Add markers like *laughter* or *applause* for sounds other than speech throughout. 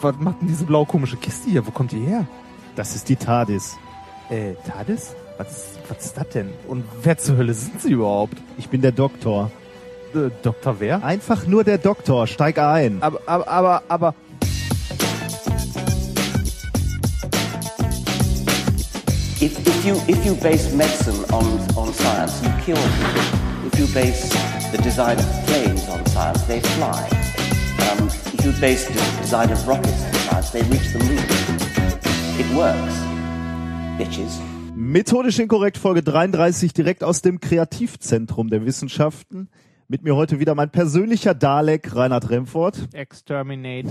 was macht denn diese blaue komische Kiste hier? Wo kommt die her? Das ist die TARDIS. Äh, TARDIS? Was ist, was ist das denn? Und wer zur Hölle sind sie überhaupt? Ich bin der Doktor. Äh, Doktor wer? Einfach nur der Doktor. Steig ein. Aber, aber, aber, aber. If, if, you, if you base medicine on, on science, you cure people. If you base the design of planes on science, they fly. Um, if you base the design of rockets on science, they reach the moon. It works, bitches. Methodisch inkorrekt Folge 33 direkt aus dem Kreativzentrum der Wissenschaften. Mit mir heute wieder mein persönlicher Dalek, Reinhard Remford. Exterminate.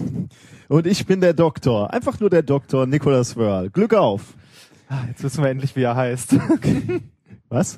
Und ich bin der Doktor. Einfach nur der Doktor, Nicolas Wörl. Glück auf. Ah, Jetzt wissen wir endlich, wie er heißt. *laughs* Was?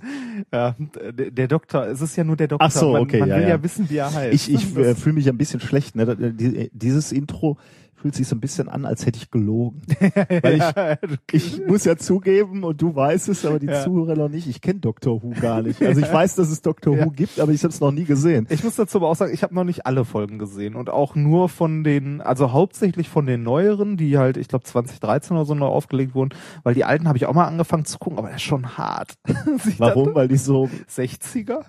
ja, der, der Doktor, es ist ja nur der Doktor. Ach so, man, okay, Man ja, will ja. ja. wissen, wie er heißt. Ich, ich äh, fühle mich ein bisschen schlecht. Ne? Die- Dieses Intro fühlt sich so ein bisschen an, als hätte ich gelogen. *laughs* Weil ich, ich muss ja zugeben, und du weißt es, aber die Ja. Zuhörer noch nicht, ich kenne Doctor Who gar nicht. Also ich weiß, dass es Doctor Ja. Who gibt, aber ich habe es noch nie gesehen. Ich muss dazu aber auch sagen, ich habe noch nicht alle Folgen gesehen und auch nur von den, also hauptsächlich von den neueren, die halt, ich glaube 2013 oder so neu aufgelegt wurden, weil die alten habe ich auch mal angefangen zu gucken, aber das ist schon hart. *laughs* Warum? Weil die so 60er?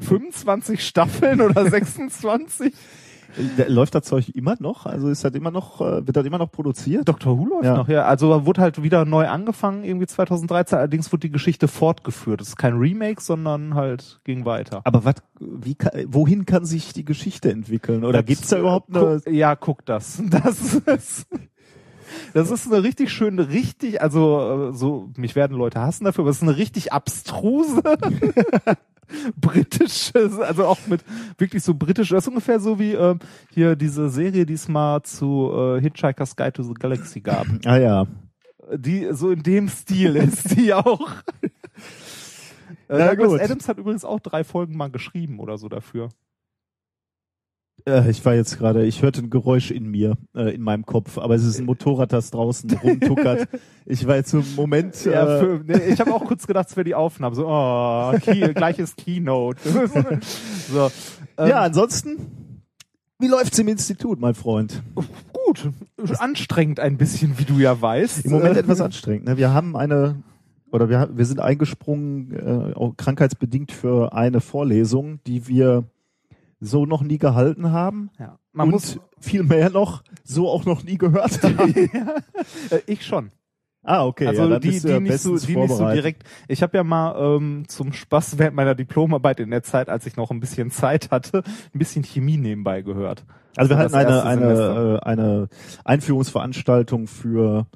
25 Staffeln oder *laughs* 26? Da- Läuft das Zeug immer noch? Also ist das immer noch, äh, wird das immer noch produziert? Dr. Who läuft Ja. noch, ja. Also wurde halt wieder neu angefangen, irgendwie 2013, allerdings wurde die Geschichte fortgeführt. Es ist kein Remake, sondern halt ging weiter. Aber was, wie, wohin kann sich die Geschichte entwickeln? Oder Das- gibt's da überhaupt eine? Guck, ja, guck das. *laughs* Das ist, das ist eine richtig schöne, richtig, also äh, so, mich werden Leute hassen dafür, aber es ist eine richtig abstruse *laughs* *laughs* britische, also auch mit wirklich so britisch, das ist ungefähr so wie ähm, hier diese Serie, die es mal zu äh, Hitchhiker's Guide to the Galaxy gab. *clears throat* Ah ja. Die so in dem Stil ist die auch. *laughs* Äh, Na gut. Adams hat übrigens auch drei Folgen mal geschrieben oder so dafür. Äh, ich war jetzt gerade, ich hörte ein Geräusch in mir, äh, in meinem Kopf, aber es ist ein Motorrad, das draußen rumtuckert. *laughs* Ich war jetzt so im Moment, Ja, äh, für, nee, ich habe auch kurz gedacht, es wäre die Aufnahme. So, oh, Key, gleiches Keynote. *laughs* so, ähm, ja, ansonsten, wie läuft's im Institut, mein Freund? gut. Anstrengend ein bisschen, wie du ja weißt. Im Moment etwas *laughs* anstrengend. Ne? Wir haben eine, oder wir, wir sind eingesprungen, äh, auch krankheitsbedingt für eine Vorlesung, die wir so noch nie gehalten haben. Ja, man und muss. viel mehr noch, so auch noch nie gehört haben. *laughs* Äh, ich schon. ah, okay. Also ja, die, du die, ja nicht so, die nicht so direkt. Ich habe ja mal ähm, zum Spaß während meiner Diplomarbeit in der Zeit, als ich noch ein bisschen Zeit hatte, ein bisschen Chemie nebenbei gehört. Also wir hatten eine, eine, äh, eine Einführungsveranstaltung für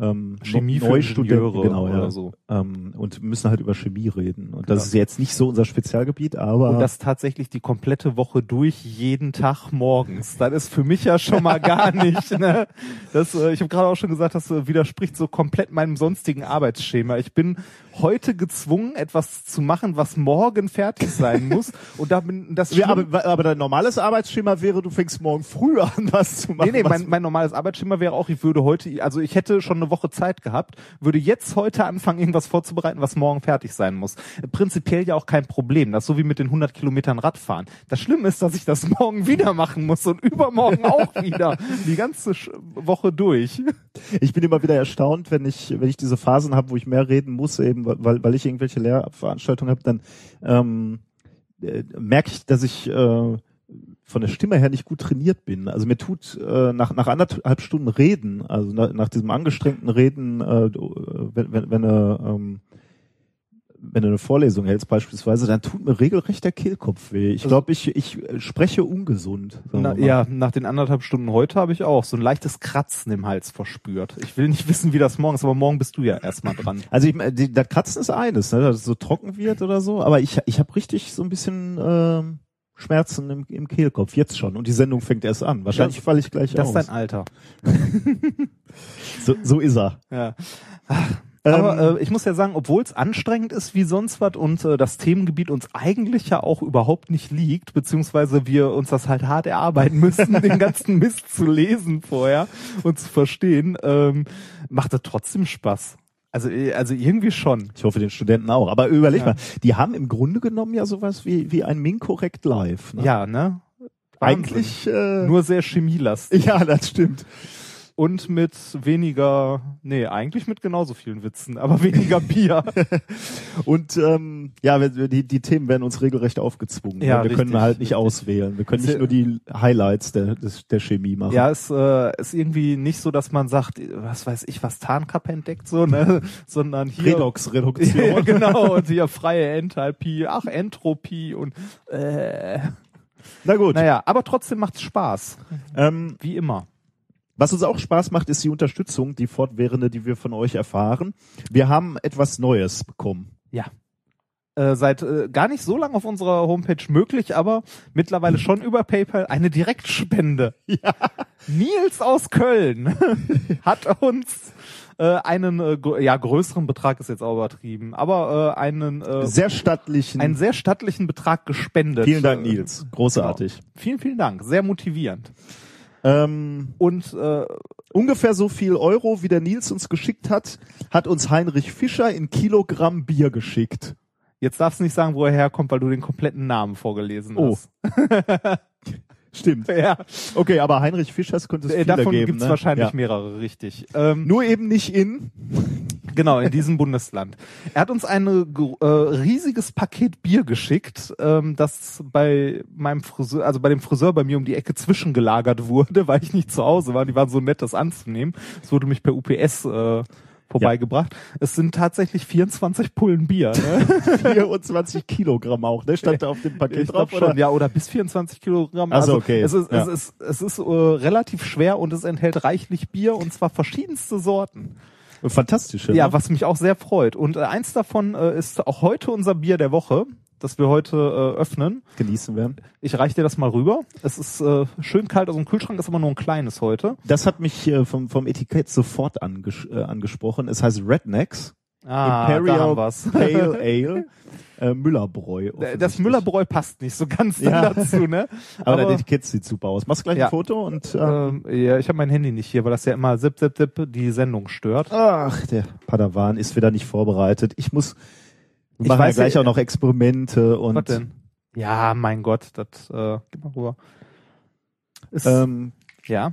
ähm, Chemie Neu- für Neustudenten, Ingenieure genau, ja. oder so. Ähm, und müssen halt über Chemie reden. Und Genau. das ist jetzt nicht so unser Spezialgebiet, aber Und das tatsächlich die komplette Woche durch, jeden Tag morgens. Das ist für mich ja schon mal gar *laughs* nicht. Ne? Das, äh, ich habe gerade auch schon gesagt, das äh, widerspricht so komplett meinem sonstigen Arbeitsschema. Ich bin heute gezwungen, etwas zu machen, was morgen fertig sein muss. Und da bin das ja, aber, aber dein normales Arbeitsschema wäre, du fängst morgen früh an, das zu machen. Nee, nee, was- mein, mein normales Arbeitsschema wäre auch, ich würde heute, also ich hätte schon eine Woche Zeit gehabt, würde jetzt heute anfangen, irgendwas vorzubereiten, was morgen fertig sein muss. Prinzipiell ja auch kein Problem. Das ist so wie mit den 100 Kilometern Radfahren. Das Schlimme ist, dass ich das morgen wieder machen muss und übermorgen auch wieder. Die ganze Woche durch. ich bin immer wieder erstaunt, wenn ich, wenn ich diese Phasen habe, wo ich mehr reden muss, eben weil, weil ich irgendwelche Lehrveranstaltungen habe, dann ähm, äh, merke ich, dass ich äh, von der Stimme her nicht gut trainiert bin. Also mir tut äh, nach, nach anderthalb Stunden Reden, also nach, nach diesem angestrengten Reden, äh, wenn, wenn, wenn eine ähm, wenn du eine Vorlesung hältst beispielsweise, dann tut mir regelrecht der Kehlkopf weh. Ich Also- glaube, ich, ich spreche ungesund. Na, ja, nach den anderthalb Stunden heute habe ich auch so ein leichtes Kratzen im Hals verspürt. Ich will nicht *laughs* wissen, wie das morgen ist, aber morgen bist du ja erstmal dran. Also ich, meine, die, das Kratzen ist eines, ne, dass es so trocken wird oder so, aber ich, ich habe richtig so ein bisschen ähm, Schmerzen im, im Kehlkopf, jetzt schon. Und die Sendung fängt erst an. Wahrscheinlich Das- falle ich gleich Das aus. ist dein Alter. *laughs* so, so ist er. Ja. Ähm, Aber äh, ich muss ja sagen, obwohl es anstrengend ist wie sonst was und äh, das Themengebiet uns eigentlich ja auch überhaupt nicht liegt, beziehungsweise wir uns das halt hart erarbeiten müssen, *laughs* den ganzen Mist zu lesen vorher und zu verstehen, ähm, macht das trotzdem Spaß. Also, äh, also irgendwie schon. ich hoffe den Studenten auch. Aber überleg Ja. mal, die haben im Grunde genommen ja sowas wie, wie ein Minkorrekt Live. Ne? Ja, ne? Wahnsinn. Eigentlich äh, Nur sehr chemielastig. ja, das stimmt. Und mit weniger, nee, eigentlich mit genauso vielen Witzen, aber *laughs* weniger Bier. Und ähm, ja, wir, die, die Themen werden uns regelrecht aufgezwungen. Ja, ne? wir können richtig, halt nicht richtig. auswählen. Wir können nicht nur die Highlights der, des, der Chemie machen. ja, es äh, ist irgendwie nicht so, dass man sagt, was weiß ich, was Tarnkappe entdeckt, so, ne, *laughs* sondern hier. Redox-Reduktion. *laughs* Genau, und hier freie Enthalpie, ach, Entropie und, äh, Na gut. naja, aber trotzdem macht's Spaß. Ähm, Wie immer. Was uns auch Spaß macht, ist die Unterstützung, die fortwährende, die wir von euch erfahren. Wir haben etwas Neues bekommen. Ja. Äh, seit äh, gar nicht so lange auf unserer Homepage möglich, aber mittlerweile schon über PayPal eine Direktspende. *laughs* Ja. Nils aus Köln *laughs* hat uns äh, einen äh, gr- ja größeren Betrag ist jetzt auch übertrieben, aber äh, einen äh, Sehr stattlichen. einen sehr stattlichen Betrag gespendet. vielen Dank, Äh, Nils. Großartig. Genau. Vielen, vielen Dank. Sehr motivierend. Ähm, Und äh, ungefähr so viel Euro, wie der Nils uns geschickt hat, hat uns Heinrich Fischer in Kilogramm Bier geschickt. jetzt darfst du nicht sagen, wo er herkommt, weil du den kompletten Namen vorgelesen Oh. hast. *laughs* *laughs* Stimmt. Ja, Okay, aber Heinrich Fischers könnte es äh, davon geben. gibt's ne? wahrscheinlich ja. mehrere, richtig. Ähm, Nur eben nicht in. Genau, in diesem Bundesland. Er hat uns ein äh, riesiges Paket Bier geschickt, ähm, das bei meinem Friseur, also bei dem Friseur bei mir um die Ecke zwischengelagert wurde, *laughs* weil ich nicht zu Hause war. Die waren so nett, das anzunehmen. Es wurde mich per UPS äh, vorbeigebracht. Es sind tatsächlich 24 Pullen Bier. Ne? *laughs* 24 Kilogramm auch, ne? Stand da auf dem Paket Ich drauf, schon, oder? ja, oder bis 24 Kilogramm. Ach so, also okay, Es ist, ja. es ist, es ist äh, relativ schwer und es enthält reichlich Bier und zwar verschiedenste Sorten. Fantastische. Ja, ne? was mich auch sehr freut. Und äh, eins davon äh, ist auch heute unser Bier der Woche, das wir heute äh, öffnen. genießen werden. Ich reiche dir das mal rüber. Es ist äh, schön kalt aus dem Kühlschrank, ist aber nur ein kleines heute. Das hat mich äh, vom, vom Etikett sofort anges äh, angesprochen. Es heißt Rednecks Ah, da Imperial haben wir's. Pale Ale *laughs* äh, Müllerbräu. Das offensichtlich. Müllerbräu passt nicht so ganz Ja. *laughs* dazu, ne? *laughs* Aber, das Etikett sieht super aus. Machst gleich Ja. ein Foto und äh, ähm, ja, ich habe mein Handy nicht hier, weil das ja immer zip, zip, zip die Sendung stört. ach, der Padawan ist wieder nicht vorbereitet. Ich muss wir Ich machen ja gleich ja- auch noch Experimente und Was denn? Ja, mein Gott, das äh, gib mal rüber. Ist, ähm, ja.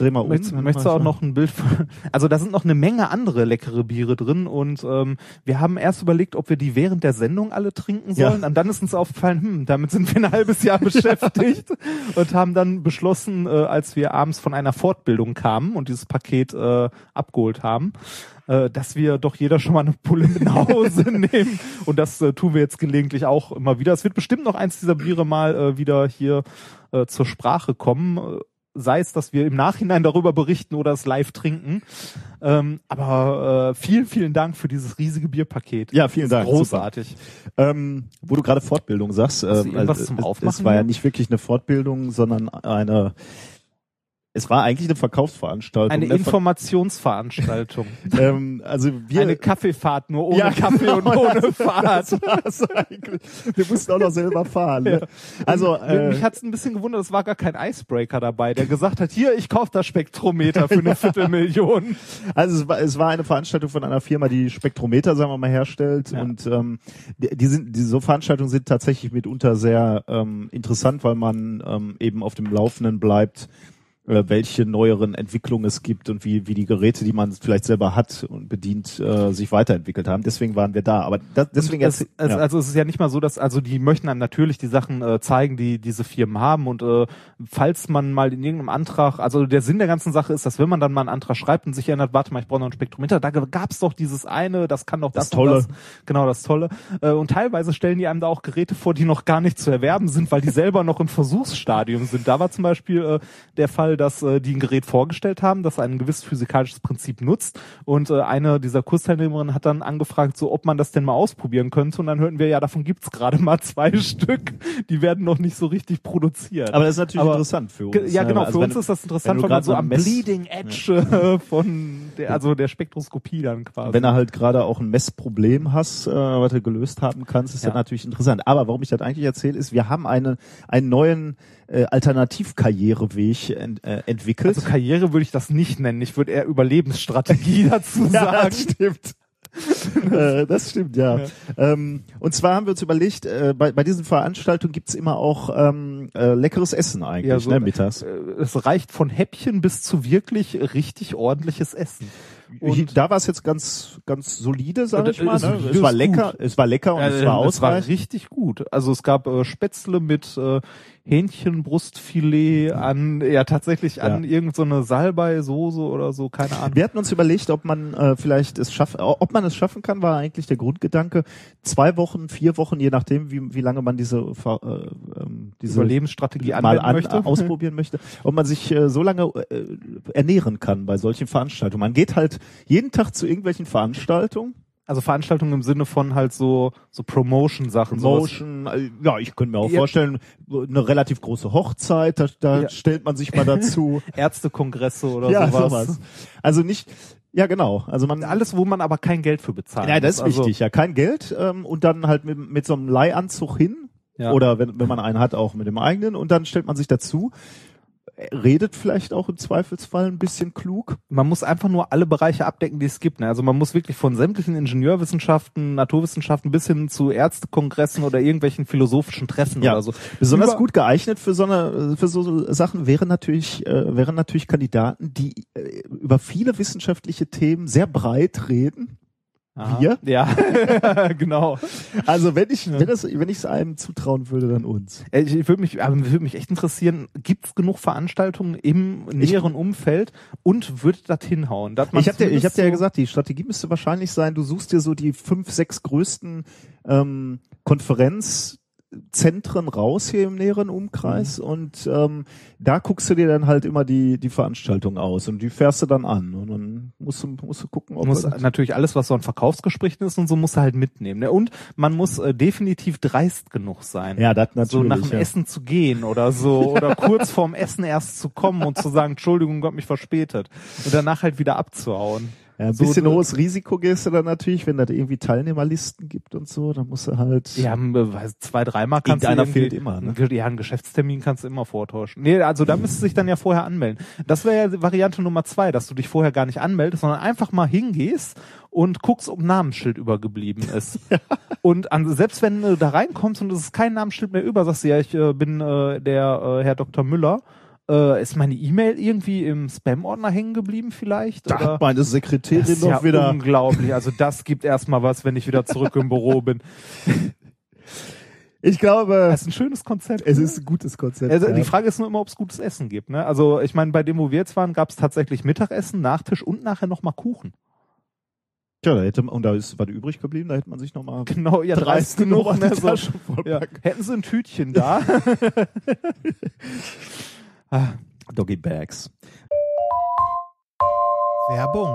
Dreh mal um. Möchtest, möchtest du auch noch ein Bild von, *laughs* also da sind noch eine Menge andere leckere Biere drin und ähm, wir haben erst überlegt, ob wir die während der Sendung alle trinken Ja. sollen und dann ist uns aufgefallen, hm, damit sind wir ein halbes Jahr *laughs* beschäftigt und haben dann beschlossen, äh, als wir abends von einer Fortbildung kamen und dieses Paket äh, abgeholt haben, äh, dass wir doch jeder schon mal eine Pulle mit nach Hause *laughs* nehmen und das äh, tun wir jetzt gelegentlich auch immer wieder. Es wird bestimmt noch eins dieser Biere mal äh, wieder hier äh, zur Sprache kommen. Sei es, dass wir im Nachhinein darüber berichten oder es live trinken. Ähm, aber äh, vielen, vielen Dank für dieses riesige Bierpaket. Ja, vielen Dank. Großartig. Ähm, wo du gerade Fortbildung sagst, äh, zum es- war ja nicht wirklich eine Fortbildung, sondern eine es war eigentlich eine Verkaufsveranstaltung. Eine ne, Informationsveranstaltung. *laughs* ähm, also wir Eine Kaffeefahrt, nur ohne Ja, Kaffee genau, und ohne das Fahrt. Das. Wir mussten auch noch selber fahren. Ne? Also äh, Mich hat's ein bisschen gewundert, es war gar kein Icebreaker dabei, der gesagt hat, hier, ich kaufe das Spektrometer für eine *laughs* Viertelmillion. Also es war, es war eine Veranstaltung von einer Firma, die Spektrometer, sagen wir mal, herstellt. Ja. Und ähm, die, die sind, die, so Veranstaltungen sind tatsächlich mitunter sehr ähm, interessant, weil man ähm, eben auf dem Laufenden bleibt, äh, welche neueren Entwicklungen es gibt und wie, wie die Geräte, die man vielleicht selber hat und bedient, äh, sich weiterentwickelt haben. Deswegen waren wir da. Aber das, deswegen es, jetzt, es, ja. Also es ist ja nicht mal so, dass also die möchten einem natürlich die Sachen äh, zeigen, die diese Firmen haben und äh, falls man mal in irgendeinem Antrag, also der Sinn der ganzen Sache ist, dass wenn man dann mal einen Antrag schreibt und sich erinnert, warte mal, ich brauche noch ein Spektrometer, da gab's doch dieses eine, das kann doch das, Das Tolle. das. genau das Tolle. Äh, und teilweise stellen die einem da auch Geräte vor, die noch gar nicht zu erwerben sind, weil die selber noch im Versuchsstadium sind. Da war zum Beispiel äh, der Fall, dass äh, die ein Gerät vorgestellt haben, das ein gewisses physikalisches Prinzip nutzt und äh, eine dieser Kursteilnehmerinnen hat dann angefragt, so ob man das denn mal ausprobieren könnte und dann hörten wir, ja, davon gibt's gerade mal *laughs* zwei Stück, die werden noch nicht so richtig produziert. aber das ist natürlich Aber- interessant für uns. ja, ne? genau. Also Für uns ist das interessant, weil man so am Mess- Bleeding Edge äh, von der, also der Spektroskopie dann quasi. wenn du halt gerade auch ein Messproblem hast, äh, was du gelöst haben kannst, ist Ja. das natürlich interessant. Aber warum ich das eigentlich erzähle, ist, wir haben eine, einen neuen äh, Alternativkarriereweg ent, äh, entwickelt. also Karriere würde ich das nicht nennen. Ich würde eher Überlebensstrategie *laughs* dazu ja, sagen. das stimmt. *laughs* äh, das stimmt, ja. ja. Ähm, und zwar haben wir uns überlegt, äh, bei, bei diesen Veranstaltungen gibt's immer auch ähm, äh, leckeres Essen eigentlich, ja, so, ne, mittags. Äh, es reicht von Häppchen bis zu wirklich richtig ordentliches Essen. Und da war es jetzt ganz, ganz solide, sag ich mal. Ne? Es war lecker, es war lecker und ja, es war ausreichend. Es war richtig gut. Also es gab äh, Spätzle mit äh, Hähnchenbrustfilet an, ja tatsächlich an ja. irgendeine so Salbei-Soße oder so, keine Ahnung. Wir hatten uns überlegt, ob man äh, vielleicht es schafft, ob man es schaffen kann, war eigentlich der Grundgedanke. Zwei Wochen, vier Wochen, je nachdem, wie, wie lange man diese, äh, ähm, diese Überlebensstrategie mal an, möchte. *laughs* ausprobieren möchte, ob man sich äh, so lange äh, ernähren kann bei solchen Veranstaltungen. Man geht halt jeden Tag zu irgendwelchen Veranstaltungen also Veranstaltungen im Sinne von halt so so Promotion-Sachen. Promotion, sowas. Äh, ja, ich könnte mir auch ja. vorstellen, eine relativ große Hochzeit, da, da ja. stellt man sich mal dazu. *laughs* Ärztekongresse oder ja, sowas. sowas. Also nicht, ja, genau. Also man alles, wo man aber kein Geld für bezahlt. Ja, das ist also, wichtig. Ja, kein Geld ähm, und dann halt mit, mit so einem Leihanzug hin ja. oder wenn, wenn man einen hat auch mit dem eigenen und dann stellt man sich dazu redet vielleicht auch im Zweifelsfall ein bisschen klug. Man muss einfach nur alle Bereiche abdecken, die es gibt. Ne? Also man muss wirklich von sämtlichen Ingenieurwissenschaften, Naturwissenschaften bis hin zu Ärztekongressen oder irgendwelchen philosophischen Treffen ja. oder so. Besonders Über gut geeignet für so eine, für so Sachen wären natürlich, äh, wären natürlich Kandidaten, die äh, über viele wissenschaftliche Themen sehr breit reden Aha. Wir? Ja, *laughs* genau. Also wenn ich, wenn das, wenn ich es einem zutrauen würde, dann uns. Ich, ich würde mich, aber würde mich echt interessieren, gibt es genug Veranstaltungen im näheren ich, Umfeld und würde das hinhauen? ich habe dir, ich hab dir ja gesagt, die Strategie müsste wahrscheinlich sein, du suchst dir so die fünf, sechs größten ähm, Konferenz Zentren raus hier im näheren Umkreis mhm. und ähm, da guckst du dir dann halt immer die die Veranstaltung aus und die fährst du dann an und dann musst du musst du gucken, ob muss natürlich alles was so ein Verkaufsgespräch ist und so musst du halt mitnehmen ne? und man muss äh, definitiv dreist genug sein ja das natürlich so nach dem ja. Essen zu gehen oder so *laughs* oder kurz vorm Essen erst zu kommen und zu sagen Entschuldigung Gott mich verspätet und danach halt wieder abzuhauen ja, ein bisschen so, hohes Risiko gehst du dann natürlich, wenn da irgendwie Teilnehmerlisten gibt und so, dann musst du halt. Ja, zwei, dreimal kannst du. Einer fehlt immer, ne? Ja, einen Geschäftstermin kannst du immer vortäuschen. Nee, also da müsstest du dich dann ja vorher anmelden. Das wäre ja Variante Nummer zwei, dass du dich vorher gar nicht anmeldest, sondern einfach mal hingehst und guckst, ob ein Namensschild übergeblieben ist. *laughs* ja. Und an, selbst wenn du da reinkommst und es ist kein Namensschild mehr über, sagst du ja, ich äh, bin äh, der äh, Herr Dr. Müller äh, ist meine E-Mail irgendwie im Spam-Ordner hängen geblieben vielleicht? Da oder? hat meine Sekretärin das ist noch ja wieder. Unglaublich. Also das gibt erstmal was, wenn ich wieder zurück im Büro bin. Ich glaube. Das ist ein schönes Konzept. Es ne? ist ein gutes Konzept. Also, ja. Die Frage ist nur immer, ob es gutes Essen gibt. Ne? Also ich meine, bei dem, wo wir jetzt waren, gab es tatsächlich Mittagessen, Nachtisch und nachher nochmal Kuchen. Tja, da hätte man, und da ist was übrig geblieben, da hätte man sich nochmal genau, ja, dreist genug, ne, so, ja. Hätten sie ein Tütchen da. *laughs* Ah, Doggy Bags. Werbung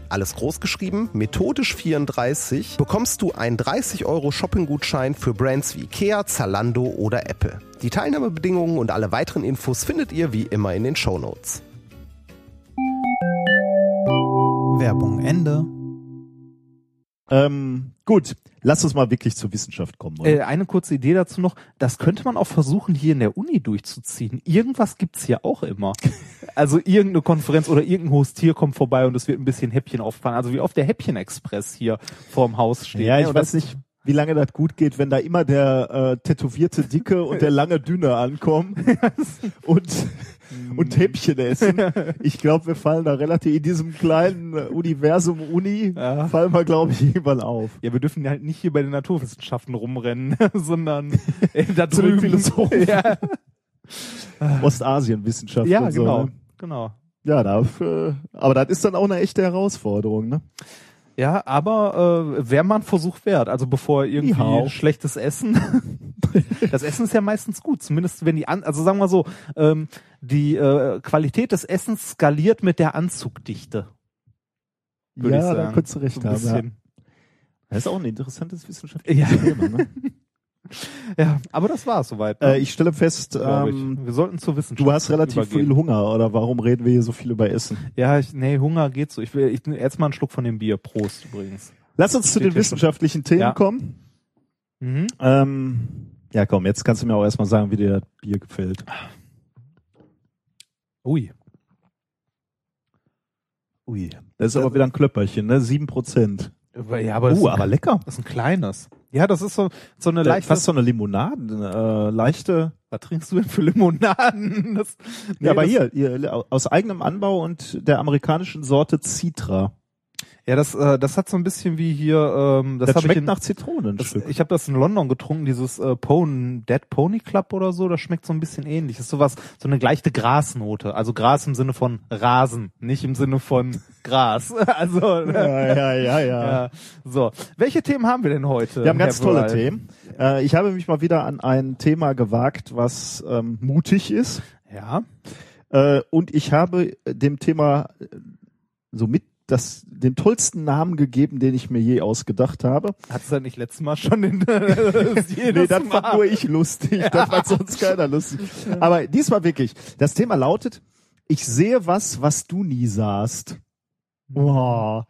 alles groß geschrieben, methodisch 34, bekommst du einen 30 Euro Shopping-Gutschein für Brands wie Ikea, Zalando oder Apple. Die Teilnahmebedingungen und alle weiteren Infos findet ihr wie immer in den Show Notes. Werbung Ende. Ähm, gut, lass uns mal wirklich zur Wissenschaft kommen. Oder? Äh, eine kurze Idee dazu noch, das könnte man auch versuchen, hier in der Uni durchzuziehen. Irgendwas gibt's hier auch immer. *laughs* Also irgendeine Konferenz oder irgendein Hostier kommt vorbei und es wird ein bisschen Häppchen auffahren. Also wie oft der Häppchen-Express hier vorm Haus steht. ja, ne? ich Und weiß nicht, wie lange das gut geht, wenn da immer der äh, tätowierte Dicke und der lange Dünne ankommen *laughs* und und Häppchen essen. *laughs* Ich glaube, wir fallen da relativ in diesem kleinen äh, Universum Uni Ja. fallen wir, glaube ich, irgendwann auf. Ja, wir dürfen halt nicht hier bei den Naturwissenschaften rumrennen, *laughs* sondern *laughs* äh, da Zu drüben. Philosophen. Ja, Ostasienwissenschaft. ja und so, genau. Ne? Genau. Ja, da, äh, aber das ist dann auch eine echte Herausforderung, ne? Ja, aber äh, wäre mal ein Versuch wert. Also bevor irgendwie Nihau. schlechtes Essen. das Essen ist ja meistens gut, zumindest wenn die an, also sagen wir so, ähm, die äh, Qualität des Essens skaliert mit der Anzugdichte. Würde ich ja, da sagen. könntest du recht So ein haben. Ja. bisschen. Das ist auch ein interessantes wissenschaftliches Ja. Thema. Ne? *laughs* Ja, aber das war's soweit. äh, Ne? ich stelle fest, ich. ähm, Wir sollten zur Wissenschaft. du hast relativ übergehen. viel Hunger, oder warum reden wir hier so viel über Essen? Ja, ich, nee, Hunger geht so. Ich will ich, jetzt mal einen Schluck von dem Bier. Prost übrigens. Lass uns zu den wissenschaftlichen Themen Ja. kommen. Mhm. Ähm, ja, komm, jetzt kannst du mir auch erstmal sagen, wie dir das Bier gefällt. Ui. Ui. Das ist aber wieder ein Klöpperchen, ne? Sieben Prozent. Ja, aber Uh, ist, aber ein, lecker. das ist ein kleines. Ja, das ist so, so eine Da- leichte. Fast so eine Limonade, äh, leichte. Was trinkst du denn für Limonaden? Das, nee, ja, aber hier, hier, aus eigenem Anbau und der amerikanischen Sorte Citra. Ja, das, äh, das hat so ein bisschen wie hier. Ähm, das Das, hab ich schmeckt in, nach Zitronen. das, ich habe das in London getrunken, dieses äh, Pone, Dead Pony Club oder so. Das schmeckt so ein bisschen ähnlich. Das ist sowas, so eine leichte Grasnote. Also Gras im Sinne von Rasen, nicht im Sinne von *laughs* Gras. *laughs* Also ja, ja, ja, ja. *laughs* ja. So, welche Themen haben wir denn heute? Wir haben ganz Herr tolle Burrell? Themen. Äh, ich habe mich mal wieder an ein Thema gewagt, was ähm, mutig ist. Ja. Äh, und ich habe dem Thema äh, somit das, den tollsten Namen gegeben, den ich mir je ausgedacht habe. Hat's da nicht letztes Mal schon in *laughs* das *laughs* Nee, das Mal. fand nur ich lustig. Das fand sonst keiner lustig. *laughs* Aber diesmal wirklich. Das Thema lautet, ich sehe was, was du nie sahst. Boah.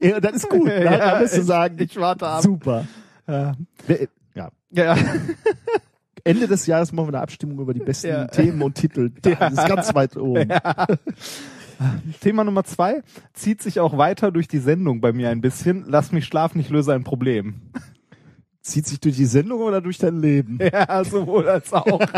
ja, das ist gut. Da, da wirst du ich- sagen, ich warte ab. super. Ja. Ja. Ja. Ende des Jahres machen wir eine Abstimmung über die besten Ja. Themen und Titel. Das ist ganz weit oben. Thema Nummer zwei zieht sich auch weiter durch die Sendung bei mir ein bisschen. Lass mich schlafen, ich löse ein Problem. Zieht sich durch die Sendung oder durch dein Leben? *laughs* Ja, sowohl als auch. *laughs*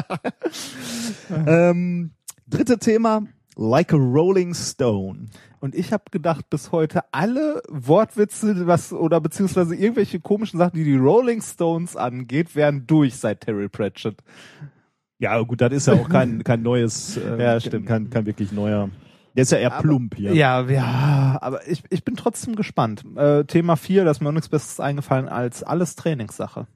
Ähm, dritte Thema, like a Rolling Stone. Und ich habe gedacht, bis heute alle Wortwitze, was oder beziehungsweise irgendwelche komischen Sachen, die die Rolling Stones angeht, wären durch seit Terry Pratchett. Ja, gut, das ist ja auch kein, kein neues, äh, Ja, stimmt. Kein, kein wirklich neuer. Der ist ja eher plump hier. Ja, ja, aber ich, ich bin trotzdem gespannt. Äh, Thema vier, da ist mir nichts Besseres eingefallen als alles Trainingssache.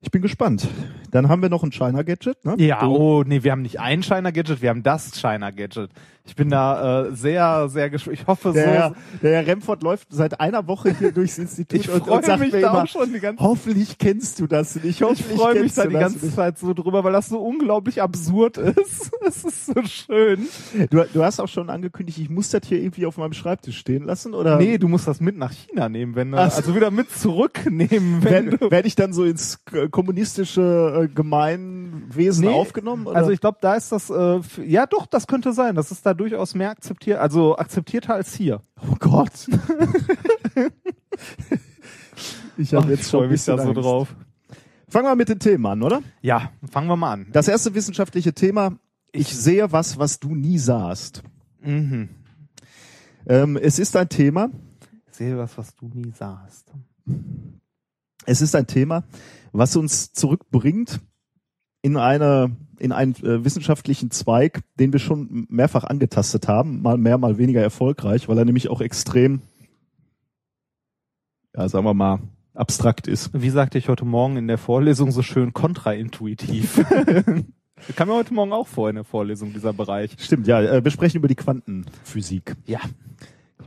Ich bin gespannt. Dann haben wir noch ein China Gadget, ne? Ja, oh, nee, wir haben nicht ein Shiner Gadget, wir haben das Shiner Gadget. Ich bin da äh, sehr, sehr gespannt. Ich hoffe Der, so. Herr- der Herr Remford läuft seit einer Woche hier durchs Institut Ich und, freue und sagt mich mir da immer, auch schon die ganze hoffentlich kennst du das nicht. Ich Hoffentlich freue mich da die ganze. Zeit so drüber, weil das so unglaublich absurd *laughs* ist. Es ist so schön. Du, du hast auch schon angekündigt, ich muss das hier irgendwie auf meinem Schreibtisch stehen lassen, oder? Nee, du musst das mit nach China nehmen, wenn du, also wieder mit zurücknehmen, wenn Werde du. werd ich dann so ins kommunistische äh, Gemeinwesen Nee, aufgenommen? Oder? Also ich glaube, da ist das, äh, ja doch, das könnte sein. Das ist da durchaus mehr akzeptiert, also akzeptierter als hier. oh Gott. *laughs* ich habe jetzt schon freu ein mich bisschen da so Angst. drauf. Fangen wir mit den Themen an, oder? Ja, fangen wir mal an. Das erste wissenschaftliche Thema, ich sehe was, was du nie sahst. Mhm. Ähm, es ist ein Thema, Ich sehe was, was du nie sahst. es ist ein Thema, was uns zurückbringt in eine in einen äh, wissenschaftlichen Zweig, den wir schon mehrfach angetastet haben, mal mehr, mal weniger erfolgreich, weil er nämlich auch extrem, ja, sagen wir mal, abstrakt ist. Wie sagte ich heute Morgen in der Vorlesung so schön kontraintuitiv. *laughs* Kam mir heute Morgen auch vor in der Vorlesung, dieser Bereich. Stimmt, ja, äh, wir sprechen über die Quantenphysik. Ja.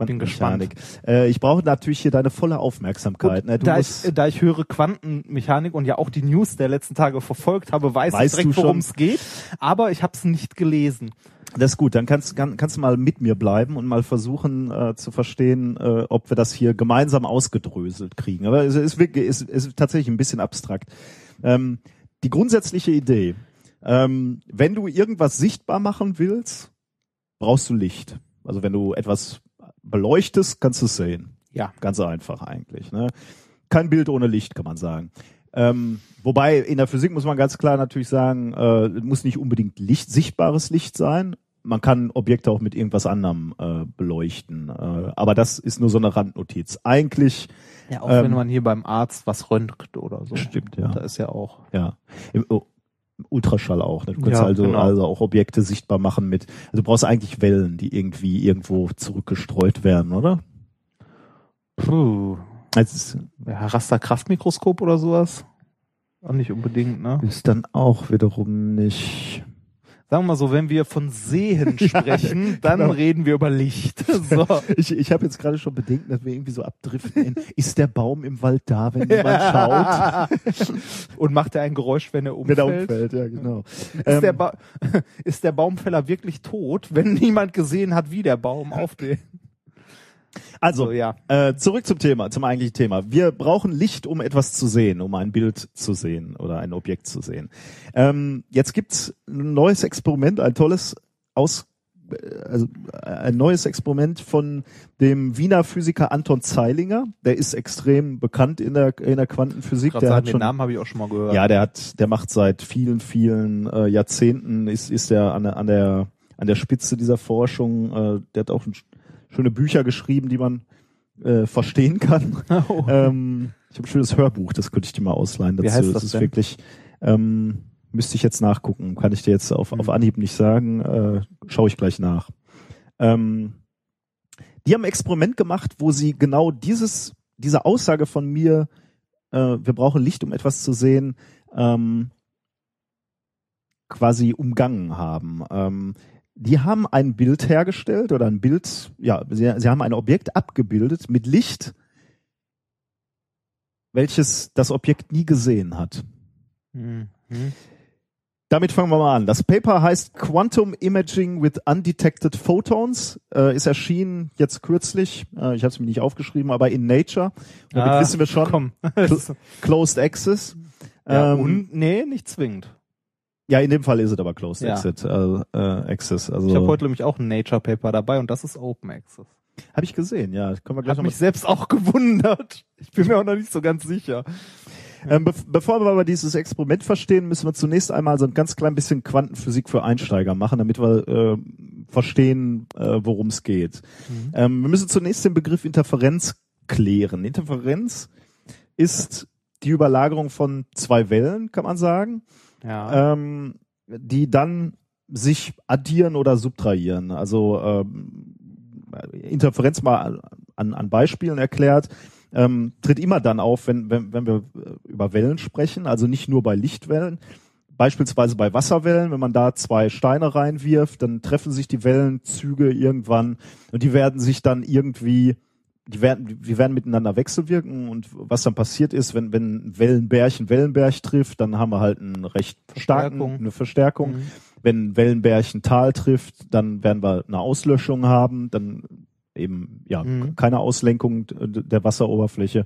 Quantenmechanik. Äh, ich brauche natürlich hier deine volle Aufmerksamkeit. Gut, ne? Da, ich, da ich höre Quantenmechanik und ja auch die News der letzten Tage verfolgt habe, weiß Weißt ich direkt, worum es geht. Aber ich habe es nicht gelesen. Das ist gut, dann kannst, kann, kannst du mal mit mir bleiben und mal versuchen äh, zu verstehen, äh, ob wir das hier gemeinsam ausgedröselt kriegen. Aber es ist, wirklich, es ist tatsächlich ein bisschen abstrakt. Ähm, die grundsätzliche Idee, ähm, wenn du irgendwas sichtbar machen willst, brauchst du Licht. Also wenn du etwas beleuchtest, kannst du es sehen. Ja. Ganz einfach eigentlich. Ne? Kein Bild ohne Licht, kann man sagen. Ähm, wobei in der Physik muss man ganz klar natürlich sagen, äh, es muss nicht unbedingt Licht, sichtbares Licht sein. Man kann Objekte auch mit irgendwas anderem äh, beleuchten. Äh, aber das ist nur so eine Randnotiz. Eigentlich, Ja, auch Ähm, wenn man hier beim Arzt was röntgt oder so. Stimmt, ja. Da ist ja auch. ja, oh, Ultraschall auch. Ne? Du kannst Ja, also, genau. also auch Objekte sichtbar machen mit, also du brauchst eigentlich Wellen, die irgendwie irgendwo zurückgestreut werden, oder? Puh. Ist, Ja, Rasterkraftmikroskop oder sowas? Auch nicht unbedingt, ne? ist dann auch wiederum nicht. Sagen wir mal so, wenn wir von Sehen *laughs* sprechen, dann genau. reden wir über Licht. *laughs* So. Ich, ich habe jetzt gerade schon Bedenken, dass wir irgendwie so abdriften. In, ist der Baum im Wald da, wenn jemand schaut? *laughs* Und macht er ein Geräusch, wenn er Wenn er umfällt? umfällt, ja genau. Ist, Ähm, der ba ist der Baumfäller wirklich tot, wenn niemand gesehen hat, wie der Baum auf den... also, So, ja. äh, zurück zum Thema, zum eigentlichen Thema. Wir brauchen Licht, um etwas zu sehen, um ein Bild zu sehen oder ein Objekt zu sehen. Ähm, jetzt gibt's ein neues Experiment, ein tolles aus äh, also ein neues Experiment von dem Wiener Physiker Anton Zeilinger. Der ist extrem bekannt in der in der Quantenphysik. Der sagen, hat den schon Namen habe ich auch schon mal gehört. Ja, der hat, der macht seit vielen, vielen äh, Jahrzehnten ist ist der an der an der an der Spitze dieser Forschung. Äh, der hat auch ein, schöne Bücher geschrieben, die man äh, verstehen kann. *laughs* Oh. ähm, ich habe ein schönes Hörbuch, das könnte ich dir mal ausleihen. Dazu. Wie heißt das ist denn? wirklich ähm, müsste ich jetzt nachgucken, kann ich dir jetzt auf, auf Mhm. Anhieb nicht sagen. Äh, Schaue ich gleich nach. Ähm, die haben ein Experiment gemacht, wo sie genau dieses diese Aussage von mir äh, wir brauchen Licht, um etwas zu sehen, ähm, quasi umgangen haben. Ähm, die haben ein Bild hergestellt oder ein Bild, ja, sie, sie haben ein Objekt abgebildet mit Licht, welches das Objekt nie gesehen hat. Mhm. Damit fangen wir mal an. Das Paper heißt Quantum Imaging with Undetected Photons, äh, ist erschienen jetzt kürzlich, äh, ich habe es mir nicht aufgeschrieben, aber in Nature. Damit Ah, wissen wir schon, Komm. Closed Access. ja, Ähm, und, nee, nicht zwingend. Ja, in dem Fall ist es aber Closed Ja. Exit, äh, äh, Access. Also Ich habe heute nämlich auch ein Nature Paper dabei und das ist Open Access. hab ich gesehen, ja. Können wir gleich noch mich selbst auch gewundert. Ich bin mir auch noch nicht so ganz sicher. Ähm, be bevor wir aber dieses Experiment verstehen, müssen wir zunächst einmal so ein ganz klein bisschen Quantenphysik für Einsteiger machen, damit wir äh, verstehen, äh, worum es geht. Mhm. Ähm, wir müssen zunächst den Begriff Interferenz klären. Interferenz ist die Überlagerung von zwei Wellen, kann man sagen, Ja. ähm, die dann sich addieren oder subtrahieren. Also ähm, Interferenz mal an, an Beispielen erklärt, ähm, tritt immer dann auf, wenn, wenn, wenn wir äh, über Wellen sprechen, also nicht nur bei Lichtwellen. Beispielsweise bei Wasserwellen, wenn man da zwei Steine reinwirft, dann treffen sich die Wellenzüge irgendwann und die werden sich dann irgendwie, die werden, die werden miteinander wechselwirken und was dann passiert ist, wenn, wenn Wellenberg einen Wellenberg trifft, dann haben wir halt einen recht starken, Verstärkung. eine Verstärkung. Mhm. Wenn Wellenberg ein Tal trifft, dann werden wir eine Auslöschung haben, dann eben ja Mhm. keine Auslenkung der Wasseroberfläche.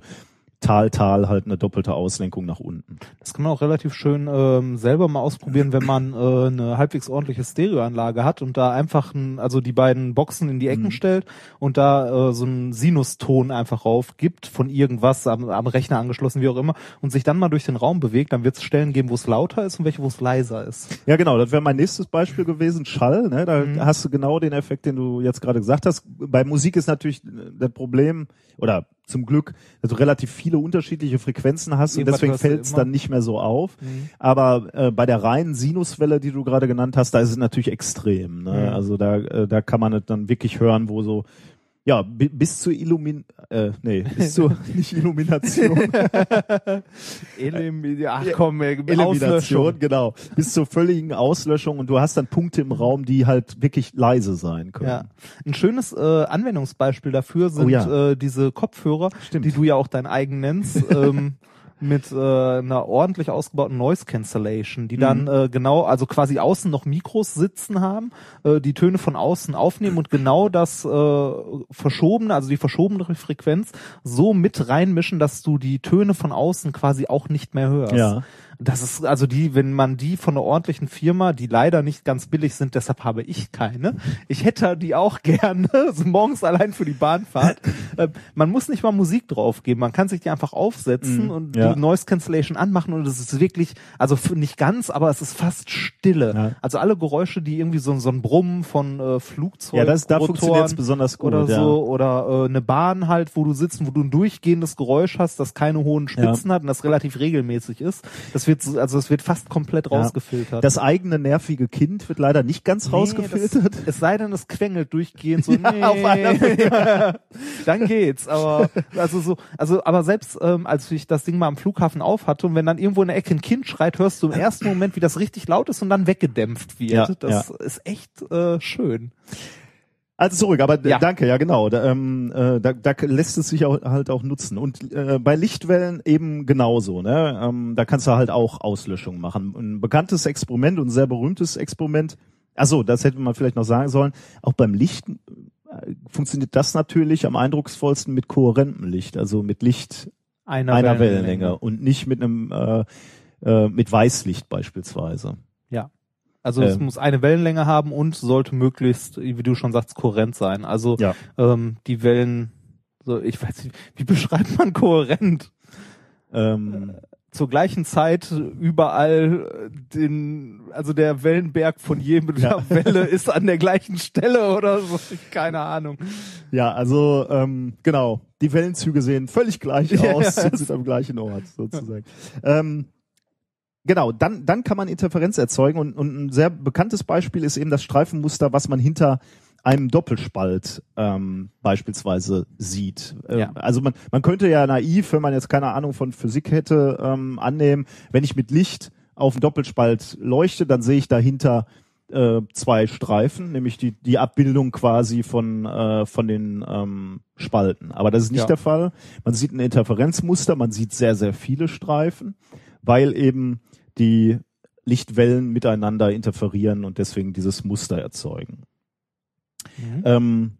Tal, Tal halt eine doppelte Auslenkung nach unten. Das kann man auch relativ schön ähm, selber mal ausprobieren, wenn man äh, eine halbwegs ordentliche Stereoanlage hat und da einfach ein, also die beiden Boxen in die Ecken Mhm. stellt und da äh, so einen Sinuston einfach rauf gibt von irgendwas am, am Rechner angeschlossen, wie auch immer, und sich dann mal durch den Raum bewegt, dann wird es Stellen geben, wo es lauter ist und welche, wo es leiser ist. Ja, genau, das wäre mein nächstes Beispiel gewesen, Schall. Ne? Da Mhm. hast du genau den Effekt, den du jetzt gerade gesagt hast. Bei Musik ist natürlich das Problem, oder zum Glück, dass du relativ viele unterschiedliche Frequenzen hast und Irgendwas deswegen hörst du fällt es dann nicht mehr so auf. Aber äh, bei der reinen Sinuswelle, die du gerade genannt hast, da ist es natürlich extrem. Ne? Mhm. Also da, äh, da kann man es dann wirklich hören, wo so Ja, bi- bis zur Illumin, äh, nee, bis zur, *laughs* nicht Illumination, *laughs* Elim ach komm, ey, Elimination, genau, bis zur völligen Auslöschung und du hast dann Punkte im Raum, die halt wirklich leise sein können. Ja. Ein schönes äh, Anwendungsbeispiel dafür sind Oh ja. äh, diese Kopfhörer, Stimmt. die du ja auch dein eigen nennst, ähm, *laughs* mit äh, einer ordentlich ausgebauten Noise Cancellation, die dann Mhm. äh, genau, also quasi außen noch Mikros sitzen haben, äh, die Töne von außen aufnehmen und genau das äh, verschobene, also die verschobene Frequenz so mit reinmischen, dass du die Töne von außen quasi auch nicht mehr hörst. Ja. Das ist also die, wenn man die von einer ordentlichen Firma, die leider nicht ganz billig sind, deshalb habe ich keine. Ich hätte die auch *laughs* gerne, so morgens allein für die Bahnfahrt. *laughs* Äh, man muss nicht mal Musik draufgeben, man kann sich die einfach aufsetzen Mhm, und ja. die Noise Cancellation anmachen und es ist wirklich, also nicht ganz, aber es ist fast Stille. Ja. Also alle Geräusche, die irgendwie so, so ein Brummen von äh, Flugzeugen, Ja, das, da funktioniert es besonders gut. oder ja. so oder äh, eine Bahn halt, wo du sitzt, wo du ein durchgehendes Geräusch hast, das keine hohen Spitzen hat und das relativ regelmäßig ist. Das wird so- also es wird fast komplett Ja. rausgefiltert. Das eigene nervige Kind wird leider nicht ganz Nee, rausgefiltert. Das, es sei denn, es quengelt durchgehend so. *laughs* Ja, nee, auf einer *laughs* dann geht's. Aber also so, also aber selbst ähm, als ich das Ding mal am Flughafen auf hatte und wenn dann irgendwo in der Ecke ein Kind schreit, hörst du im ersten Moment, wie das richtig laut ist und dann weggedämpft wird. Ja, das ist echt äh, schön. Also zurück, aber Ja. danke, ja genau. Da, ähm, äh, da, da lässt es sich auch, halt auch nutzen. Und äh, bei Lichtwellen eben genauso. Ne? Ähm, da kannst du halt auch Auslöschung machen. Ein bekanntes Experiment und ein sehr berühmtes Experiment. Also das hätte man vielleicht noch sagen sollen. Auch beim Licht äh, funktioniert das natürlich am eindrucksvollsten mit kohärentem Licht, also mit Licht Einer, einer Wellenlänge und nicht mit einem äh, äh, mit Weißlicht beispielsweise. Also es Ähm. muss eine Wellenlänge haben und sollte möglichst, wie du schon sagst, kohärent sein. Also Ja. ähm, die Wellen, so ich weiß nicht, wie beschreibt man kohärent? Ähm, Zur gleichen Zeit überall den, also der Wellenberg von jedem Ja. *laughs* Welle ist an der gleichen Stelle oder so. Keine Ahnung. Ja, also ähm, genau, die Wellenzüge sehen völlig gleich *laughs* aus, ja. sind am gleichen Ort sozusagen. Ähm, genau, dann, dann kann man Interferenz erzeugen und, und ein sehr bekanntes Beispiel ist eben das Streifenmuster, was man hinter einem Doppelspalt ähm, beispielsweise sieht. Ähm, Ja. Also man, man könnte ja naiv, wenn man jetzt keine Ahnung von Physik hätte, ähm, annehmen, wenn ich mit Licht auf einen Doppelspalt leuchte, dann sehe ich dahinter äh, zwei Streifen, nämlich die, die Abbildung quasi von, äh, von den ähm, Spalten. Aber das ist nicht Ja. der Fall. Man sieht ein Interferenzmuster, man sieht sehr, sehr viele Streifen, weil eben die Lichtwellen miteinander interferieren und deswegen dieses Muster erzeugen. Ähm,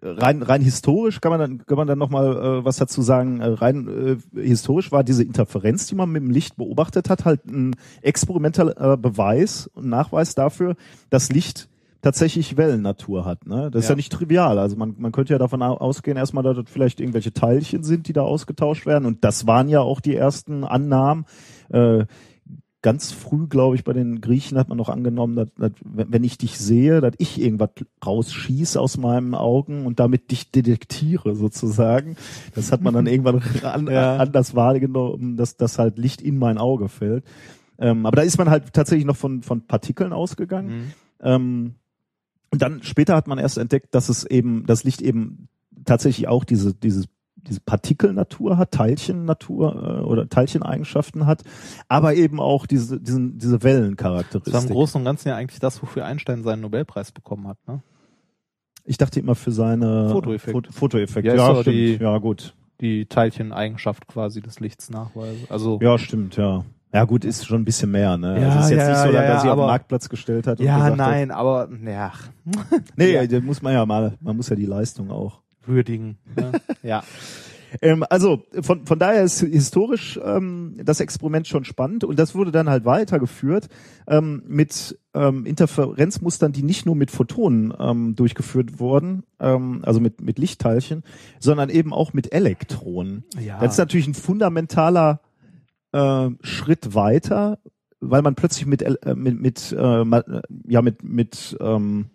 rein, rein historisch kann man dann, kann man dann nochmal äh, was dazu sagen. Äh, rein äh, historisch war diese Interferenz, die man mit dem Licht beobachtet hat, halt ein experimenteller äh, Beweis und Nachweis dafür, dass Licht tatsächlich Wellennatur hat. Ne? Das ist Ja. ja nicht trivial. Also man, man könnte ja davon au- ausgehen, erstmal, dass das vielleicht irgendwelche Teilchen sind, die da ausgetauscht werden. Und das waren ja auch die ersten Annahmen. Äh, ganz früh, glaube ich, bei den Griechen hat man noch angenommen, dass, dass wenn wenn ich dich sehe, dass ich irgendwas rausschieße aus meinen Augen und damit dich detektiere sozusagen. Das hat man dann *laughs* irgendwann an, Ja. anders wahrgenommen, dass das halt Licht in mein Auge fällt. Ähm, aber da ist man halt tatsächlich noch von, von Partikeln ausgegangen. Mhm. Ähm, und dann später hat man erst entdeckt, dass es eben, das Licht eben tatsächlich auch diese, diese, diese Partikelnatur hat, Teilchennatur äh, oder Teilcheneigenschaften hat, aber eben auch diese, diesen, diese Das war im Wellencharakteristik. Großen und Ganzen ja eigentlich das, wofür Einstein seinen Nobelpreis bekommen hat. Ne? Ich dachte immer für seine Fotoeffekt. Fot- Fotoeffekt. Ja, ist stimmt. die- ja, gut. Die Teilcheneigenschaft quasi des Lichts nachweisen. Also Ja, stimmt, ja. Ja, gut, ist schon ein bisschen mehr, ne? Ja, also ist jetzt ja, nicht so, dass ja, er sich auf den Marktplatz gestellt hat und ja, nein, aber ja, Hat, *laughs* nee, Ja. da muss man ja mal, man muss ja die Leistung auch würdigen. Ne? *laughs* ja. Ähm, also von, von daher ist historisch ähm, das Experiment schon spannend und das wurde dann halt weitergeführt ähm, mit ähm, Interferenzmustern, die nicht nur mit Photonen ähm, durchgeführt wurden, ähm, also mit, mit Lichtteilchen, sondern eben auch mit Elektronen. Ja. Das ist natürlich ein fundamentaler äh, Schritt weiter, weil man plötzlich mit äh, mit, mit äh, ja mit mit ähm,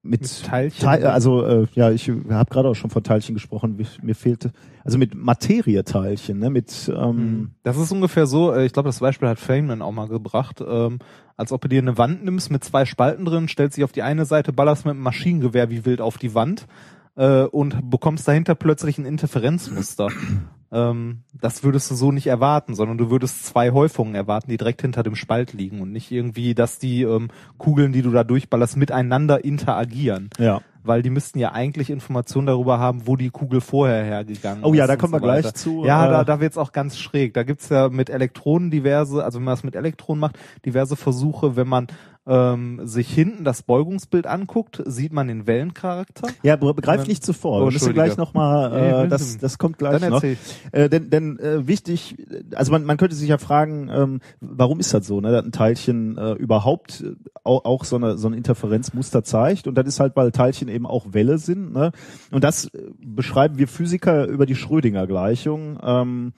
mit, Mit Teilchen? Teil, also äh, ja, ich habe gerade auch schon von Teilchen gesprochen. Mir fehlte also mit Materieteilchen, ne? Mit ähm, Das ist ungefähr so, äh, ich glaube, das Beispiel hat Feynman auch mal gebracht, ähm, als ob du dir eine Wand nimmst mit zwei Spalten drin, stellst dich auf die eine Seite, ballerst mit einem Maschinengewehr wie wild auf die Wand äh, und bekommst dahinter plötzlich ein Interferenzmuster. Ähm, das würdest du so nicht erwarten, sondern du würdest zwei Häufungen erwarten, die direkt hinter dem Spalt liegen und nicht irgendwie, dass die ähm, Kugeln, die du da durchballerst, miteinander interagieren. ja. Weil die müssten ja eigentlich Informationen darüber haben, wo die Kugel vorher hergegangen Oh ja, ist da kommen wir so weiter. gleich zu, Ja, äh, da, da wird's auch ganz schräg. Da gibt's ja mit Elektronen diverse, also wenn man das mit Elektronen macht, diverse Versuche, wenn man ähm, sich hinten das Beugungsbild anguckt, sieht man den Wellencharakter. Ja, be- begreif nicht zuvor. Oh, wir gleich nochmal, Ja, äh, das, das kommt gleich Dann noch. Äh, denn denn äh, wichtig, also man, man könnte sich ja fragen, ähm, warum ist das so, ne, dass ein Teilchen äh, überhaupt äh, auch, auch so, eine, so ein Interferenzmuster zeigt. Und das ist halt, weil Teilchen eben auch Welle sind. Ne? Und das äh, beschreiben wir Physiker über die Schrödinger-Gleichung, ähm,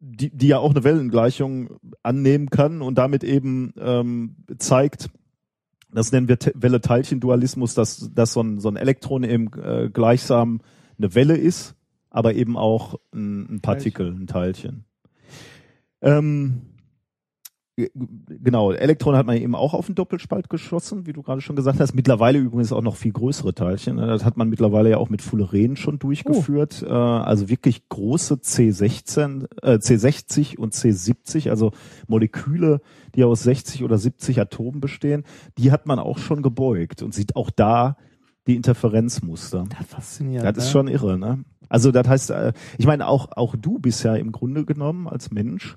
die die, ja auch eine Wellengleichung annehmen kann und damit eben ähm, zeigt, das nennen wir Te- Welle-Teilchen-Dualismus, dass, dass so, ein, so ein Elektron eben äh, gleichsam eine Welle ist, aber eben auch ein, ein Partikel, ein Teilchen. Ähm, genau, Elektron hat man eben auch auf den Doppelspalt geschossen, wie du gerade schon gesagt hast. Mittlerweile übrigens auch noch viel größere Teilchen. ne? Das hat man mittlerweile ja auch mit Fullerenen schon durchgeführt. Äh, also wirklich große C16, äh, C60 und C70, also Moleküle, die aus 60 oder 70 Atomen bestehen, die hat man auch schon gebeugt und sieht auch da die Interferenzmuster. Faszinierend. Das ist ne? schon irre, ne? Also das heißt, äh, ich meine, auch auch du bist ja im Grunde genommen als Mensch.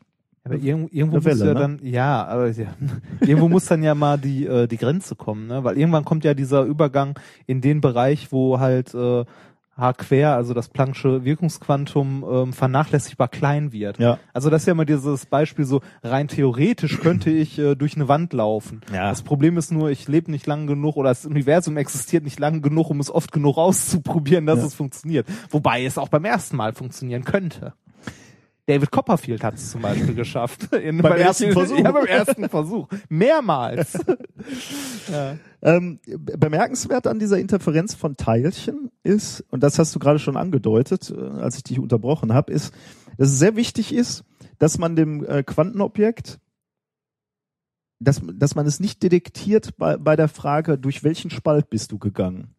Aber irgendwo, irgendwo Eine muss ja ne? dann, ja, aber ja, *laughs* irgendwo muss dann ja mal die äh, die Grenze kommen, ne? Weil irgendwann kommt ja dieser Übergang in den Bereich, wo halt äh, H quer, also das Planck'sche Wirkungsquantum ähm, vernachlässigbar klein wird. Ja. Also das ist ja immer dieses Beispiel so rein theoretisch könnte ich äh, durch eine Wand laufen. Ja. Das Problem ist nur, ich lebe nicht lang genug oder das Universum existiert nicht lang genug, um es oft genug auszuprobieren, dass Ja. es funktioniert. Wobei es auch beim ersten Mal funktionieren könnte. David Copperfield hat es zum Beispiel geschafft. *laughs* In, Beim bei ersten Versuch. Ja, beim ersten Versuch. Mehrmals. *laughs* ja. Ähm, be- bemerkenswert an dieser Interferenz von Teilchen ist, und das hast du gerade schon angedeutet, äh, als ich dich unterbrochen habe, ist, dass es sehr wichtig ist, dass man dem äh, Quantenobjekt, dass, dass man es nicht detektiert bei, bei der Frage, durch welchen Spalt bist du gegangen.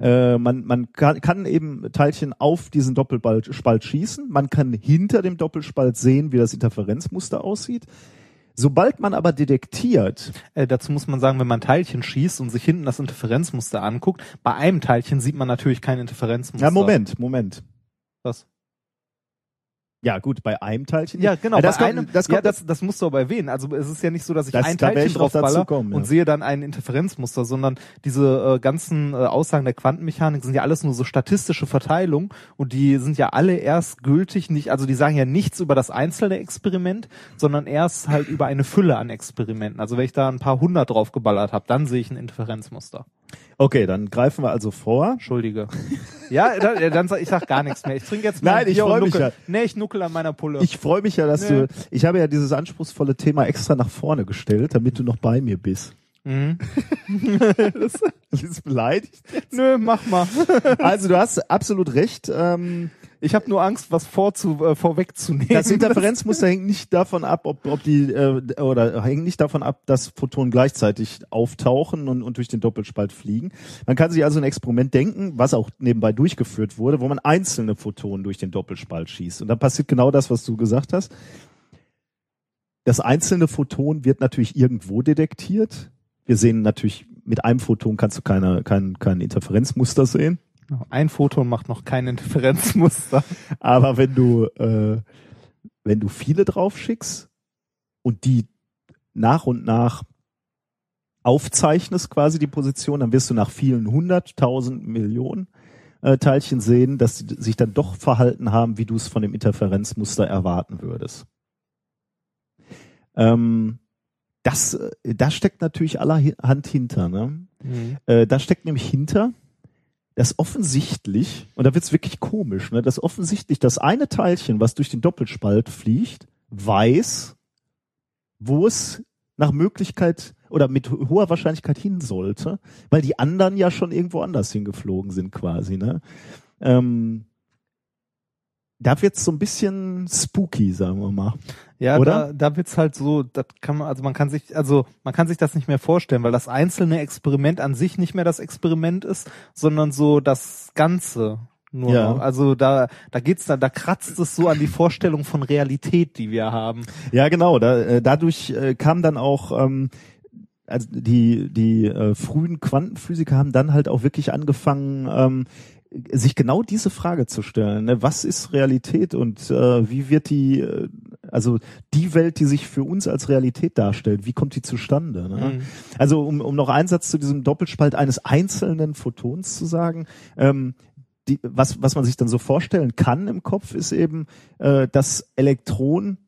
Äh, man man kann, kann eben Teilchen auf diesen Doppelspalt schießen. Man kann hinter dem Doppelspalt sehen, wie das Interferenzmuster aussieht. Sobald man aber detektiert, Äh, dazu muss man sagen, wenn man Teilchen schießt und sich hinten das Interferenzmuster anguckt, bei einem Teilchen sieht man natürlich kein Interferenzmuster. ja Moment, Moment. Was? Ja gut, bei einem Teilchen. Ja, genau. das bei kommt, einem, das ja, kommt, das, das musst du aber erwähnen. Also es ist ja nicht so, dass ich Das- ein Teilchen ich draufballer kommen, ja. und sehe dann ein Interferenzmuster, sondern diese äh, ganzen äh, Aussagen der Quantenmechanik sind ja alles nur so statistische Verteilungen und die sind ja alle erst gültig, nicht, also die sagen ja nichts über das einzelne Experiment, sondern erst halt über eine Fülle an Experimenten. Also wenn ich da ein paar hundert draufgeballert habe, dann sehe ich ein Interferenzmuster. Okay, dann greifen wir also vor. Entschuldige. ja, dann, dann sag ich sag gar nichts mehr. Ich trinke jetzt mal Nein, ein ich Bier und freu mich ja. Nee, ich nuckel an meiner Pulle. Ich freue mich ja, dass Nee. du. Ich habe ja dieses anspruchsvolle Thema extra nach vorne gestellt, damit du noch bei mir bist. mhm. *laughs* *laughs* das ist beleidigt. Nö, mach mal. Also du hast absolut recht. Ähm, Ich habe nur Angst, was vorzu, äh, vorwegzunehmen. das Interferenzmuster *laughs* hängt nicht davon ab, ob, ob die äh, oder hängt nicht davon ab, dass Photonen gleichzeitig auftauchen und, und durch den Doppelspalt fliegen. Man kann sich also ein Experiment denken, was auch nebenbei durchgeführt wurde, wo man einzelne Photonen durch den Doppelspalt schießt. Und dann passiert genau das, was du gesagt hast. Das einzelne Photon wird natürlich irgendwo detektiert. Wir sehen natürlich, mit einem Photon kannst du keine, kein, kein Interferenzmuster sehen. Ein Photon macht noch kein Interferenzmuster. *laughs* Aber wenn du, äh, wenn du viele drauf schickst und die nach und nach aufzeichnest quasi die Position, dann wirst du nach vielen hunderttausend Millionen äh, Teilchen sehen, dass sie sich dann doch verhalten haben, wie du es von dem Interferenzmuster erwarten würdest. Ähm, das, äh, da steckt natürlich allerhand hinter. Ne? Äh, da steckt nämlich hinter, dass offensichtlich, und da wird's wirklich komisch, ne, dass offensichtlich das eine Teilchen, was durch den Doppelspalt fliegt, weiß, wo es nach Möglichkeit oder mit hoher Wahrscheinlichkeit hin sollte, weil die anderen ja schon irgendwo anders hingeflogen sind quasi. Ne? Ähm, da wird's so ein bisschen spooky, sagen wir mal. Ja, Oder? da, da wird's halt so, das kann man, also man kann sich, also man kann sich das nicht mehr vorstellen, weil das einzelne Experiment an sich nicht mehr das Experiment ist, sondern so das Ganze. Nur Ja. Also da, da geht's da, da kratzt es so an die Vorstellung von Realität, die wir haben. Ja, genau. Da, äh, dadurch äh, kam dann auch ähm, also die die äh, frühen Quantenphysiker haben dann halt auch wirklich angefangen ähm, sich genau diese Frage zu stellen, ne? was ist Realität und äh, wie wird die, äh, also die Welt, die sich für uns als Realität darstellt, wie kommt die zustande? Ne? Mhm. Also um, um noch einen Satz zu diesem Doppelspalt eines einzelnen Photons zu sagen, ähm, die, was, was man sich dann so vorstellen kann im Kopf, ist eben, äh, das Elektron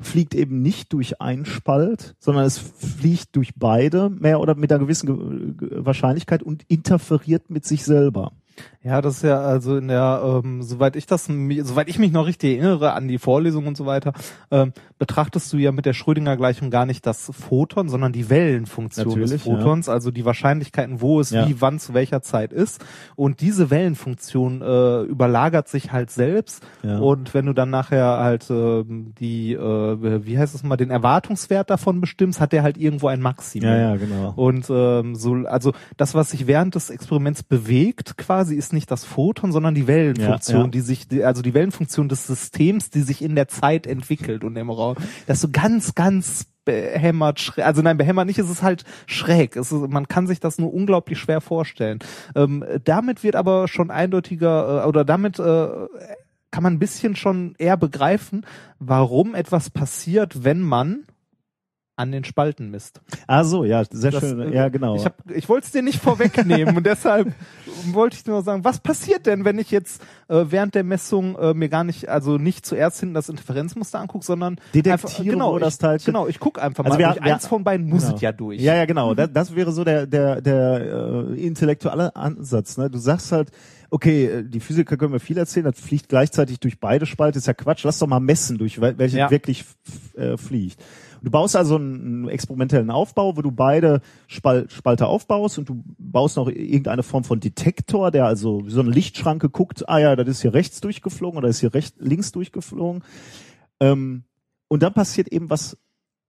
fliegt eben nicht durch einen Spalt, sondern es fliegt durch beide, mehr oder mit einer gewissen Ge Ge- Wahrscheinlichkeit und interferiert mit sich selber. Ja, das ist ja also in der, ähm, soweit ich das, soweit ich mich noch richtig erinnere an die Vorlesung und so weiter, ähm, betrachtest du ja mit der Schrödinger Gleichung gar nicht das Photon, sondern die Wellenfunktion des Natürlich, ja. Photons, also die Wahrscheinlichkeiten, wo es Ja. wie, wann, zu welcher Zeit ist. Und diese Wellenfunktion äh, überlagert sich halt selbst. Ja. Und wenn du dann nachher halt ähm, die, äh, wie heißt es mal, den Erwartungswert davon bestimmst, hat der halt irgendwo ein Maximum. Ja, ja, genau. Und ähm, so, also das, was sich während des Experiments bewegt, quasi, ist nicht das Photon, sondern die Wellenfunktion, Ja, ja. die sich, die, also die Wellenfunktion des Systems, die sich in der Zeit entwickelt und im Raum. Das so ganz, ganz behämmert, also nein, behämmert nicht, es ist halt schräg. Es ist, man kann sich das nur unglaublich schwer vorstellen. Ähm, damit wird aber schon eindeutiger, äh, oder damit äh, kann man ein bisschen schon eher begreifen, warum etwas passiert, wenn man an den Spalten misst. Ah so, ja, sehr Das, schön. äh, Ja, genau. Ich, hab, ich wollte es dir nicht vorwegnehmen und *laughs* deshalb wollte ich nur sagen, was passiert denn, wenn ich jetzt äh, während der Messung äh, mir gar nicht, also nicht zuerst hinten das Interferenzmuster angucke, sondern Detektiere, genau, wo das ich, Teilchen- Genau, ich gucke einfach Also mal. wir- durch wir- eins von beiden muss Genau. es ja durch. Ja, ja, genau. Das, das wäre so der der der äh, intellektuelle Ansatz. Ne? Du sagst halt, okay, äh, die Physiker können mir viel erzählen, das fliegt gleichzeitig durch beide Spalte, ist ja Quatsch. Lass doch mal messen, durch wel- welche Ja. wirklich äh, fliegt. Du baust also einen, experimentellen Aufbau, wo du beide Spal Spalte aufbaust und du baust noch irgendeine Form von Detektor, der also so eine Lichtschranke guckt, ah ja, das ist hier rechts durchgeflogen oder ist hier rechts links durchgeflogen. Ähm, und dann passiert eben was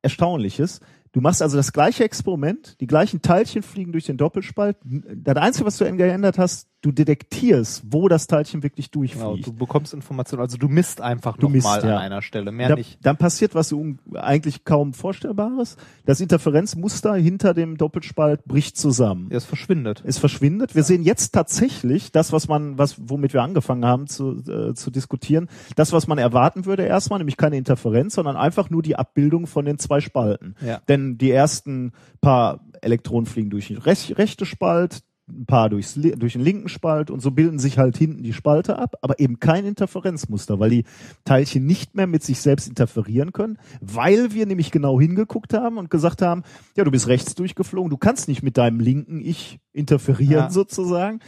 Erstaunliches. Du machst also das gleiche Experiment, die gleichen Teilchen fliegen durch den Doppelspalt. Das Einzige, was du geändert hast, du detektierst, wo das Teilchen wirklich Genau, durchfliegt. du bekommst Informationen, also du misst einfach Du nochmal misst, ja. an einer Stelle, mehr da, nicht. dann passiert was eigentlich kaum Vorstellbares. Das Interferenzmuster hinter dem Doppelspalt bricht zusammen. Ja, es verschwindet. Es verschwindet. Wir sehen jetzt tatsächlich das, was man, was, womit wir angefangen haben zu, äh, zu diskutieren, das, was man erwarten würde erstmal, nämlich keine Interferenz, sondern einfach nur die Abbildung von den zwei Spalten. Ja. Denn die ersten paar Elektronen fliegen durch rech rechte Spalt, ein paar durchs, durch den linken Spalt und so bilden sich halt hinten die Spalte ab, aber eben kein Interferenzmuster, weil die Teilchen nicht mehr mit sich selbst interferieren können, weil wir nämlich genau hingeguckt haben und gesagt haben, ja, du bist rechts durchgeflogen, du kannst nicht mit deinem linken Ich interferieren Ja. sozusagen.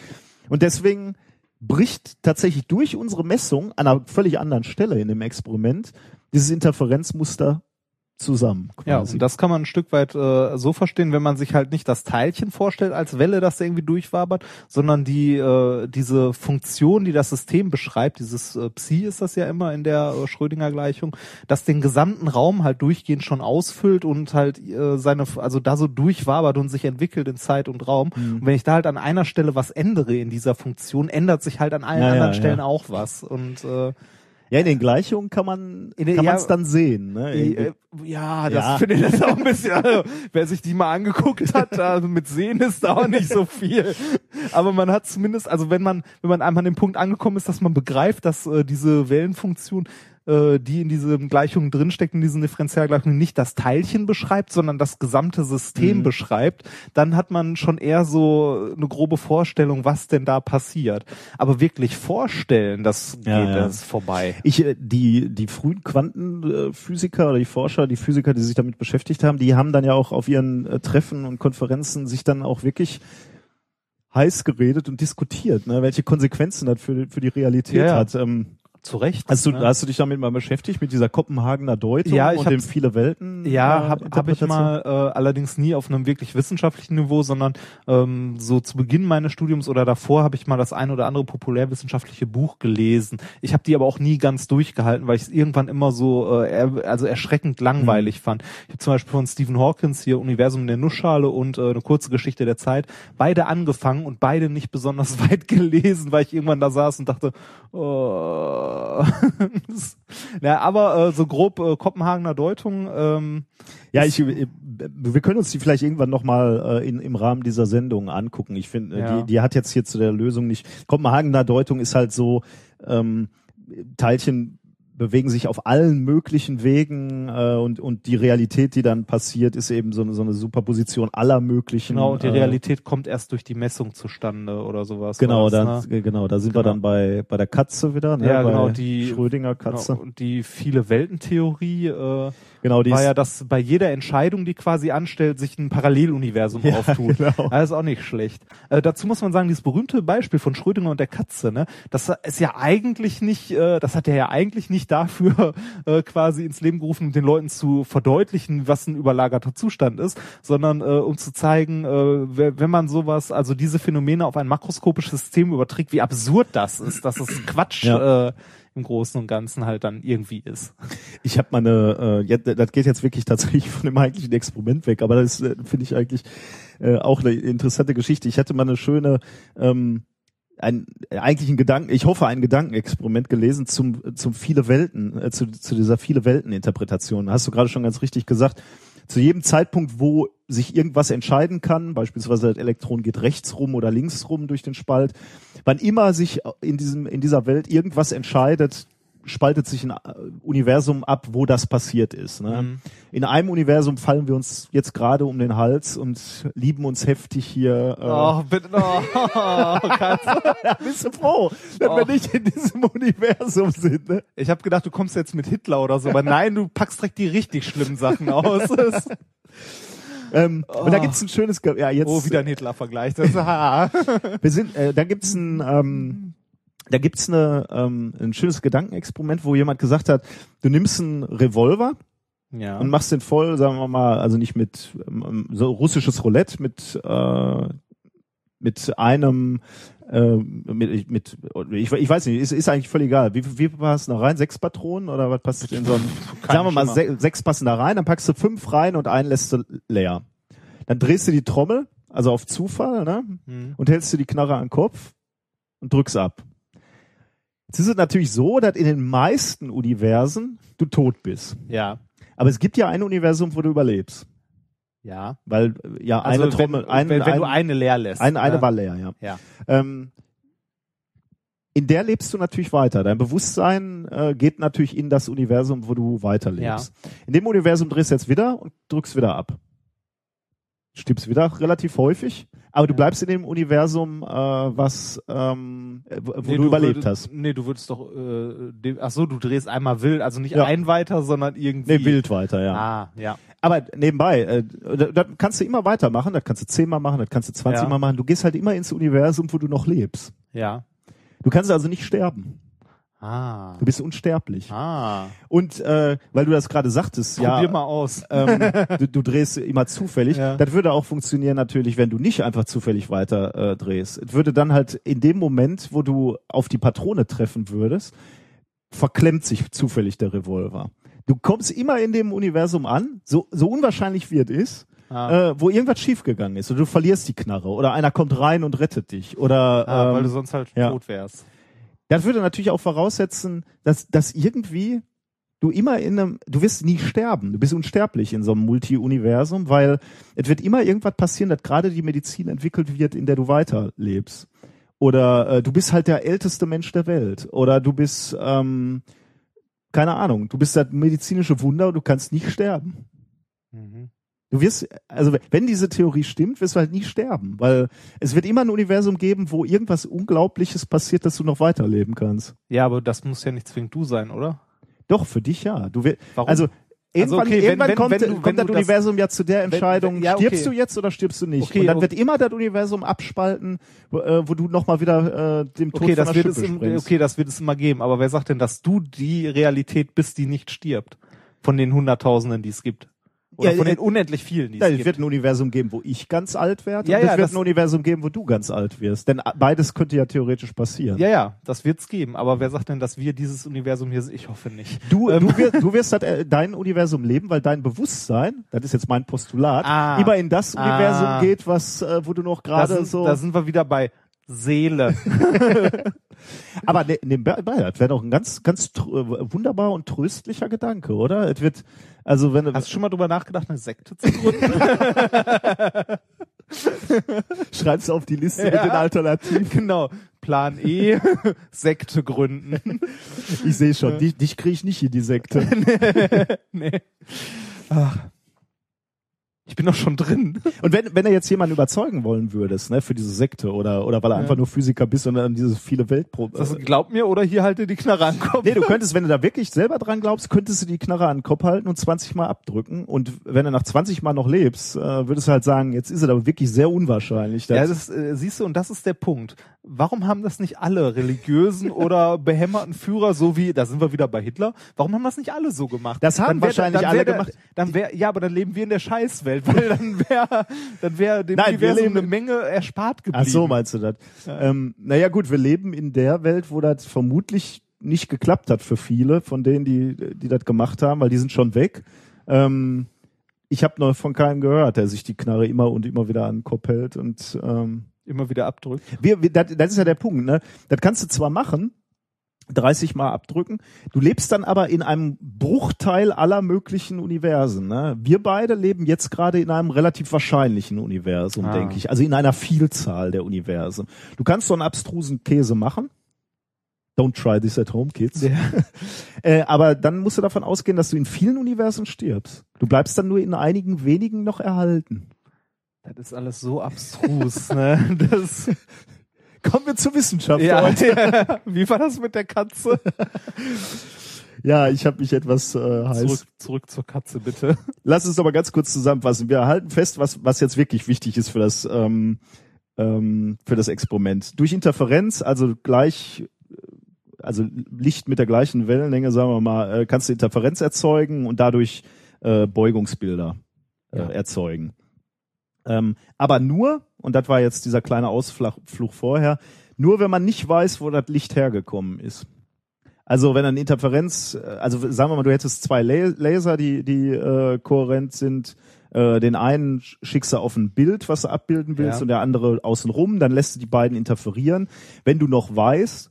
Und deswegen bricht tatsächlich durch unsere Messung an einer völlig anderen Stelle in dem Experiment dieses Interferenzmuster zusammen. Ja, quasi. und das kann man ein Stück weit äh, so verstehen, wenn man sich halt nicht das Teilchen vorstellt als Welle, das da irgendwie durchwabert, sondern die äh, diese Funktion, die das System beschreibt, dieses äh, Psi ist das ja immer in der äh, Schrödinger Gleichung, das den gesamten Raum halt durchgehend schon ausfüllt und halt äh, seine also da so durchwabert und sich entwickelt in Zeit und Raum. Mhm. Und wenn ich da halt an einer Stelle was ändere in dieser Funktion, ändert sich halt an allen Ja, ja, anderen ja. Stellen auch was und äh, Ja, in den Gleichungen kann man kann ja, man es dann sehen. Ne? Äh, Irgendwie. Ja, das Ja. finde ich das auch ein *laughs* bisschen. Also, wer sich die mal angeguckt hat, also mit Sehen ist da auch nicht so viel. Aber man hat zumindest, also wenn man, wenn man einmal an dem Punkt angekommen ist, dass man begreift, dass äh, diese Wellenfunktion, äh, die in diesen Gleichungen drinsteckt, in diesen Differentialgleichungen, nicht das Teilchen beschreibt, sondern das gesamte System Mhm. beschreibt, dann hat man schon eher so eine grobe Vorstellung, was denn da passiert. Aber wirklich vorstellen, das geht Ja, ja. das vorbei. Ich, äh, die, die frühen Quantenphysiker oder die Forscher, die Physiker, die sich damit beschäftigt haben, die haben dann ja auch auf ihren äh, Treffen und Konferenzen sich dann auch wirklich heiß geredet und diskutiert, ne, welche Konsequenzen das für, für die Realität Ja, ja. hat. Ähm, Zu Recht. hast, du, ne? hast du dich damit mal beschäftigt, mit dieser Kopenhagener Deutung Ja, ich und dem viele Welten? äh, Ja, habe hab ich mal, äh, allerdings nie auf einem wirklich wissenschaftlichen Niveau, sondern ähm, so zu Beginn meines Studiums oder davor habe ich mal das ein oder andere populärwissenschaftliche Buch gelesen. Ich habe die aber auch nie ganz durchgehalten, weil ich es irgendwann immer so äh, also erschreckend langweilig fand. Ich habe zum Beispiel von Stephen Hawkins hier Universum in der Nussschale und äh, eine kurze Geschichte der Zeit beide angefangen und beide nicht besonders *laughs* weit gelesen, weil ich irgendwann da saß und dachte, oh. *laughs* ja, aber äh, so grob äh, Kopenhagener Deutung. Ähm, Ja, ich, äh, wir können uns die vielleicht irgendwann nochmal äh, in, im Rahmen dieser Sendung angucken. Ich finde, Ja. die, die hat jetzt hier zu der Lösung nicht. Kopenhagener Deutung ist halt so, ähm, Teilchen bewegen sich auf allen möglichen Wegen äh, und, und die Realität, die dann passiert, ist eben so eine, so eine Superposition aller möglichen. Genau, und die äh, Realität kommt erst durch die Messung zustande oder sowas. Genau, war da, das, ne? genau, da sind wir Genau. dann bei, bei der Katze wieder, ne? Ja, bei genau, die- Schrödinger Katze. Genau, und die viele Weltentheorie äh, Genau, die war ja, dass bei jeder Entscheidung, die quasi anstellt, sich ein Paralleluniversum *laughs* Ja, auftut. genau. Das ist auch nicht schlecht. Äh, dazu muss man sagen, dieses berühmte Beispiel von Schrödinger und der Katze, ne, das ist ja eigentlich nicht, äh, das hat er ja eigentlich nicht dafür *laughs* äh, quasi ins Leben gerufen, um den Leuten zu verdeutlichen, was ein überlagerter Zustand ist, sondern äh, um zu zeigen, äh, wenn man sowas, also diese Phänomene auf ein makroskopisches System überträgt, wie absurd das ist, dass es Quatsch Ja. äh, im Großen und Ganzen halt dann irgendwie ist. Ich habe mal eine, äh, ja, das geht jetzt wirklich tatsächlich von dem eigentlichen Experiment weg, aber das äh, finde ich eigentlich äh, auch eine interessante Geschichte. Ich hatte mal eine schöne, ähm, ein äh, eigentlich ein Gedanken, ich hoffe ein Gedankenexperiment gelesen zum zum viele Welten, äh, zu, zu dieser viele Welten Interpretation. Hast du gerade schon ganz richtig gesagt. Zu jedem Zeitpunkt, wo sich irgendwas entscheiden kann, beispielsweise das Elektron geht rechts rum oder links rum durch den Spalt, wann immer sich in diesem in dieser Welt irgendwas entscheidet, spaltet sich ein äh, Universum ab, wo das passiert ist. Ne? Mhm. In einem Universum fallen wir uns jetzt gerade um den Hals und lieben uns heftig hier. Äh, Oh, bitte, oh, *laughs* Katze. ja, bist du froh, dass wir Oh. nicht in diesem Universum sind. Ne? Ich habe gedacht, du kommst jetzt mit Hitler oder so, aber nein, du packst direkt die richtig schlimmen Sachen aus. *laughs* *laughs* Ähm, Und da gibt's ein schönes, Ge- ja jetzt, oh, wieder ein Hitler-Vergleich. *laughs* Wir sind, äh, da gibt's ein, ähm, da gibt's eine, ähm, ein schönes Gedankenexperiment, wo jemand gesagt hat, du nimmst einen Revolver Ja. und machst den voll, sagen wir mal, also nicht mit ähm, so russisches Roulette mit äh, mit einem äh, mit, mit ich, ich weiß nicht, ist, ist eigentlich völlig egal. Wie, wie passt da rein? Sechs Patronen oder was passt in so einem? Sagen wir mal, se sechs passen da rein, dann packst du fünf rein und einen lässt du leer. Dann drehst du die Trommel, also auf Zufall, ne? Hm. und hältst du die Knarre an den Kopf und drückst ab. Jetzt ist es natürlich so, dass in den meisten Universen du tot bist. Ja. Aber es gibt ja ein Universum, wo du überlebst. Ja. Weil ja Also eine Trommel, wenn, ein, wenn, wenn ein, du eine leer lässt. ein, eine ja. war leer, ja. Ja. Ähm, in der lebst du natürlich weiter. Dein Bewusstsein äh, geht natürlich in das Universum, wo du weiterlebst. In dem Universum drehst du jetzt wieder und drückst wieder ab. Stirbst wieder relativ häufig, aber du Ja. bleibst in dem Universum, äh, was ähm, äh, wo, Nee, du, überlebt würd- hast. Nee, du würdest doch, äh, ach so, du drehst einmal wild, also nicht Ja. ein weiter, sondern irgendwie. Nee, wild weiter, ja. Ah, ja. Aber nebenbei, äh, da, da kannst du immer weitermachen, das kannst du zehnmal machen, das kannst du 20 Ja. Mal machen. Du gehst halt immer ins Universum, wo du noch lebst. Ja. Du kannst also nicht sterben. Ah. Du bist unsterblich. Ah. Und äh, weil du das gerade sagtest, Probier ja, mal aus. ähm, *laughs* du, du drehst immer zufällig. Ja. Das würde auch funktionieren natürlich, wenn du nicht einfach zufällig weiter äh, drehst. Es würde dann halt in dem Moment, wo du auf die Patrone treffen würdest, verklemmt sich zufällig der Revolver. Du kommst immer in dem Universum an, so, so unwahrscheinlich wie es ist, Ah. äh, wo irgendwas schiefgegangen ist oder du verlierst die Knarre oder einer kommt rein und rettet dich oder ah, weil ähm, du sonst halt ja. tot wärst. das würde natürlich auch voraussetzen, dass, dass irgendwie du immer in einem, du wirst nie sterben, du bist unsterblich in so einem Multi-Universum, weil es wird immer irgendwas passieren, dass gerade die Medizin entwickelt wird, in der du weiterlebst. Oder äh, du bist halt der älteste Mensch der Welt. Oder du bist, ähm, keine Ahnung, du bist das medizinische Wunder und du kannst nicht sterben. Mhm. Du wirst, also wenn diese Theorie stimmt, wirst du halt nie sterben, weil es wird immer ein Universum geben, wo irgendwas Unglaubliches passiert, dass du noch weiterleben kannst. Ja, aber das muss ja nicht zwingend du sein, oder? Doch, für dich ja. Du wir, Warum? also irgendwann, okay, wenn- irgendwann wenn- kommt, wenn du- wenn kommt das du das- Universum ja zu der Entscheidung, ja, okay. stirbst du jetzt oder stirbst du nicht? Okay, und dann okay. wird immer das Universum abspalten, wo, äh, wo du nochmal wieder äh, dem Tod Okay, das wird es im, okay, das wird es immer geben. Aber wer sagt denn, dass du die Realität bist, die nicht stirbt? Von den Hunderttausenden, die es gibt. Oder Ja, von äh, den unendlich vielen, die Ja, es es gibt. wird ein Universum geben, wo ich ganz alt werde. Ja, und es ja, wird das- ein Universum geben, wo du ganz alt wirst. Denn beides könnte ja theoretisch passieren. Ja, ja, das wird's geben. Aber wer sagt denn, dass wir dieses Universum hier sind? Ich hoffe nicht. Du, Ähm. du, wirst, *laughs* du wirst halt, äh, dein Universum leben, weil dein Bewusstsein, das ist jetzt mein Postulat, Ah. immer in das Ah. Universum geht, was, äh, wo du noch gerade so. da sind wir wieder bei Seele. *laughs* *laughs* aber ne, nebenbei, das wäre doch ein ganz, ganz äh, wunderbarer und tröstlicher Gedanke, oder? Es wird, also wenn du Hast du schon mal drüber nachgedacht, eine Sekte zu gründen? *laughs* schreibst auf die Liste Ja. mit den Alternativen. genau. Plan E, *laughs* Sekte gründen. Ich sehe schon, dich, dich kriege ich nicht in die Sekte. *laughs* nee. Ach. Ich bin doch schon drin. Und wenn, wenn du jetzt jemanden überzeugen wollen würdest, ne, für diese Sekte oder, oder weil er Ja. einfach nur Physiker bist und dann diese viele Weltproben. Das glaubt mir oder hier halte die Knarre an den Kopf. Nee, du könntest, wenn du da wirklich selber dran glaubst, könntest du die Knarre an den Kopf halten und 20 Mal abdrücken. Und wenn du nach 20 Mal noch lebst, äh, würdest du halt sagen, jetzt ist es aber wirklich sehr unwahrscheinlich. Ja, dass- das äh, siehst du, und das ist der Punkt. Warum haben das nicht alle religiösen *laughs* oder behämmerten Führer, so wie, da sind wir wieder bei Hitler, warum haben das nicht alle so gemacht? Das haben Dann wär- wahrscheinlich dann alle wär der- gemacht. Dann wär, ja, aber dann leben wir in der Scheißwelt, weil dann wäre dann wär dem Nein, Universum leben- eine Menge erspart geblieben. Ach so, meinst du das? Ähm, naja gut, wir leben in der Welt, wo das vermutlich nicht geklappt hat für viele von denen, die, die das gemacht haben, weil die sind schon weg. Ähm, ich habe noch von keinem gehört, der sich die Knarre immer und immer wieder an den Kopf hält und ähm, Immer wieder abdrückt. wir, wir, das, das ist ja der Punkt, ne? Das kannst du zwar machen, 30 Mal abdrücken, du lebst dann aber in einem Bruchteil aller möglichen Universen. Ne? Wir beide leben jetzt gerade in einem relativ wahrscheinlichen Universum, Ah. denke ich. Also in einer Vielzahl der Universen. Du kannst so einen abstrusen Käse machen. Don't try this at home, kids. Ja. *laughs* Äh, aber dann musst du davon ausgehen, dass du in vielen Universen stirbst. Du bleibst dann nur in einigen wenigen noch erhalten. Das ist alles so abstrus, *laughs* ne? Das, Kommen wir zur Wissenschaft ja, heute. *laughs* Wie war das mit der Katze? *laughs* Ja, ich habe mich etwas äh, heiß. Zurück, zurück zur Katze, bitte. Lass uns doch mal ganz kurz zusammenfassen. Wir halten fest, was, was jetzt wirklich wichtig ist für das, ähm, ähm, für das Experiment. Durch Interferenz, also gleich, also Licht mit der gleichen Wellenlänge, sagen wir mal, äh, kannst du Interferenz erzeugen und dadurch äh, Beugungsbilder äh, Ja. erzeugen. Ähm, aber nur, und das war jetzt dieser kleine Ausflug vorher, nur wenn man nicht weiß, wo das Licht hergekommen ist. Also wenn eine Interferenz, äh, also sagen wir mal, du hättest zwei La- Laser, die, die äh, kohärent sind. Äh, den einen sch- schickst du auf ein Bild, was du abbilden willst, Ja. und der andere außenrum. Dann lässt du die beiden interferieren. Wenn du noch weißt,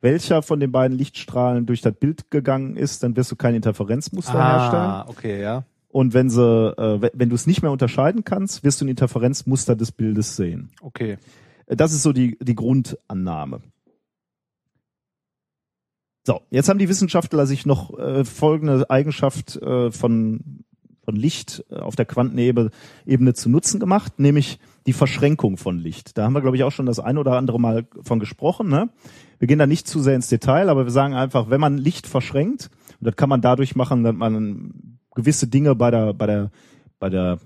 welcher von den beiden Lichtstrahlen durch das Bild gegangen ist, dann wirst du kein Interferenzmuster herstellen. Ah, okay, ja. Und wenn sie, äh, we- wenn du es nicht mehr unterscheiden kannst, wirst du ein Interferenzmuster des Bildes sehen. Okay. Äh, Das ist so die, die Grundannahme. So, jetzt haben die Wissenschaftler sich noch äh, folgende Eigenschaft äh, von, von Licht äh, auf der Quantenebene Ebene zu Nutzen gemacht, nämlich die Verschränkung von Licht. Da haben wir, glaube ich, auch schon das ein oder andere Mal von gesprochen. Ne? Wir gehen da nicht zu sehr ins Detail, aber wir sagen einfach, wenn man Licht verschränkt, und das kann man dadurch machen, dass man gewisse Dinge bei der, bei der, bei der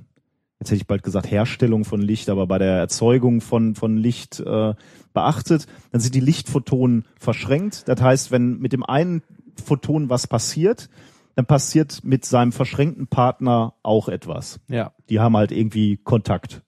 jetzt hätte ich bald gesagt Herstellung von Licht, aber bei der Erzeugung von, von Licht äh, beachtet, dann sind die Lichtphotonen verschränkt. Das heißt, wenn mit dem einen Photon was passiert, dann passiert mit seinem verschränkten Partner auch etwas. Ja. Die haben halt irgendwie Kontakt.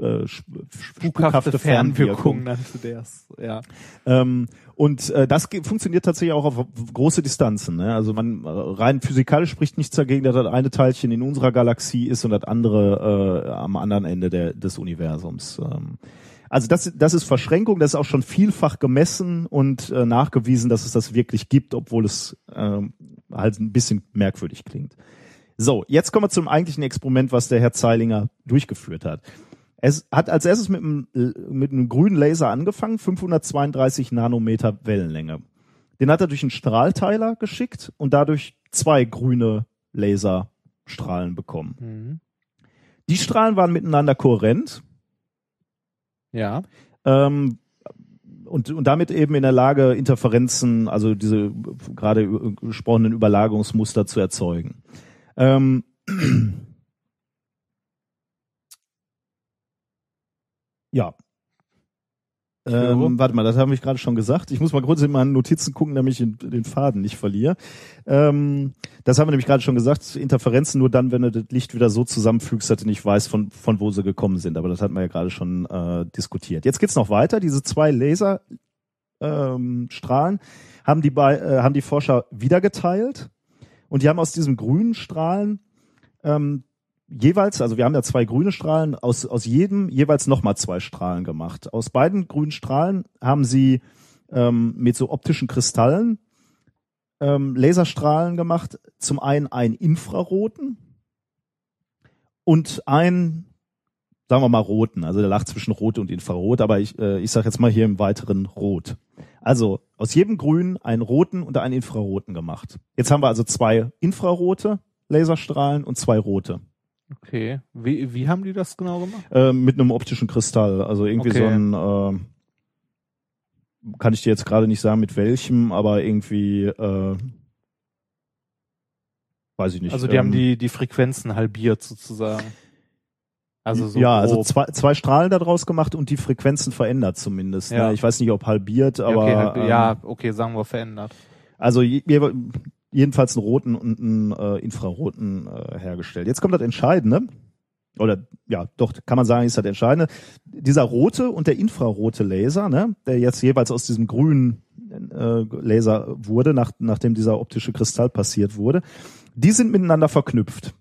Äh, sp- Spukhafte Fernwirkung nannte der es. Ja. ähm, und äh, das funktioniert tatsächlich auch auf große Distanzen. Ne? Also man äh, rein physikalisch spricht nichts dagegen, dass das eine Teilchen in unserer Galaxie ist und das andere äh, am anderen Ende der, des Universums. Ähm, also das, das ist Verschränkung, das ist auch schon vielfach gemessen und äh, nachgewiesen, dass es das wirklich gibt, obwohl es ähm, halt ein bisschen merkwürdig klingt. So, jetzt kommen wir zum eigentlichen Experiment, was der Herr Zeilinger durchgeführt hat. Es hat als erstes mit einem, mit einem grünen Laser angefangen, 532 Nanometer Wellenlänge. Den hat er durch einen Strahlteiler geschickt und dadurch zwei grüne Laserstrahlen bekommen. Mhm. Die Strahlen waren miteinander kohärent Ja. ähm, und, und damit eben in der Lage, Interferenzen, also diese gerade gesprochenen Überlagerungsmuster zu erzeugen. Ähm, ja. Ähm, warte mal, das habe ich gerade schon gesagt. Ich muss mal kurz in meinen Notizen gucken, damit ich den, den Faden nicht verliere. Ähm, das haben wir nämlich gerade schon gesagt. Interferenzen nur dann, wenn du das Licht wieder so zusammenfügst, dass du nicht weißt, von, von wo sie gekommen sind. Aber das hatten wir ja gerade schon äh, diskutiert. Jetzt geht's noch weiter. Diese zwei Laserstrahlen ähm, haben die, bei, äh, haben die Forscher wieder geteilt. Und die haben aus diesen grünen Strahlen ähm, jeweils, also wir haben ja zwei grüne Strahlen, aus, aus jedem jeweils nochmal zwei Strahlen gemacht. Aus beiden grünen Strahlen haben sie ähm, mit so optischen Kristallen ähm, Laserstrahlen gemacht. Zum einen einen infraroten und einen, sagen wir mal, roten. Also der lag zwischen rot und infrarot, aber ich, äh, ich sage jetzt mal hier im weiteren rot. Also aus jedem grünen einen roten und einen infraroten gemacht. Jetzt haben wir also zwei infrarote Laserstrahlen und zwei rote. Okay. Wie, wie haben die das genau gemacht? Äh, mit einem optischen Kristall. Also irgendwie Okay. so ein, äh, kann ich dir jetzt gerade nicht sagen, mit welchem, aber irgendwie, äh, weiß ich nicht. Also die haben ähm, die, die Frequenzen halbiert sozusagen. Also so ja, also grob. zwei, zwei Strahlen daraus gemacht und die Frequenzen verändert zumindest. Ja. Ne? Ich weiß nicht, ob halbiert, aber okay, halt, ähm, ja, okay, sagen wir verändert. also je, je, jedenfalls einen roten und einen äh, infraroten äh, hergestellt. Jetzt kommt das Entscheidende. Oder ja, doch, kann man sagen, ist das Entscheidende. Dieser rote und der infrarote Laser, ne, der jetzt jeweils aus diesem grünen äh, Laser wurde, nach, nachdem dieser optische Kristall passiert wurde, die sind miteinander verknüpft.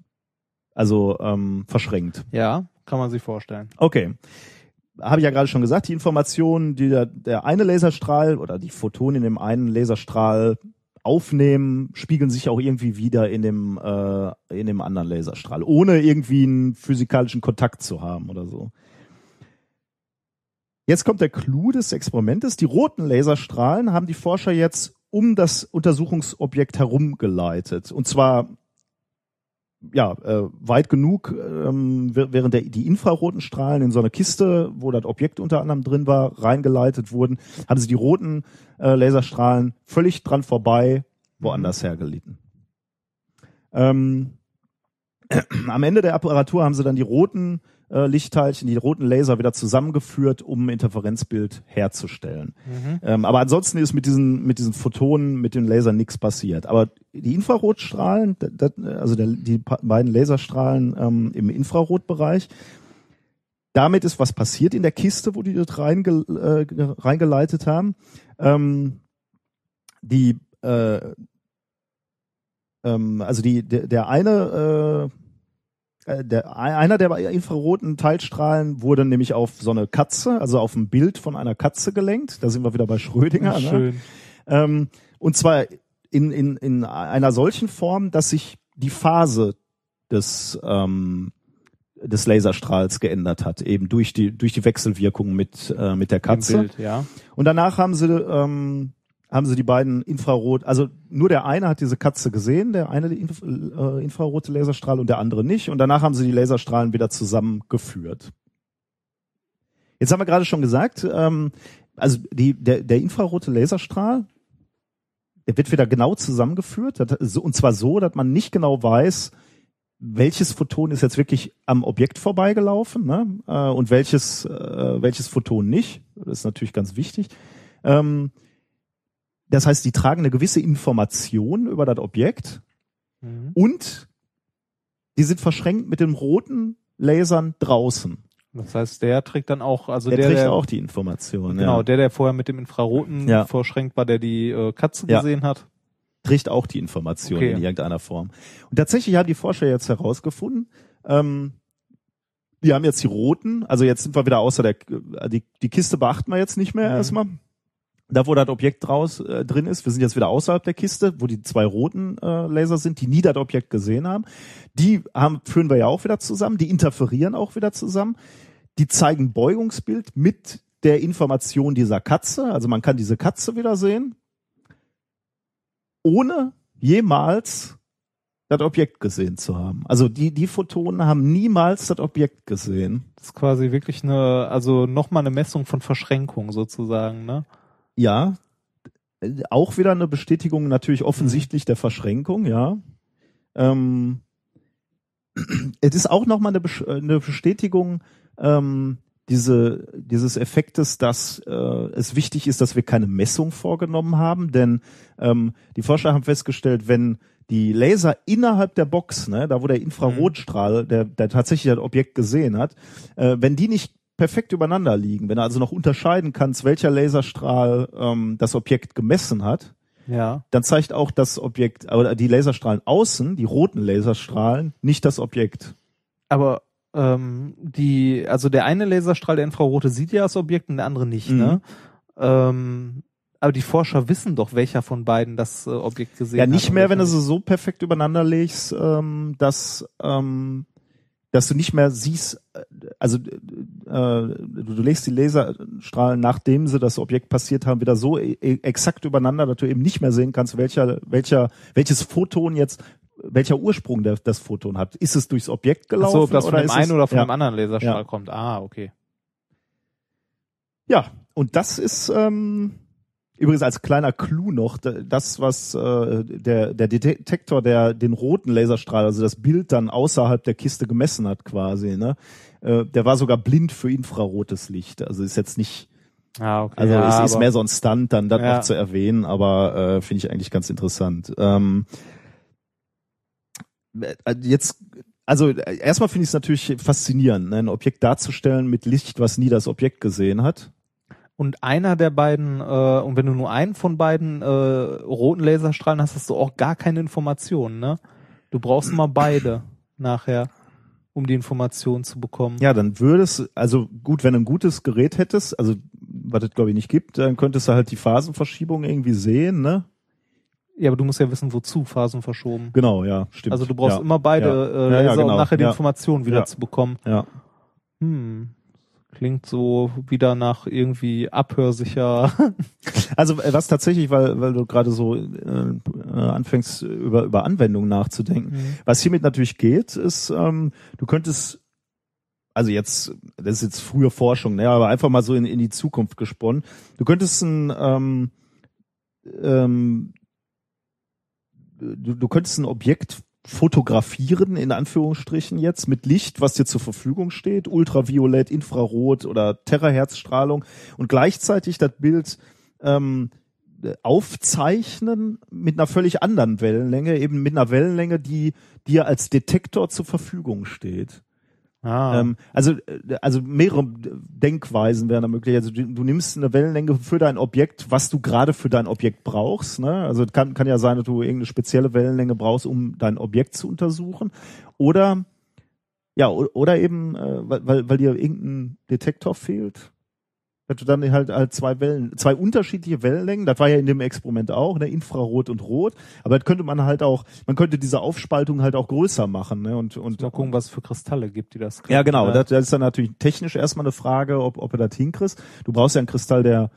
Also ähm, verschränkt. Ja, kann man sich vorstellen. Okay. Habe ich ja gerade schon gesagt, die Informationen, die der, der eine Laserstrahl oder die Photonen in dem einen Laserstrahl aufnehmen, spiegeln sich auch irgendwie wieder in dem, äh, in dem anderen Laserstrahl, ohne irgendwie einen physikalischen Kontakt zu haben oder so. Jetzt kommt der Clou des Experimentes. Die roten Laserstrahlen haben die Forscher jetzt um das Untersuchungsobjekt herum geleitet. Und zwar ja, äh, weit genug, ähm, während der, die infraroten Strahlen in so eine Kiste, wo das Objekt unter anderem drin war, reingeleitet wurden, haben sie die roten äh, Laserstrahlen völlig dran vorbei woanders hergelitten. Ähm, *clears throat* am Ende der Apparatur haben sie dann die roten äh, Lichtteilchen, die roten Laser wieder zusammengeführt, um ein Interferenzbild herzustellen. Ähm, aber ansonsten ist mit diesen, mit diesen Photonen, mit den Lasern nichts passiert. Aber die Infrarotstrahlen, das, also der, die beiden Laserstrahlen ähm, im Infrarotbereich, damit ist was passiert in der Kiste, wo die das reinge, äh, reingeleitet haben. Ähm, die, äh, ähm, also die, der, der eine, äh, der, einer der infraroten Teilstrahlen wurde nämlich auf so eine Katze, also auf ein Bild von einer Katze gelenkt. Da sind wir wieder bei Schrödinger. Ne? Schön. Ähm, und zwar in, in, in einer solchen Form, dass sich die Phase des, ähm, des Laserstrahls geändert hat, eben durch die, durch die Wechselwirkung mit, äh, mit der Katze. Bild, ja. Und danach haben sie, ähm, haben sie die beiden Infrarot, also nur der eine hat diese Katze gesehen, der eine Inf äh, infrarote Laserstrahl und der andere nicht. Und danach haben sie die Laserstrahlen wieder zusammengeführt. Jetzt haben wir gerade schon gesagt, ähm, also die, der, der infrarote Laserstrahl, der wird wieder genau zusammengeführt, und zwar so, dass man nicht genau weiß, welches Photon ist jetzt wirklich am Objekt vorbeigelaufen ne? äh, und welches, äh, welches Photon nicht. Das ist natürlich ganz wichtig. Ähm, das heißt, die tragen eine gewisse Information über das Objekt Mhm. und die sind verschränkt mit den roten Lasern draußen. Das heißt, der trägt dann auch, also der, der, trägt der auch die Information. genau, ja. der, der vorher mit dem Infraroten Ja. verschränkt war, der die äh, Katze Ja. gesehen hat. trägt auch die Information Okay. in irgendeiner Form. Und tatsächlich haben die Forscher jetzt herausgefunden, ähm, die haben jetzt die roten, also jetzt sind wir wieder außer der, die, die Kiste beachten wir jetzt nicht mehr Mhm. erstmal. Da, wo das Objekt draus äh, drin ist, wir sind jetzt wieder außerhalb der Kiste, wo die zwei roten äh, Laser sind, die nie das Objekt gesehen haben. Die haben, führen wir ja auch wieder zusammen, die interferieren auch wieder zusammen. Die zeigen Beugungsbild mit der Information dieser Katze. Also man kann diese Katze wieder sehen ohne jemals das Objekt gesehen zu haben. Also die, die Photonen haben niemals das Objekt gesehen. Das ist quasi wirklich eine, also nochmal eine Messung von Verschränkung sozusagen, ne? Ja, auch wieder eine Bestätigung natürlich offensichtlich der Verschränkung, ja. Ähm, es ist auch nochmal eine, äh, eine Bestätigung ähm, diese, dieses Effektes, dass äh, es wichtig ist, dass wir keine Messung vorgenommen haben, denn ähm, die Forscher haben festgestellt, wenn die Laser innerhalb der Box, ne, da wo der Infrarotstrahl, der, der tatsächlich das Objekt gesehen hat, äh, wenn die nicht perfekt übereinander liegen, wenn du also noch unterscheiden kannst, welcher Laserstrahl ähm, das Objekt gemessen hat, Ja. dann zeigt auch das Objekt, oder die Laserstrahlen außen, die roten Laserstrahlen, nicht das Objekt. Aber ähm, die, also der eine Laserstrahl, der Infrarote, sieht ja das Objekt und der andere nicht, Mhm. ne? Ähm, aber die Forscher wissen doch, welcher von beiden das äh, Objekt gesehen Ja, hat. nicht und mehr, wenn du sie so perfekt übereinander legst, ähm, dass, ähm, dass du nicht mehr siehst, äh, also äh, du, du legst die Laserstrahlen, nachdem sie das Objekt passiert haben, wieder so e e- exakt übereinander, dass du eben nicht mehr sehen kannst, welcher, welcher, welches Photon jetzt, welcher Ursprung der, das Photon hat. Ist es durchs Objekt Ach gelaufen? so, ob das von dem einen oder von ja. dem anderen Laserstrahl Ja. kommt. Ah, okay. Ja, und das ist ähm, übrigens als kleiner Clou noch da- das, was äh, der, der Detektor, der den roten Laserstrahl, also das Bild dann außerhalb der Kiste gemessen hat quasi, ne? Äh, der war sogar blind für infrarotes Licht. Also ist jetzt nicht, Ah, okay. also ja, ist aber- mehr so ein Stunt, dann das Ja. noch zu erwähnen, aber äh, finde ich eigentlich ganz interessant. Ähm, äh, jetzt, also äh, erstmal finde ich es natürlich faszinierend, ne, ein Objekt darzustellen mit Licht, was nie das Objekt gesehen hat. Und einer der beiden, äh, und wenn du nur einen von beiden äh, roten Laserstrahlen hast, hast du auch gar keine Informationen, ne? Du brauchst mal beide nachher, um die Informationen zu bekommen. Ja, dann würde es, also gut, wenn du ein gutes Gerät hättest, also was es glaube ich nicht gibt, dann könntest du halt die Phasenverschiebung irgendwie sehen, ne? Ja, aber du musst ja wissen, wozu Phasen verschoben. Genau, ja, stimmt. Also du brauchst ja. immer beide Ja. äh, Laser, ja, genau. um nachher die. Informationen wieder zu bekommen. Ja. Hm. Klingt so wieder nach irgendwie abhörsicher. *laughs* Also äh, was tatsächlich, weil weil du gerade so äh, äh, anfängst über über Anwendungen nachzudenken, Mhm. was hiermit natürlich geht, ist, ähm, du könntest also jetzt, das ist jetzt frühe Forschung, ne, aber einfach mal so in, in die Zukunft gesponnen. Du könntest ein, ähm, ähm, du, du könntest ein Objekt fotografieren, in Anführungsstrichen jetzt, mit Licht, was dir zur Verfügung steht, Ultraviolett, Infrarot oder Terahertzstrahlung und gleichzeitig das Bild ähm, aufzeichnen mit einer völlig anderen Wellenlänge, eben mit einer Wellenlänge, die dir als Detektor zur Verfügung steht. Ah. Ähm, also, äh, also mehrere Denkweisen wären da möglich. Also du, du nimmst eine Wellenlänge für dein Objekt, was du gerade für dein Objekt brauchst. Ne? Also kann, kann ja sein, dass du irgendeine spezielle Wellenlänge brauchst, um dein Objekt zu untersuchen. Oder ja, oder eben, äh, weil, weil dir irgendein Detektor fehlt. Dass du dann halt, halt zwei Wellen, zwei unterschiedliche Wellenlängen, das war ja in dem Experiment auch, ne, Infrarot und Rot, aber das könnte man halt auch, man könnte diese Aufspaltung halt auch größer machen, ne? Und, und Mal gucken, was für Kristalle gibt, die das können. ja, genau. Ne? Das, das ist dann natürlich technisch erstmal eine Frage, ob, ob du das hinkriegst. Du brauchst ja einen Kristall, der,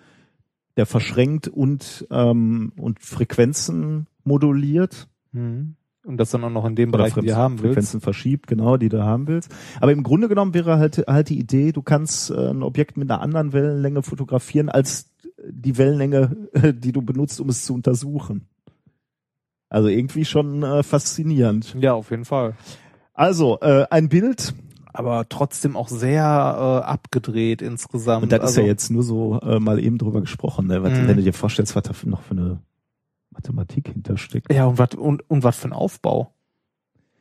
der verschränkt und, ähm, und Frequenzen moduliert. Mhm. Und das dann auch noch in dem Bereich, den du haben willst. Frequenzen verschiebt, genau, die du haben willst. Aber im Grunde genommen wäre halt, halt die Idee, du kannst äh, ein Objekt mit einer anderen Wellenlänge fotografieren als die Wellenlänge, äh, die du benutzt, um es zu untersuchen. Also irgendwie schon äh, faszinierend. Ja, auf jeden Fall. Also, äh, ein Bild, Aber trotzdem auch sehr äh, abgedreht insgesamt. Und das ist also, ja jetzt nur so äh, mal eben drüber gesprochen, ne? Was, Mhm. wenn du dir vorstellst, was da noch für eine Mathematik hintersteckt. Ja, und was und, und was für ein Aufbau.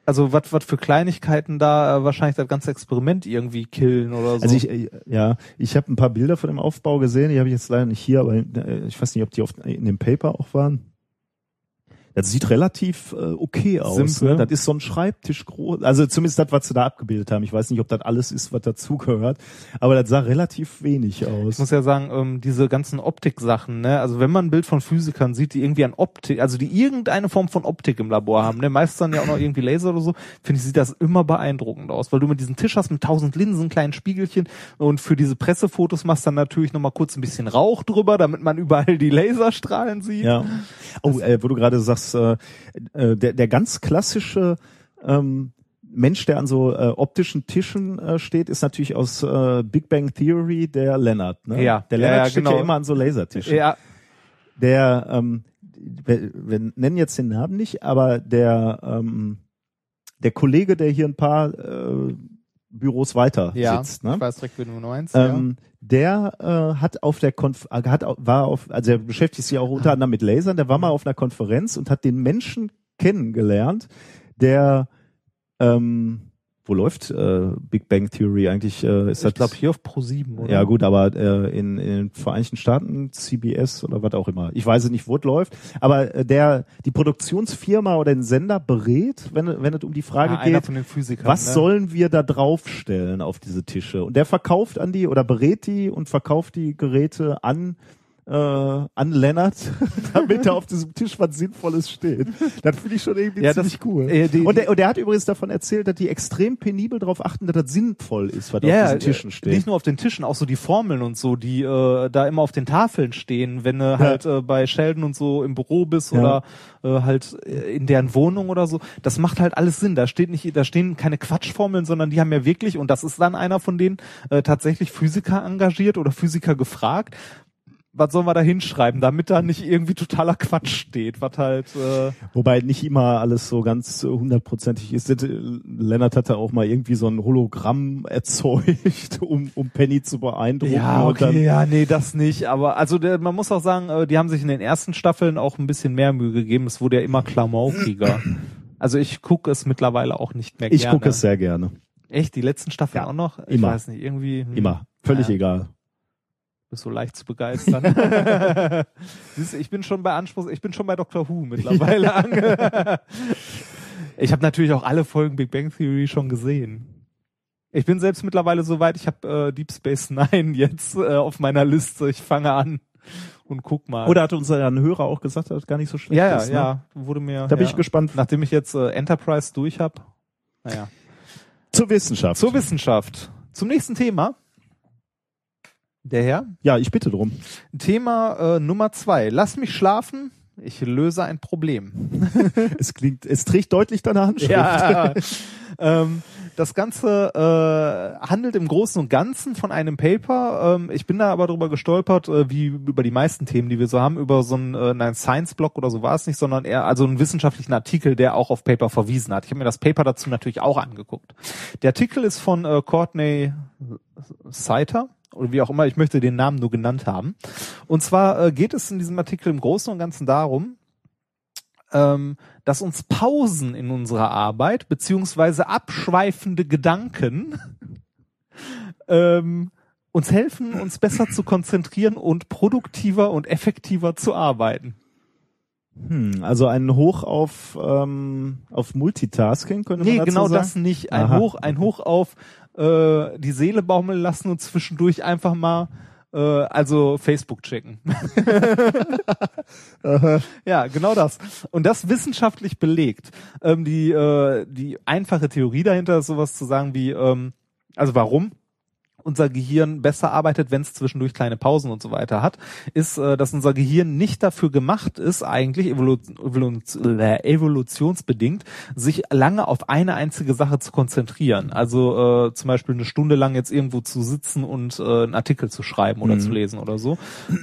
Also was was für Kleinigkeiten da äh, wahrscheinlich das ganze Experiment irgendwie killen oder so. Also ich, äh, ja, ich habe ein paar Bilder von dem Aufbau gesehen, die habe ich jetzt leider nicht hier, aber äh, ich weiß nicht, ob die auf, in dem Paper auch waren. Das sieht relativ äh, okay aus. Simpel. Ne? Das ist so ein Schreibtisch groß, also zumindest das, was sie da abgebildet haben. Ich weiß nicht, ob das alles ist, was dazugehört, aber das sah relativ wenig ich aus. muss ja sagen, ähm, diese ganzen Optik-Sachen, ne, also wenn man ein Bild von Physikern sieht, die irgendwie an Optik, also die irgendeine Form von Optik im Labor haben, ne, meistens dann ja auch noch irgendwie Laser oder so, finde ich, sieht das immer beeindruckend aus, weil du mit diesem Tisch hast mit tausend Linsen, kleinen Spiegelchen und für diese Pressefotos machst dann natürlich nochmal kurz ein bisschen Rauch drüber, damit man überall die Laserstrahlen sieht. Ja. Oh, äh, wo du gerade sagst, äh, äh, der, der ganz klassische ähm, Mensch, der an so äh, optischen Tischen äh, steht, ist natürlich aus äh, Big Bang Theory der Leonard. Ne? Ja, der Leonard ja, steht genau. ja immer an so Lasertischen. Ja, Der, ähm, wir, wir nennen jetzt den Namen nicht, aber der ähm, der Kollege, der hier ein paar äh, Büros weiter Ja, sitzt. Ne? ich weiß direkt, wen du meinst. Ähm, der äh, hat auf der Konf äh, hat war auf also er beschäftigt sich auch unter anderem mit Lasern, der war mal auf einer Konferenz und hat den Menschen kennengelernt, der ähm, wo läuft äh, Big Bang Theory eigentlich äh, ist. Ich das glaube hier auf Pro 7, oder? ja gut, aber äh, in, in den Vereinigten Staaten CBS oder was auch immer. Ich weiß nicht, wo es läuft, aber äh, der die Produktionsfirma oder den Sender berät, wenn wenn es um die Frage einer geht, von den Physikern. was ne? sollen wir da draufstellen auf diese Tische? Und der verkauft an die oder berät die und verkauft die Geräte an äh, an Lennart, *laughs* damit da auf diesem Tisch was Sinnvolles steht. Das finde ich schon irgendwie Ja, das- ziemlich cool. äh, die- und, der, und der hat übrigens davon erzählt, dass die extrem penibel darauf achten, dass das sinnvoll ist, was ja, auf diesen Tischen äh, steht. Nicht nur auf den Tischen, auch so die Formeln und so, die äh, da immer auf den Tafeln stehen, wenn du halt äh, bei Sheldon und so im Büro bist Ja. oder äh, halt äh, in deren Wohnung oder so. Das macht halt alles Sinn. Da steht nicht, da stehen keine Quatschformeln, sondern die haben ja wirklich, und das ist dann einer von denen, äh, tatsächlich Physiker engagiert oder Physiker gefragt. Was sollen wir da hinschreiben, damit da nicht irgendwie totaler Quatsch steht, was halt äh, Wobei nicht immer alles so ganz hundertprozentig ist. Äh, Lennart hatte auch mal irgendwie so ein Hologramm *laughs* erzeugt, um, um Penny zu beeindrucken. Ja, okay, ja, nee, das nicht. Aber also der, man muss auch sagen, äh, die haben sich in den ersten Staffeln auch ein bisschen mehr Mühe gegeben. Es wurde ja immer klamaukiger. Also ich gucke es mittlerweile auch nicht mehr ich gerne. gucke es sehr gerne. Echt, die letzten Staffeln Ja, auch noch? Ich immer. weiß nicht, irgendwie. hm, Immer. Völlig Ja. egal. Bist so leicht zu begeistern. *laughs* Siehst du, ich bin schon bei Anspruch, ich bin schon bei Doctor Who mittlerweile *laughs* ich habe natürlich auch alle Folgen Big Bang Theory schon gesehen. Ich bin selbst mittlerweile so weit, ich habe äh, Deep Space Nine *laughs* jetzt äh, auf meiner Liste. Ich fange an und guck mal. Oder hat unser Hörer auch gesagt, dass das gar nicht so schlecht ja, ja, ist? ne? ja, wurde mir. Da bin ja. ich gespannt. Nachdem ich jetzt äh, Enterprise durch habe. Naja. Zur Wissenschaft. Zur Wissenschaft. Zum nächsten Thema. Der Herr. ja, ich bitte drum. Thema äh, Nummer zwei. Lass mich schlafen. Ich löse ein Problem. *laughs* Es klingt, es trägt deutlich deine Handschrift. Ja. *laughs* ähm, das Ganze äh, handelt im Großen und Ganzen von einem Paper. Ähm, ich bin da aber drüber gestolpert, äh, wie über die meisten Themen, die wir so haben, über so einen, äh, nein, Science-Blog oder so war es nicht, sondern eher also einen wissenschaftlichen Artikel, der auch auf Paper verwiesen hat. Ich habe mir das Paper dazu natürlich auch angeguckt. Der Artikel ist von äh, Courtney Seiter oder wie auch immer, ich möchte den Namen nur genannt haben. Und zwar äh, geht es in diesem Artikel im Großen und Ganzen darum, ähm, dass uns Pausen in unserer Arbeit beziehungsweise abschweifende Gedanken *laughs* ähm, uns helfen, uns besser zu konzentrieren und produktiver und effektiver zu arbeiten. Hm, also ein Hoch auf, ähm, auf Multitasking, könnte man Nee, dazu genau sagen? das nicht. Ein Aha. Hoch, ein Hoch auf äh, die Seele baumeln lassen und zwischendurch einfach mal äh, also Facebook checken. *laughs* ja, genau das. Und das wissenschaftlich belegt. Ähm, die, äh, die einfache Theorie dahinter ist sowas zu sagen wie, ähm, also warum? Unser Gehirn besser arbeitet, wenn es zwischendurch kleine Pausen und so weiter hat, ist, äh, dass unser Gehirn nicht dafür gemacht ist, eigentlich evolu äh, evolutionsbedingt, sich lange auf eine einzige Sache zu konzentrieren. Also äh, zum Beispiel eine Stunde lang jetzt irgendwo zu sitzen und äh, einen Artikel zu schreiben oder Mhm. zu lesen oder so.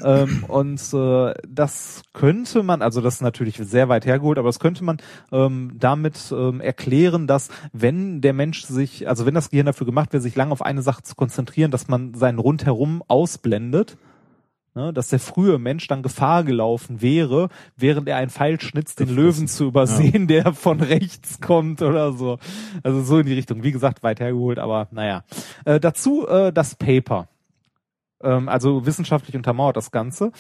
ähm, und äh, das könnte man, also das ist natürlich sehr weit hergeholt, aber das könnte man ähm, damit ähm, erklären, dass wenn der Mensch sich, also wenn das Gehirn dafür gemacht wird, sich lange auf eine Sache zu konzentrieren, dass man seinen Rundherum ausblendet, ne, dass der frühe Mensch dann Gefahr gelaufen wäre, während er einen Pfeil schnitzt, den Löwen zu übersehen, der von rechts kommt oder so. Also so in die Richtung. Wie gesagt, weit hergeholt, aber naja. Äh, dazu äh, das Paper. Ähm, also wissenschaftlich untermauert das Ganze.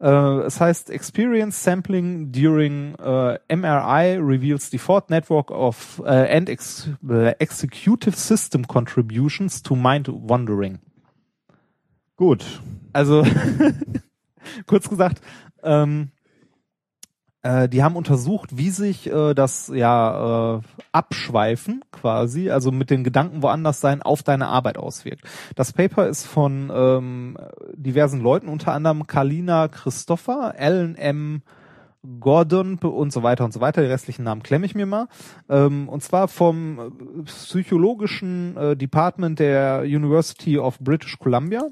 Äh, es heißt Experience Sampling during äh, MRI reveals default network of äh, and ex äh, executive system contributions to mind wandering. Gut. Also *laughs* kurz gesagt, ähm, äh, die haben untersucht, wie sich äh, das ja äh, Abschweifen quasi, also mit den Gedanken woanders sein, auf deine Arbeit auswirkt. Das Paper ist von ähm, diversen Leuten, unter anderem Kalina Christopher, Alan M. Gordon und so weiter und so weiter. Die restlichen Namen klemme ich mir mal. Ähm, und zwar vom äh, psychologischen äh, Department der University of British Columbia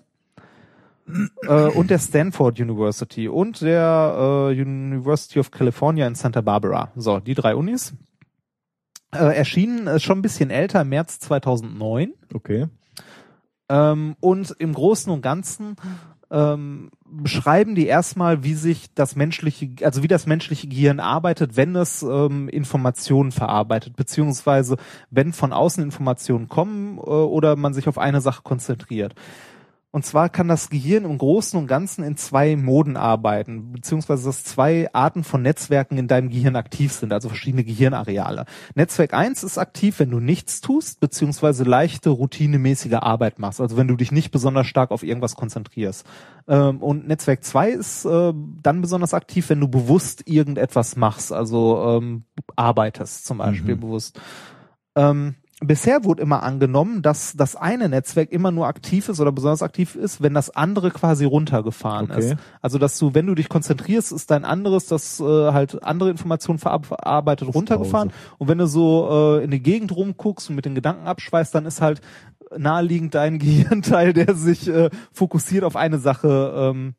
äh, und der Stanford University und der äh, University of California in Santa Barbara. So, die drei Unis. Äh, erschienen ist schon ein bisschen älter, im März 2009. Okay. Ähm, und im Großen und Ganzen ähm, beschreiben die erstmal, wie sich das menschliche, also wie das menschliche Gehirn arbeitet, wenn es ähm, Informationen verarbeitet, beziehungsweise wenn von außen Informationen kommen äh, oder man sich auf eine Sache konzentriert. Und zwar kann das Gehirn im Großen und Ganzen in zwei Moden arbeiten, beziehungsweise dass zwei Arten von Netzwerken in deinem Gehirn aktiv sind, also verschiedene Gehirnareale. Netzwerk eins ist aktiv, wenn du nichts tust, beziehungsweise leichte, routinemäßige Arbeit machst, also wenn du dich nicht besonders stark auf irgendwas konzentrierst. Ähm, und Netzwerk zwei ist äh, dann besonders aktiv, wenn du bewusst irgendetwas machst, also ähm, arbeitest zum Beispiel Mhm. bewusst. Ähm, bisher wurde immer angenommen, dass das eine Netzwerk immer nur aktiv ist oder besonders aktiv ist, wenn das andere quasi runtergefahren Okay. ist. Also dass du, wenn du dich konzentrierst, ist dein anderes, das äh, halt andere Informationen verar- verarbeitet, runtergefahren. Und wenn du so äh, in die Gegend rumguckst und mit den Gedanken abschweißt, dann ist halt naheliegend dein *laughs* Gehirnteil, der sich äh, fokussiert auf eine Sache ähm,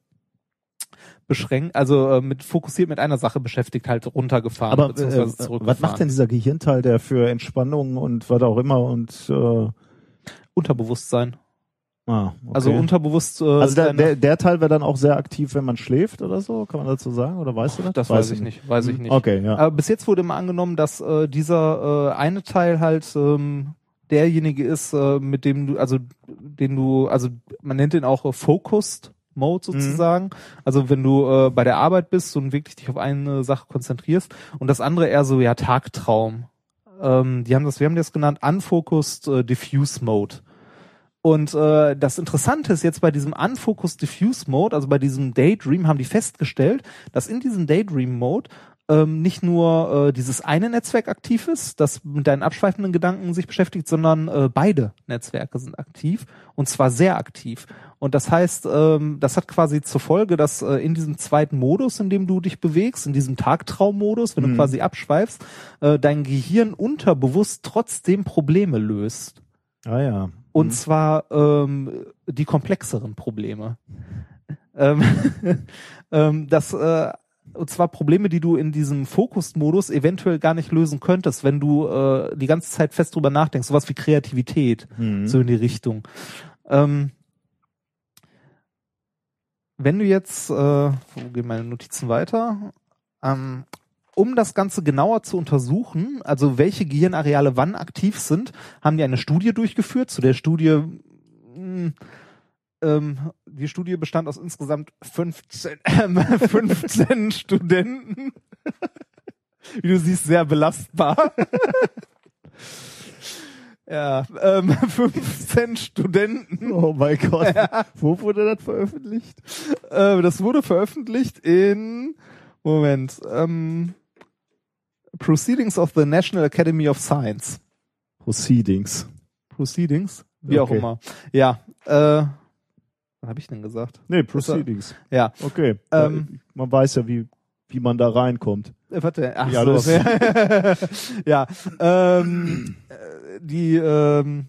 beschränkt, also äh, mit fokussiert mit einer Sache beschäftigt, halt runtergefahren. Aber äh, was macht denn dieser Gehirnteil, der für Entspannung und was auch immer und äh, Unterbewusstsein. ah, okay. Also unterbewusst. Äh, also der, der, der Teil wäre dann auch sehr aktiv, wenn man schläft oder so, kann man dazu sagen? Oder weißt du das? das weiß, ich nicht, weiß ich nicht. Okay, ja. Aber bis jetzt wurde immer angenommen, dass äh, dieser äh, eine Teil halt ähm, derjenige ist, äh, mit dem du, also den du, also man nennt den auch äh, Focused Mode sozusagen. Also wenn du äh, bei der Arbeit bist und wirklich dich auf eine Sache konzentrierst und das andere eher so ja Tagtraum. Ähm, die haben das, wir haben das genannt Unfocused äh, Diffuse Mode. Und äh, das Interessante ist jetzt bei diesem Unfocused Diffuse Mode, also bei diesem Daydream, haben die festgestellt, dass in diesem Daydream Mode ähm, nicht nur äh, dieses eine Netzwerk aktiv ist, das mit deinen abschweifenden Gedanken sich beschäftigt, sondern äh, beide Netzwerke sind aktiv und zwar sehr aktiv. Und das heißt, ähm, das hat quasi zur Folge, dass äh, in diesem zweiten Modus, in dem du dich bewegst, in diesem Tagtraummodus, wenn du quasi abschweifst, äh, dein Gehirn unterbewusst trotzdem Probleme löst. ah ja. Und zwar ähm, die komplexeren Probleme. *laughs* ähm, *laughs* ähm, das, äh, und zwar Probleme, die du in diesem Fokus-Modus eventuell gar nicht lösen könntest, wenn du äh, die ganze Zeit fest drüber nachdenkst. Sowas wie Kreativität, Mhm. so in die Richtung. Ähm, wenn du jetzt, äh, wo gehen meine Notizen weiter? Ähm, um das Ganze genauer zu untersuchen, also welche Gehirnareale wann aktiv sind, haben die eine Studie durchgeführt. Zu der Studie, mh, ähm, die Studie bestand aus insgesamt 15, ähm, 15 Studenten. *laughs* Wie du siehst, sehr belastbar. *laughs* ja, ähm, *laughs* 15 Studenten. Oh mein Gott. Wo wurde das veröffentlicht? Äh, das wurde veröffentlicht in Moment. Ähm, Proceedings of the National Academy of Science. Proceedings. Proceedings? Wie auch Okay. immer. Ja. Äh, was habe ich denn gesagt? Nee, Proceedings. Ja. Okay. Ähm, man weiß ja, wie, wie man da reinkommt. Äh, warte, ach Ja, so. das- *laughs* ja. Ähm, äh, die ähm,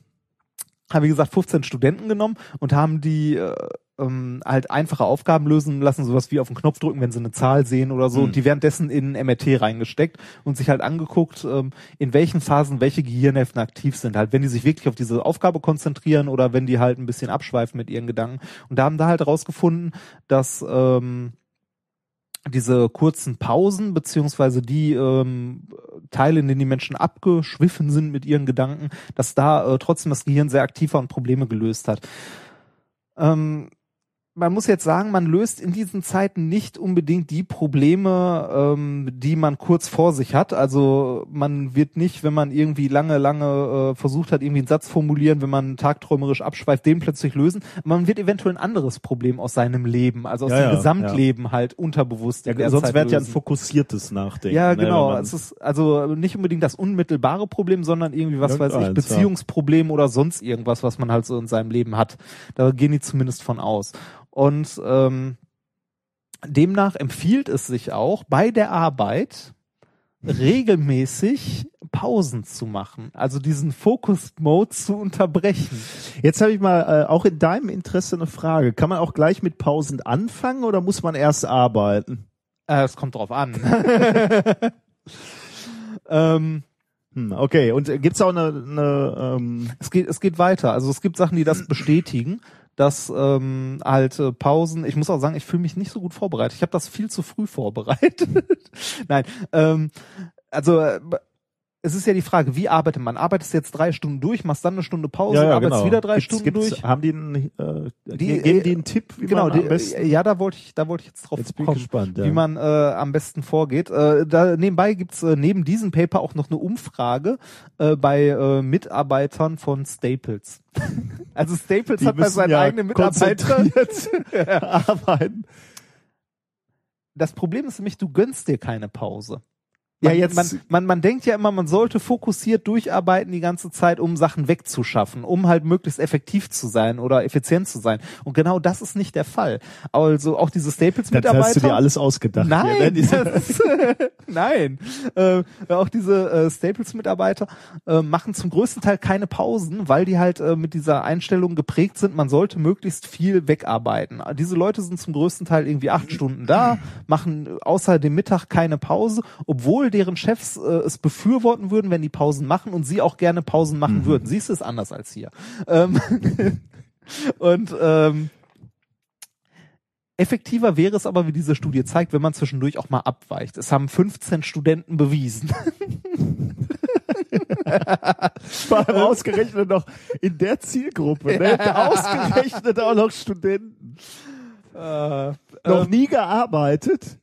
haben wie gesagt 15 Studenten genommen und haben die äh, ähm, halt einfache Aufgaben lösen lassen, sowas wie auf den Knopf drücken, wenn sie eine Zahl sehen oder so, Mhm. und die währenddessen in MRT reingesteckt und sich halt angeguckt, ähm, in welchen Phasen welche Gehirnhälften aktiv sind, halt wenn die sich wirklich auf diese Aufgabe konzentrieren oder wenn die halt ein bisschen abschweifen mit ihren Gedanken. Und da haben da halt rausgefunden, dass ähm, diese kurzen Pausen beziehungsweise die ähm, Teile, in denen die Menschen abgeschwiffen sind mit ihren Gedanken, dass da äh, trotzdem das Gehirn sehr aktiv war und Probleme gelöst hat. Ähm, man muss jetzt sagen, man löst in diesen Zeiten nicht unbedingt die Probleme, ähm, die man kurz vor sich hat. Also man wird nicht, wenn man irgendwie lange, lange äh, versucht hat, irgendwie einen Satz formulieren, wenn man tagträumerisch abschweift, den plötzlich lösen. Man wird eventuell ein anderes Problem aus seinem Leben, also aus Ja, dem ja, Gesamtleben halt unterbewusst. in der sonst Zeit wäre ja ein fokussiertes Nachdenken. Ja, ne, genau. man- es ist also nicht unbedingt das unmittelbare Problem, sondern irgendwie, was weiß ich, ja. Beziehungsproblem oder sonst irgendwas, was man halt so in seinem Leben hat. Da gehen die zumindest von aus. Und ähm, demnach empfiehlt es sich auch bei der Arbeit regelmäßig Pausen zu machen, also diesen Focused Mode zu unterbrechen. Jetzt habe ich mal äh, auch in deinem Interesse eine Frage. Kann man auch gleich mit Pausen anfangen oder muss man erst arbeiten? Äh, Es kommt drauf an. *laughs* *laughs* ähm, Hm, okay, und äh, gibt's auch eine, eine ähm, Es geht, es geht weiter. Also es gibt Sachen, die das bestätigen, dass ähm, halt äh, Pausen. Ich muss auch sagen, ich fühle mich nicht so gut vorbereitet. Ich habe das viel zu früh vorbereitet. *laughs* Nein, ähm, also äh, es ist ja die Frage, wie arbeitet man? Arbeitest jetzt drei Stunden durch, machst dann eine Stunde Pause, arbeitest wieder drei Gibt's- Stunden gibt's, durch? Haben die, einen, äh, Die, geben äh, die einen Tipp, wie genau, man die, am besten? ja, da wollte ich, da wollte ich jetzt drauf Jetzt kommen, gespannt, ja. wie man äh, am besten vorgeht. Äh, da nebenbei gibt's äh, neben diesem Paper auch noch eine Umfrage äh, bei äh, Mitarbeitern von Staples. *laughs* also Staples die hat bei seinen ja eigenen Mitarbeitern. *laughs* arbeiten. Das Problem ist nämlich, du gönnst dir keine Pause. Ja, Man, jetzt- man, man, man denkt ja immer, man sollte fokussiert durcharbeiten die ganze Zeit, um Sachen wegzuschaffen, um halt möglichst effektiv zu sein oder effizient zu sein. Und genau das ist nicht der Fall. Also auch diese Das Staples-Mitarbeiter. hast du dir alles ausgedacht. hier, ne? Nein, das, *laughs* nein. Äh, auch diese äh, Staples-Mitarbeiter äh, machen zum größten Teil keine Pausen, weil die halt äh, mit dieser Einstellung geprägt sind, man sollte möglichst viel wegarbeiten. Diese Leute sind zum größten Teil irgendwie acht Stunden da, machen außer dem Mittag keine Pause, obwohl deren Chefs äh, es befürworten würden, wenn die Pausen machen und sie auch gerne Pausen machen würden. Siehst du, es anders als hier. Ähm, *laughs* und ähm, Effektiver wäre es aber, wie diese Studie zeigt, wenn man zwischendurch auch mal abweicht. Es haben 15 Studenten bewiesen. Allem ausgerechnet noch in der Zielgruppe. Ne? *laughs* Ausgerechnet auch noch Studenten. Äh, Noch ähm, nie gearbeitet.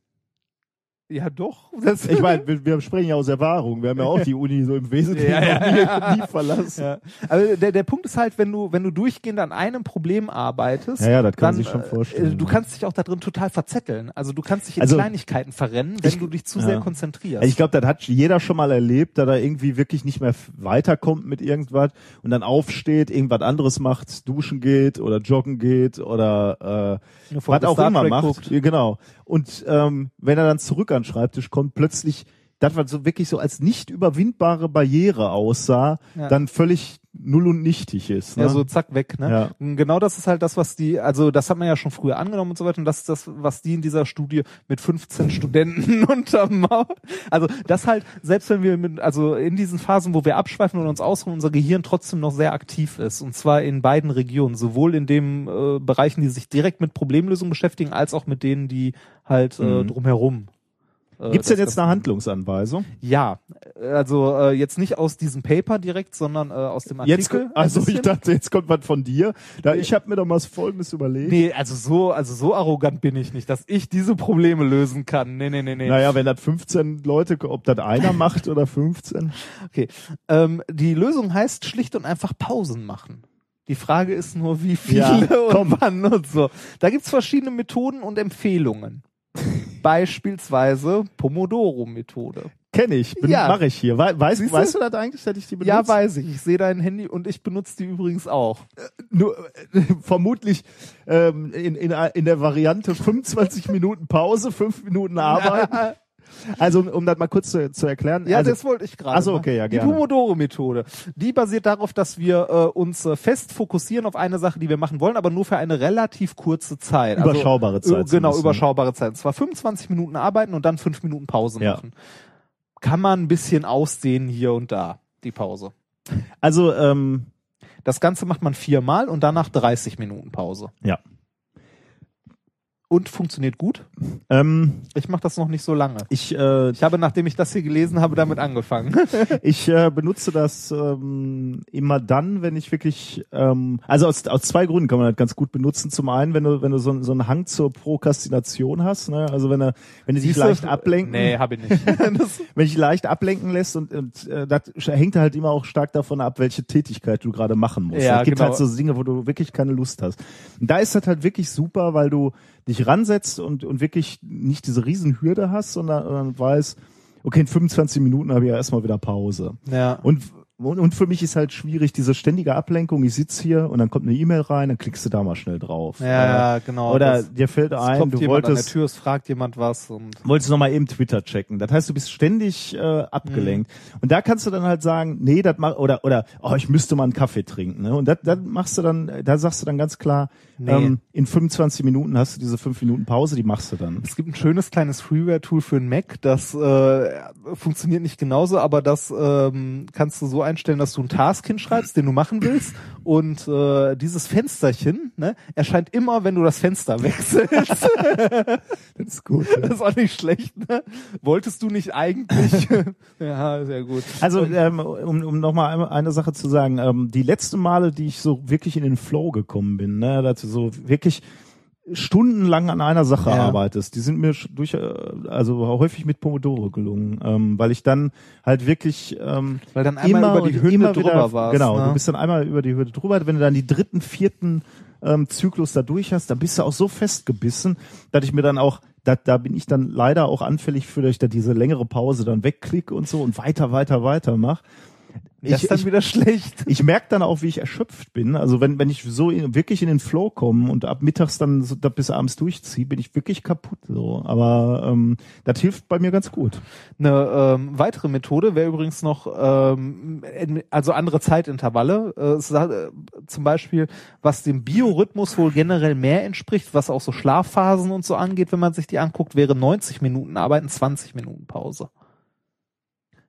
Ja, doch. *laughs* Das, Ich meine, wir, wir sprechen ja aus Erfahrung. Wir haben ja auch die *laughs* Uni so im Wesentlichen Ja, ja, nie, ja. *laughs* nie verlassen. ja. Aber der, der Punkt ist halt, wenn du, wenn du durchgehend an einem Problem arbeitest, Ja, ja, das kann dann, man sich schon äh, vorstellen. Du kannst dich auch da drin total verzetteln. Also du kannst dich in Also, Kleinigkeiten verrennen, wenn ich- du dich zu ja. sehr konzentrierst. Ich glaube, das hat jeder schon mal erlebt, da er irgendwie wirklich nicht mehr weiterkommt mit irgendwas und dann aufsteht, irgendwas anderes macht, duschen geht oder joggen geht oder äh, was auch Star immer Trek macht. guckt. Genau. Und ähm, wenn er dann zurück an den Schreibtisch kommt, plötzlich das, was so wirklich so als nicht überwindbare Barriere aussah, Ja. dann völlig null und nichtig ist. Ne? Ja, so zack weg, ne? Ja. Genau das ist halt das, was die, also das hat man ja schon früher angenommen und so weiter, und das ist das, was die in dieser Studie mit 15 Studenten *laughs* untermauert. Also das halt, selbst wenn wir mit, also in diesen Phasen, wo wir abschweifen und uns ausruhen, unser Gehirn trotzdem noch sehr aktiv ist. Und zwar in beiden Regionen, sowohl in den äh, Bereichen, die sich direkt mit Problemlösung beschäftigen, als auch mit denen, die halt äh, Mhm. drumherum. Äh, Gibt's das denn jetzt eine Handlungsanweisung? Ja, also äh, jetzt nicht aus diesem Paper direkt, sondern äh, aus dem Artikel. Jetzt, also ich dachte, jetzt kommt was von dir. Da, ich habe mir doch mal Folgendes überlegt. Nee, also so, also so arrogant bin ich nicht, dass ich diese Probleme lösen kann. Nee, nee, nee, nee. Naja, wenn das 15 Leute, ob das einer *laughs* macht oder 15. Okay. Ähm, die Lösung heißt schlicht und einfach Pausen machen. Die Frage ist nur, wie viele Ja, und wann und so. Da gibt's verschiedene Methoden und Empfehlungen. *laughs* Beispielsweise Pomodoro-Methode. Kenne ich, Ja. mache ich hier. We weißt, du? weißt du das eigentlich, dass ich die benutze? Ja, weiß ich. Ich sehe dein Handy und ich benutze die übrigens auch. Nur, äh, *laughs* vermutlich ähm, in, in, in der Variante 25 Minuten Pause, 5 Minuten arbeiten. *laughs* Also um, um das mal kurz zu, zu erklären. Ja, also, das wollte ich gerade. Ach so, machen. okay, ja, Die gerne. Pomodoro-Methode, die basiert darauf, dass wir äh, uns äh, fest fokussieren auf eine Sache, die wir machen wollen, aber nur für eine relativ kurze Zeit. Überschaubare Zeit Äh, genau, überschaubare Zeit. Und zwar 25 Minuten arbeiten und dann 5 Minuten Pause Ja. machen. Kann man ein bisschen ausdehnen hier und da, die Pause. also ähm, Das Ganze macht man viermal und danach 30 Minuten Pause. ja. Und funktioniert gut. Ähm, Ich mache das noch nicht so lange. ich äh, Ich habe, nachdem ich das hier gelesen habe, damit angefangen. *laughs* Ich äh, benutze das ähm, immer dann, wenn ich wirklich, ähm, also aus, aus zwei Gründen kann man das ganz gut benutzen. Zum einen, wenn du, wenn du so, so einen Hang zur Prokrastination hast, ne? also wenn du, wenn du dich Siehst du? leicht ablenken, Nee, habe ich nicht. *laughs* Wenn dich leicht ablenken lässt und, und äh, das hängt halt immer auch stark davon ab, welche Tätigkeit du gerade machen musst. Ja, es gibt genau. halt so Dinge, wo du wirklich keine Lust hast. Und da ist das halt wirklich super, weil du dich ransetzt und, und wirklich nicht diese Riesenhürde hast, sondern, sondern weißt, okay, in 25 Minuten habe ich ja erstmal wieder Pause. ja. Und und, und für mich ist halt schwierig diese ständige Ablenkung. Ich sitz hier und dann kommt eine E-Mail rein, dann klickst du da mal schnell drauf. Ja, ja, genau. Oder Das- dir fällt ein, du jemand an der wolltest Tür, es fragt jemand was und wolltest noch mal eben Twitter checken. Das heißt, du bist ständig äh, abgelenkt. Und da kannst du dann halt sagen, nee, das mach oder oder oh, ich müsste mal einen Kaffee trinken. Ne? Und das, das machst du dann, da sagst du dann ganz klar, Nee. ähm, in 25 Minuten hast du diese 5 Minuten Pause, die machst du dann. Es gibt ein schönes kleines Freeware-Tool für einen Mac, das äh, funktioniert nicht genauso, aber das ähm, kannst du so einstellen, dass du einen Task hinschreibst, den du machen willst und äh, dieses Fensterchen ne, erscheint immer, wenn du das Fenster *laughs* wechselst. Das ist gut. das ist auch nicht schlecht. Ne? Wolltest du nicht eigentlich? *laughs* ja, sehr gut. Also ähm, um, um nochmal eine, Sache zu sagen, ähm, die letzten Male, die ich so wirklich in den Flow gekommen bin, ne, dass du so wirklich stundenlang an einer Sache Ja. arbeitest, die sind mir durch, äh, also häufig mit Pomodoro gelungen, ähm, weil ich dann halt wirklich ähm, Weil dann einmal immer über die Hürde immer drüber wieder, warst. Genau, ne? du bist dann einmal über die Hürde drüber. Wenn du dann die dritten, vierten ähm, Zyklus da durch hast, dann bist du auch so festgebissen, dass ich mir dann auch, da, da bin ich dann leider auch anfällig für, dass ich da diese längere Pause dann wegklicke und so und weiter, weiter, weiter das ist dann wieder schlecht. Ich merke dann auch, wie ich erschöpft bin. Also wenn, wenn ich so in, wirklich in den Flow komme und ab mittags dann so, da bis abends durchziehe, bin ich wirklich kaputt. So. Aber ähm, das hilft bei mir ganz gut. Eine ähm, weitere Methode wäre übrigens noch, ähm, also andere Zeitintervalle. Äh, es äh, zum Beispiel, was dem Biorhythmus wohl generell mehr entspricht, was auch so Schlafphasen und so angeht, wenn man sich die anguckt, wäre 90 Minuten Arbeiten, 20 Minuten Pause.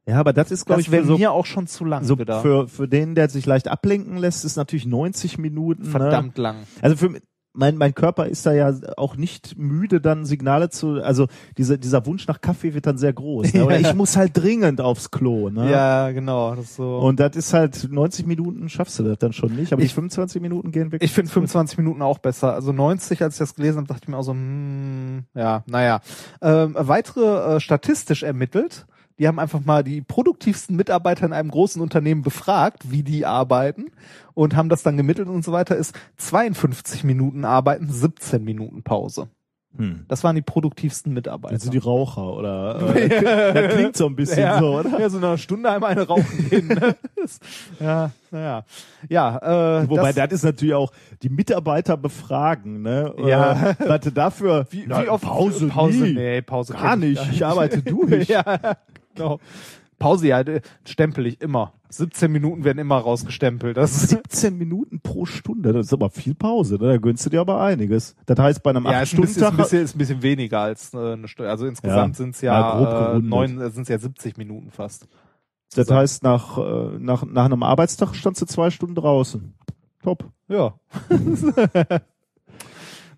Ja, aber das ist, glaube ich, wäre für so, mir auch schon zu lang so wieder. für, für den, der sich leicht ablenken lässt, ist natürlich 90 Minuten. Ne? Verdammt lang. Also für mein, mein Körper ist da ja auch nicht müde, dann Signale zu, also diese, dieser Wunsch nach Kaffee wird dann sehr groß. Ne? *laughs* Oder Ja. ich muss halt dringend aufs Klo. Ne? Ja, genau. Das so. Und das ist halt 90 Minuten schaffst du das dann schon nicht, aber Ich- die 25 Minuten gehen wirklich. Ich finde 25 Minuten auch besser. Also 90, als ich das gelesen habe, dachte ich mir auch so, hm, ja, naja. Ähm, weitere äh, statistisch ermittelt, die haben einfach mal die produktivsten Mitarbeiter in einem großen Unternehmen befragt, wie die arbeiten und haben das dann gemittelt und so weiter, ist 52 Minuten arbeiten, 17 Minuten Pause. Hm. Das waren die produktivsten Mitarbeiter. Sind die Raucher oder *laughs* äh, das klingt so ein bisschen ja, so, oder? Ja, so eine Stunde einmal eine rauchen gehen. Ne? Ja, naja. Ja, äh, Wobei das, das, ist natürlich auch die Mitarbeiter befragen, ne? Ja. Äh, warte dafür. wie, Na, wie oft Pause, Pause nie. nee, Pause Gar nicht. Ich arbeite durch. *laughs* ja, genau. Pause, ja, stempel ich immer. 17 Minuten werden immer rausgestempelt. Das ist, 17 Minuten pro Stunde, das ist aber viel Pause, ne? da gönnst du dir aber einiges. Das heißt, bei einem ja, ist ein, bisschen, ist, ein 8-Stunden-Tag, bisschen, ist ein bisschen weniger als äh, eine Stunde. Also insgesamt Ja. sind es Ja, ja, äh, neun, äh, sind's ja 70 Minuten fast. das heißt, nach, äh, nach, nach einem Arbeitstag standst du zwei Stunden draußen. Top. Ja. *laughs* *laughs*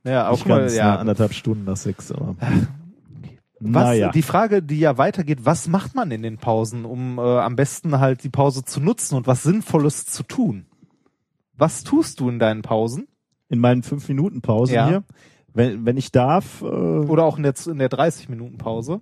ja, Nicht guck mal, ganz, ne? ja. anderthalb Stunden nach sechs, aber. *laughs* Was, naja. Die Frage, die ja weitergeht, was macht man in den Pausen, um äh, am besten halt die Pause zu nutzen und was Sinnvolles zu tun? Was tust du in deinen Pausen? In meinen fünf Minuten Pause Ja. hier, wenn, wenn ich darf, äh, Oder auch in der, in der 30-Minuten-Pause?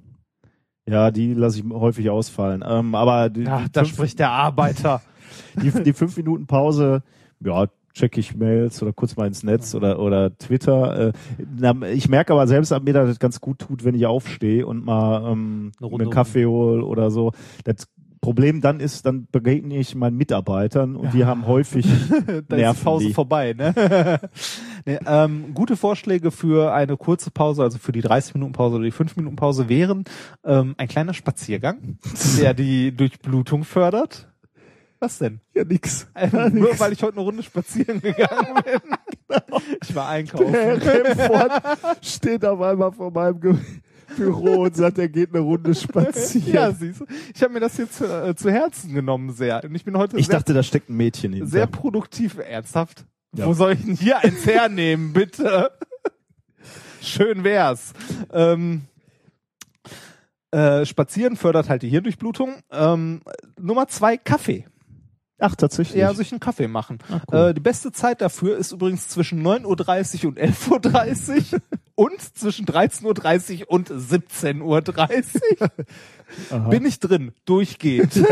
ja, die lasse ich häufig ausfallen. Ähm, aber die, die da spricht der Arbeiter. *laughs* die, die fünf Minuten Pause, ja, check ich Mails oder kurz mal ins Netz oder oder Twitter. Äh, ich merke aber selbst, dass mir das ganz gut tut, wenn ich aufstehe und mal ähm, Eine einen Kaffee hole oder so. Das Problem dann ist, dann begegne ich meinen Mitarbeitern und die haben häufig *laughs* da ist die Pause die. vorbei, ne? *laughs* nee, ähm, gute Vorschläge für eine kurze Pause, also für die 30-Minuten-Pause oder die 5-Minuten-Pause wären ähm, ein kleiner Spaziergang, *laughs* der die Durchblutung fördert. Was denn? ja nix. Einfach nur, weil ich heute eine Runde spazieren gegangen bin. *laughs* Ich war einkaufen. Der Remford steht auf einmal vor meinem Ge Büro und sagt, er geht eine Runde spazieren. Ja, siehst du. Ich habe mir das jetzt zu, äh, zu Herzen genommen sehr. Und ich bin heute ich sehr, dachte, da steckt ein Mädchen hinter. sehr produktiv. Ernsthaft? Ja. Wo soll ich denn hier eins hernehmen, bitte? Schön wär's. Ähm, äh, Spazieren fördert halt die Hirndurchblutung. Ähm, Nummer zwei, Kaffee. Ach, tatsächlich. Ja, sich einen Kaffee machen. Ach, cool. äh, die beste Zeit dafür ist übrigens zwischen 9.30 Uhr und 11.30 Uhr *laughs* und zwischen 13.30 Uhr und 17.30 Uhr. *laughs* Bin ich drin, durchgehend. *laughs*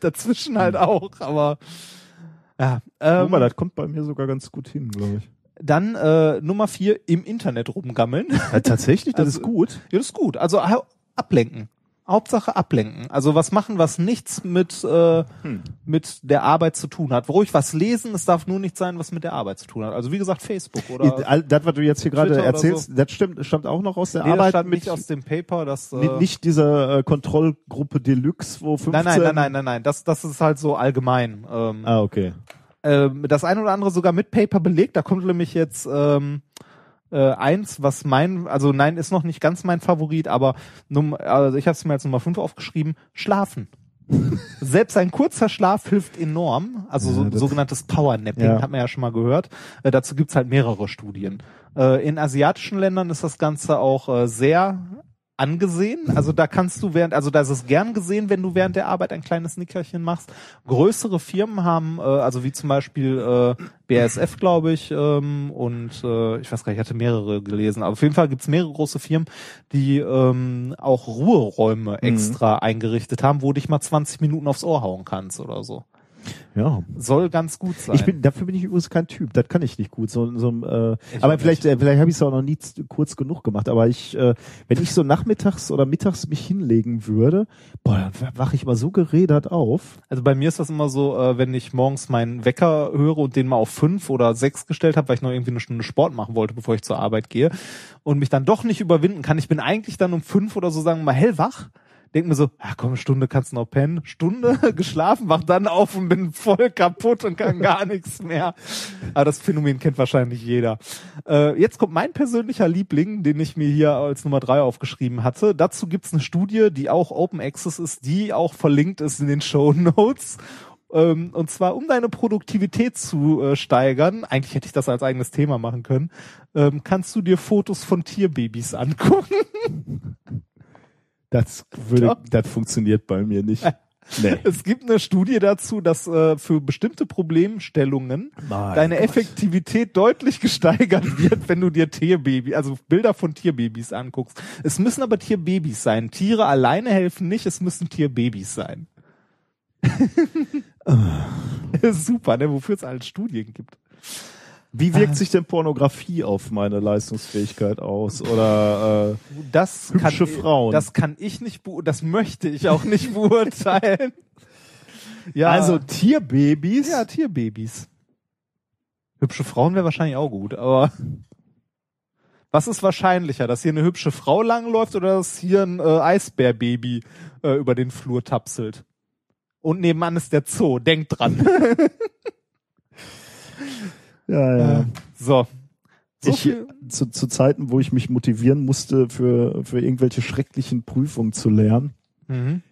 Dazwischen halt auch, aber ja. Ähm, Guck mal, das kommt bei mir sogar ganz gut hin, glaube ich. dann äh, Nummer vier, im Internet rumgammeln. Ja, tatsächlich, das Also- ist gut. ja, das ist gut. Also ablenken. Hauptsache ablenken. Also was machen, was nichts mit, äh, Hm. mit der Arbeit zu tun hat. Ruhig was lesen, es darf nur nicht sein, was mit der Arbeit zu tun hat. Also wie gesagt, Facebook oder Das, was du jetzt hier gerade erzählst, das stimmt, stammt auch noch aus der nee, das Arbeit stand mit nicht aus dem Paper, das äh, Ni- Nicht diese äh, Kontrollgruppe Deluxe, wo 15... Nein, nein, nein, nein, nein, nein. Das, das ist halt so allgemein. Ähm, Ah, okay. ähm, das eine oder andere sogar mit Paper belegt. Da kommt nämlich jetzt ähm, äh, eins, was mein, also nein, ist noch nicht ganz mein Favorit, aber num, also ich habe es mir als Nummer 5 aufgeschrieben, schlafen. *laughs* Selbst ein kurzer Schlaf hilft enorm, also so, Ja, sogenanntes Powernapping, Ja. hat man ja schon mal gehört. Äh, dazu gibt's halt mehrere Studien. Äh, in asiatischen Ländern ist das Ganze auch äh, sehr angesehen. Also da kannst du während, also da ist es gern gesehen, wenn du während der Arbeit ein kleines Nickerchen machst. Größere Firmen haben, äh, also wie zum Beispiel äh, BASF, glaube ich, ähm, und äh, ich weiß gar nicht, ich hatte mehrere gelesen, aber auf jeden Fall gibt's mehrere große Firmen, die ähm, auch Ruheräume extra eingerichtet haben, wo du dich mal 20 Minuten aufs Ohr hauen kannst oder so. Ja. Soll ganz gut sein. Ich bin, dafür bin ich übrigens kein Typ. Das kann ich nicht gut. So, so, äh, Ich aber vielleicht, äh, vielleicht habe ich es auch noch nie kurz genug gemacht. Aber ich, äh, wenn ich so nachmittags oder mittags mich hinlegen würde, boah, dann wache ich mal so gerädert auf. Also bei mir ist das immer so, äh, wenn ich morgens meinen Wecker höre und den mal auf fünf oder sechs gestellt habe, weil ich noch irgendwie eine Stunde Sport machen wollte, bevor ich zur Arbeit gehe und mich dann doch nicht überwinden kann. Ich bin eigentlich dann um fünf oder so sagen wir mal hellwach. Denk mir so, ja komm, Stunde kannst du noch pennen. Stunde *laughs* geschlafen, wach dann auf und bin voll kaputt und kann gar nichts mehr. Aber das Phänomen kennt wahrscheinlich jeder. Äh, jetzt kommt mein persönlicher Liebling, den ich mir hier als Nummer drei aufgeschrieben hatte. Dazu gibt's eine Studie, die auch Open Access ist, die auch verlinkt ist in den Show Notes. Ähm, und zwar, um deine Produktivität zu äh, steigern, eigentlich hätte ich das als eigenes Thema machen können, ähm, kannst du dir Fotos von Tierbabys angucken. *laughs* Das würde, Ja. das funktioniert bei mir nicht. *laughs* Nee. Es gibt eine Studie dazu, dass äh, für bestimmte Problemstellungen Mein deine Gott. Effektivität deutlich *laughs* gesteigert wird, wenn du dir Tierbaby, also Bilder von Tierbabys anguckst. Es müssen aber Tierbabys sein. Tiere alleine helfen nicht, es müssen Tierbabys sein. *laughs* Super, ne, wofür es alles Studien gibt. Wie wirkt sich denn Pornografie auf meine Leistungsfähigkeit aus? Oder äh, Das Hübsche kann, Frauen. Das kann ich nicht beurteilen, das möchte ich auch nicht *laughs* beurteilen. Ja, also Tierbabys? ja, Tierbabys. Hübsche Frauen wäre wahrscheinlich auch gut, aber was ist wahrscheinlicher, dass hier eine hübsche Frau langläuft oder dass hier ein äh, Eisbärbaby äh, über den Flur tapselt? Und nebenan ist der Zoo, denkt dran. *laughs* ja, ja. so. So ich, zu, zu Zeiten, wo ich mich motivieren musste, für, für irgendwelche schrecklichen Prüfungen zu lernen. Mhm.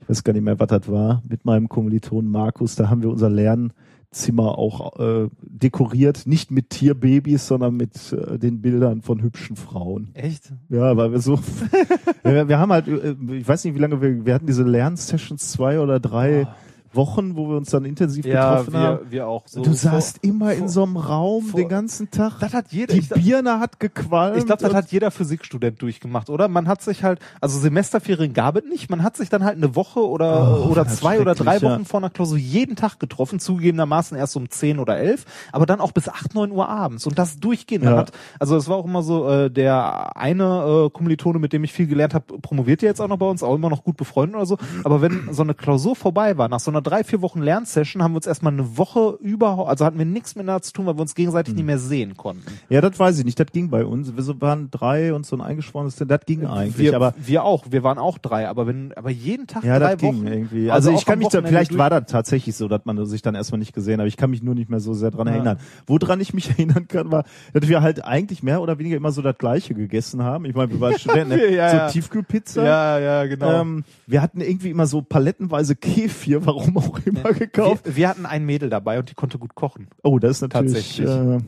Ich weiß gar nicht mehr, was das war, mit meinem Kommilitonen Markus, da haben wir unser Lernzimmer auch äh, dekoriert, nicht mit Tierbabys, sondern mit äh, den Bildern von hübschen Frauen. Echt? Ja, weil wir so, *laughs* wir, wir haben halt, äh, ich weiß nicht, wie lange wir, wir hatten diese Lernsessions zwei oder drei Wochen, wo wir uns dann intensiv Ja, getroffen haben. wir, wir auch so. du saßt immer in vor- so einem Raum vor- den ganzen Tag. das hat jeder. Die Birne hat gequalmt. Ich glaube, das hat jeder Physikstudent durchgemacht, oder? Man hat sich halt, also Semesterferien gab es nicht, man hat sich dann halt eine Woche oder Oh, oder zwei oder drei Wochen ja. vor einer Klausur jeden Tag getroffen, zugegebenermaßen erst um 10 oder 11, aber dann auch bis 8, 9 Uhr abends und das durchgehend. Man Ja. hat, also es war auch immer so, äh, der eine äh, Kommilitone, mit dem ich viel gelernt habe, promoviert ja jetzt auch noch bei uns, auch immer noch gut befreundet oder so, aber wenn so eine Klausur vorbei war, nach so einer drei, vier Wochen Lernsession, haben wir uns erstmal eine Woche überhaupt, also hatten wir nichts miteinander zu tun, weil wir uns gegenseitig Hm. nicht mehr sehen konnten. Ja, das weiß ich nicht. Das ging bei uns. Wir waren drei und so ein eingeschworenes, das ging eigentlich. wir, aber wir auch, wir waren auch drei, aber wenn, aber jeden Tag ja, drei das ging irgendwie. Also, ich auch kann mich da, vielleicht war das tatsächlich so, dass man sich dann erstmal nicht gesehen hat. Aber ich kann mich nur nicht mehr so sehr dran Ja. erinnern. Woran ich mich *laughs* erinnern kann, war, dass wir halt eigentlich mehr oder weniger immer so das Gleiche gegessen haben. Ich meine, wir waren *laughs* Studenten, ne? Ja, so ja. Tiefkühlpizza. Ja, ja, genau. Ähm, wir hatten irgendwie immer so palettenweise Kefir, warum auch immer gekauft. wir, wir hatten ein Mädel dabei und die konnte gut kochen. oh, das ist natürlich. Tatsächlich. Äh,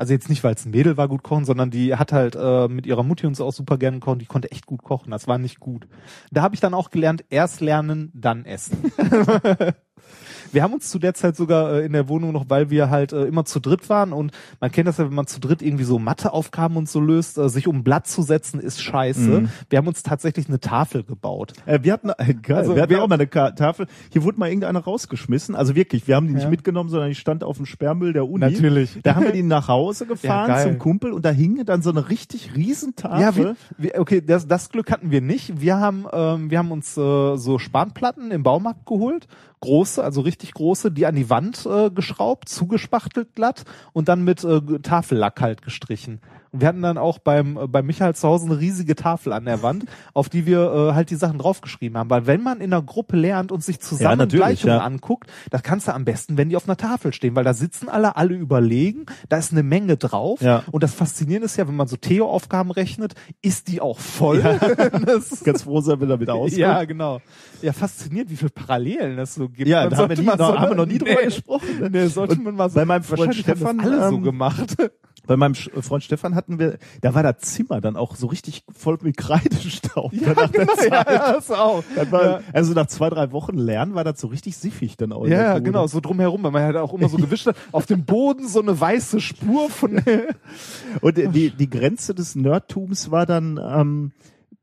Also jetzt nicht, weil es ein Mädel war, gut kochen, sondern die hat halt äh, mit ihrer Mutti und so auch super gerne gekocht. Die konnte echt gut kochen. Das war nicht gut. Da habe ich dann auch gelernt, erst lernen, dann essen. *laughs* *laughs* Wir haben uns zu der Zeit sogar äh, in der Wohnung noch, weil wir halt äh, immer zu dritt waren und man kennt das ja, wenn man zu dritt irgendwie so Matheaufgaben und so löst, äh, sich um ein Blatt zu setzen, ist scheiße. Wir haben uns tatsächlich eine Tafel gebaut. Äh, wir hatten, äh, geil, Also wir hatten wir- auch mal eine Ka Tafel. Hier wurde mal irgendeiner rausgeschmissen. Also wirklich, wir haben die nicht Ja. mitgenommen, sondern die stand auf dem Sperrmüll der Uni. Natürlich. Da haben wir die *laughs* nach Hause gefahren Ja, zum Kumpel und da hing dann so eine richtig riesen Tafel. Ja, wir, wir, okay, das, das Glück hatten wir nicht. Wir haben, ähm, wir haben uns äh, so Spanplatten im Baumarkt geholt, große, also richtig große, die an die Wand äh, geschraubt, zugespachtelt glatt und dann mit äh, Tafellack halt gestrichen. Und wir hatten dann auch beim, äh, bei Michael zu Hause eine riesige Tafel an der Wand, auf die wir äh, halt die Sachen draufgeschrieben haben. Weil wenn man in einer Gruppe lernt und sich zusammen Gleichungen ja. anguckt, das kannst du am besten, wenn die auf einer Tafel stehen, weil da sitzen alle, alle überlegen, da ist eine Menge drauf. Ja. Und das Faszinierende ist ja, wenn man so Theo-Aufgaben rechnet, ist die auch voll. *laughs* das, *laughs* Ganz froh sein, wenn damit auskommt. ja, genau. Ja, faszinierend, wie viele Parallelen es so gibt. Ja, Man da haben wir, nie, noch, so- haben wir noch nie drüber Nee. gesprochen. ne? Nee, sollte Und man mal so. bei meinem Freund Stefan, alle so ähm, gemacht. Bei meinem Sch- Freund Stefan hatten wir, da war das Zimmer dann auch so richtig voll mit Kreidestaub. Ja, genau, Zeit. ja, das auch. War, Ja. Also nach zwei, drei Wochen Lernen war das so richtig siffig dann auch. Ja, ja, genau, so drumherum, weil man halt auch immer so gewischt hat, auf dem Boden so eine weiße Spur von, *laughs* Und die, die Grenze des Nerdtums war dann, ähm,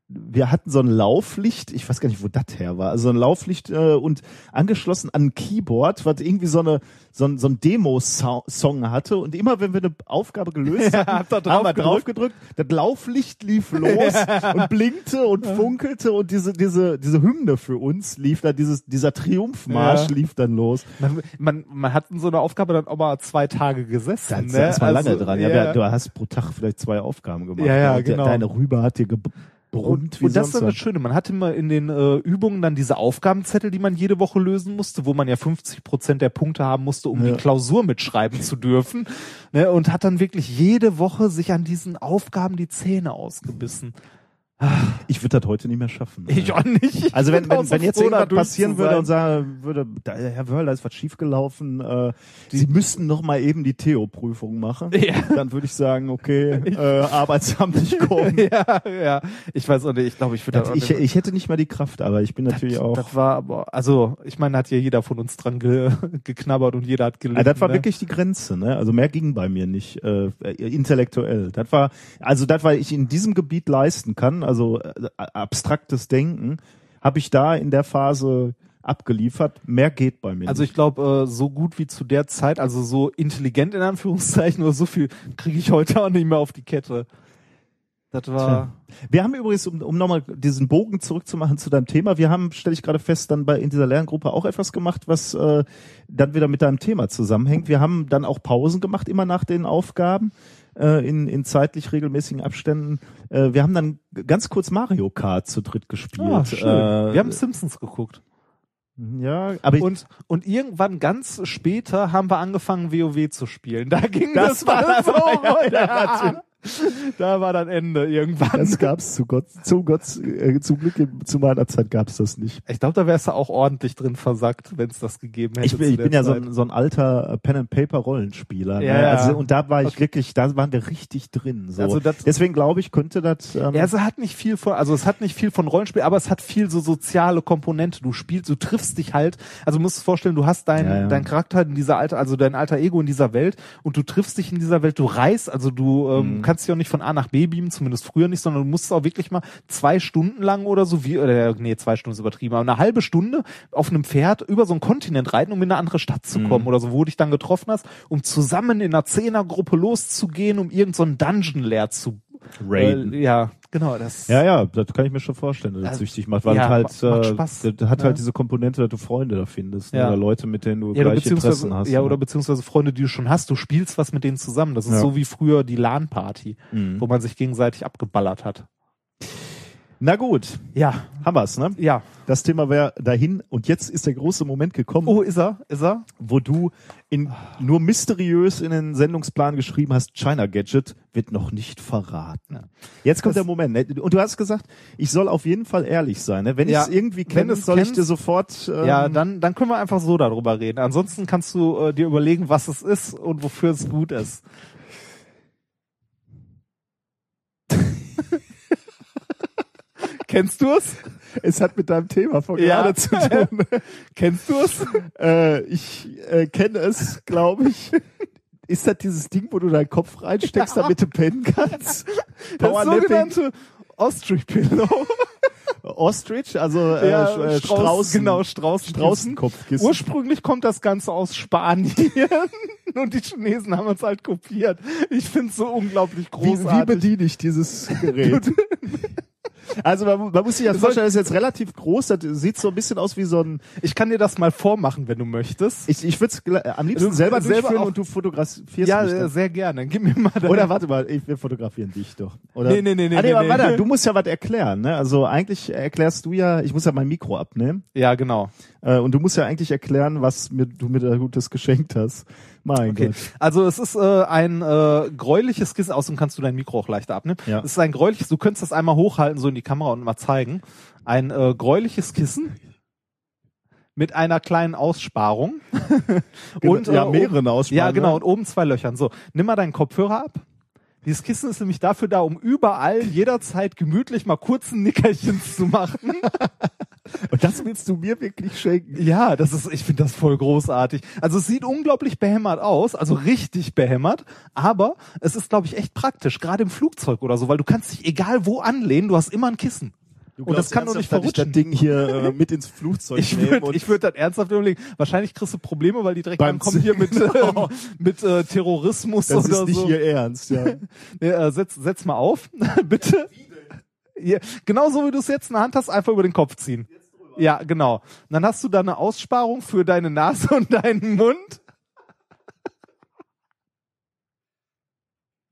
wir hatten so ein Lauflicht, ich weiß gar nicht, wo das her war, also ein Lauflicht äh, und angeschlossen an ein Keyboard, was irgendwie so eine so ein, so ein Demo-Song hatte und immer wenn wir eine Aufgabe gelöst *laughs* Ja, hatten, habt ihr haben wir drauf drauf gedrückt, das Lauflicht lief los *laughs* und blinkte und funkelte und diese diese diese Hymne für uns lief da dieses dieser Triumphmarsch Ja. lief dann los. man, man, man hat in so einer Aufgabe dann auch mal zwei Tage gesessen. Da ne? da ist man lange Also, dran. Ja, wer- du hast pro Tag vielleicht zwei Aufgaben gemacht. Ja, ja, der- genau. Deine Rübe hat dir gebrummt Und, und das ist dann das. Schöne, man hatte immer in den äh, Übungen dann diese Aufgabenzettel, die man jede Woche lösen musste, wo man ja 50 Prozent der Punkte haben musste, um Ja. die Klausur mitschreiben zu dürfen. Ne, und hat dann wirklich jede Woche sich an diesen Aufgaben die Zähne ausgebissen. Ich würde das heute nicht mehr schaffen. Ich auch nicht. Also wenn, Ich wenn, so wenn jetzt irgendwas passieren würde und sagen würde, da, Herr Wörl, da ist was schiefgelaufen, äh, Sie müssten noch mal eben die Theo-Prüfung machen, Ja. dann würde ich sagen, okay, *laughs* äh, Arbeitsamt nicht kommen. *laughs* ja, ja. Ich weiß auch nicht, ich glaube, ich würde Das, ich, ich hätte nicht mal die Kraft, aber ich bin natürlich auch. Das war aber, also, ich meine, hat ja jeder von uns dran ge, *laughs* geknabbert und jeder hat gelitten. Ja, das war ne? wirklich die Grenze, ne? Also mehr ging bei mir nicht äh, intellektuell. Das war also das, was ich in diesem Gebiet leisten kann, also äh, abstraktes Denken, habe ich da in der Phase abgeliefert. Mehr geht bei mir. Also ich glaube, äh, so gut wie zu der Zeit, also so intelligent in Anführungszeichen, *laughs* oder so viel kriege ich heute auch nicht mehr auf die Kette. Das war. Wir haben übrigens, um, um nochmal diesen Bogen zurückzumachen zu deinem Thema, wir haben, stelle ich gerade fest, dann bei in dieser Lerngruppe auch etwas gemacht, was äh, dann wieder mit deinem Thema zusammenhängt. Wir haben dann auch Pausen gemacht, immer nach den Aufgaben, äh, in, in zeitlich regelmäßigen Abständen. Äh, wir haben dann ganz kurz Mario Kart zu dritt gespielt. Ah, schön. Äh, Wir haben Simpsons geguckt. ja, aber Und, und irgendwann ganz später haben wir angefangen, WoW zu spielen. Da ging Das das, dann so *laughs* runter. *laughs* Da war dann Ende irgendwann. das gab's zu Gott, zu Gott, äh, zum Glück zu meiner Zeit gab's das nicht. Ich glaube, da wärst du auch ordentlich drin versackt, wenn es das gegeben hätte. Ich bin, ich bin ja so ein, so ein alter äh, Pen and Paper Rollenspieler. Ja, ne? ja. Also und da war ich Okay. wirklich, da waren wir richtig drin. So. Also das- Deswegen glaube ich, könnte das. Ähm, Ja, es hat nicht viel von, also es hat nicht viel von Rollenspiel, aber es hat viel so soziale Komponente. Du spielst, du triffst dich halt. Also du musst dir vorstellen, du hast deinen Ja, ja. dein Charakter in dieser alter, also dein alter Ego in dieser Welt und du triffst dich in dieser Welt. Du reist, also du ähm, Mhm. kannst dich auch nicht von A nach B beamen, zumindest früher nicht, sondern du musst auch wirklich mal zwei Stunden lang oder so wie, oder nee, zwei Stunden ist übertrieben, aber eine halbe Stunde auf einem Pferd über so einen Kontinent reiten, um in eine andere Stadt zu Mhm. kommen oder so, wo du dich dann getroffen hast, um zusammen in einer Zehnergruppe loszugehen, um irgendeinen so einen Dungeon leer zu Raiden. Äh, ja, genau, das. ja, ja, das kann ich mir schon vorstellen, dass das süchtig macht, weil ja, halt, macht äh, Spaß. das hat Ja. halt diese Komponente, dass du Freunde da findest ne? Ja. oder Leute, mit denen du Ja, gleiche Interessen hast. ja, ne? oder beziehungsweise Freunde, die du schon hast, du spielst was mit denen zusammen. Das ist Ja. so wie früher die LAN-Party, Mhm. wo man sich gegenseitig abgeballert hat. Na gut, Ja, haben wir's, ne? ja. Das Thema wäre dahin und jetzt ist der große Moment gekommen, Oh, ist er? Ist er? wo du in nur mysteriös in den Sendungsplan geschrieben hast, China Gadget wird noch nicht verraten. Jetzt kommt Das- der Moment. Ne? Und du hast gesagt, ich soll auf jeden Fall ehrlich sein. Ne? Wenn Ja, ich es irgendwie kenne, soll ich kennst- dir sofort. Ähm, ja, dann, dann können wir einfach so darüber reden. Ansonsten kannst du äh, dir überlegen, was es ist und wofür es gut ist. Kennst du es? es hat mit deinem Thema von Ja. gerade zu tun. *laughs* Kennst du es? äh, ich äh, kenne es, glaube ich. Ist das dieses Ding, wo du deinen Kopf reinsteckst, Ja. damit du pennen kannst? *laughs* Das sogenannte Ostrich Pillow. *laughs* Ostrich, also äh, Ja, äh, Strauß- Straußen, genau, Straußenkissen. Straußenkopfkissen. Ursprünglich kommt das Ganze aus Spanien und die Chinesen haben es halt kopiert. Ich finde es so unglaublich Wie, wie großartig. bediene ich dieses Gerät? Also man, man muss sich das vorstellen, das ist jetzt relativ groß, das sieht so ein bisschen aus wie so ein, ich kann dir das mal vormachen, wenn du möchtest. ich, ich würde es am liebsten Du- selber selber auch- und du fotografierst ja, mich äh, dann. sehr gerne. Gib mir mal Oder warte mal, ich, wir fotografieren dich doch. Oder? Nee, nee, nee, nee, Ah, nee, nee, nee. warte, du musst ja was erklären, ne? Also eigentlich erklärst du ja, ich muss ja mein Mikro abnehmen. Ja, genau. Äh, und du musst ja eigentlich erklären, was mir, du mir da Gutes geschenkt hast. Mein Okay. Gott. Also es ist äh, ein äh, gräuliches Kissen, außerdem kannst du dein Mikro auch leichter abnehmen. Ja. Es ist ein gräuliches, du könntest das einmal hochhalten, so in die Kamera und mal zeigen. Ein äh, gräuliches Kissen mit einer kleinen Aussparung. *laughs* und, ja, äh, mehreren Aussprachen. Ja, genau, und oben zwei Löchern. So, nimm mal deinen Kopfhörer ab. Dieses Kissen ist nämlich dafür da, um überall jederzeit gemütlich mal kurz ein Nickerchen zu machen. *laughs* Und das willst du mir wirklich schenken? Ja, das ist, ich finde das voll großartig. Also es sieht unglaublich behämmert aus, also richtig behämmert, aber es ist, glaube ich, echt praktisch, gerade im Flugzeug oder so, weil du kannst dich egal wo anlehnen, du hast immer ein Kissen. Und das kann doch nicht dass ich das verrutschen. Ding hier äh, mit ins Flugzeug *laughs* Ich nehmen würde und ich würd das ernsthaft überlegen. Wahrscheinlich kriegst du Probleme, weil die direkt Beim ankommen hier mit, *laughs* ähm, mit äh, Terrorismus das oder ist nicht so. ihr Ernst, ja. *laughs* Nee, äh, setz, setz mal auf, bitte. Ja, genau so wie du es jetzt in der Hand hast, einfach über den Kopf ziehen. Ja, genau. Und dann hast du da eine Aussparung für deine Nase und deinen Mund.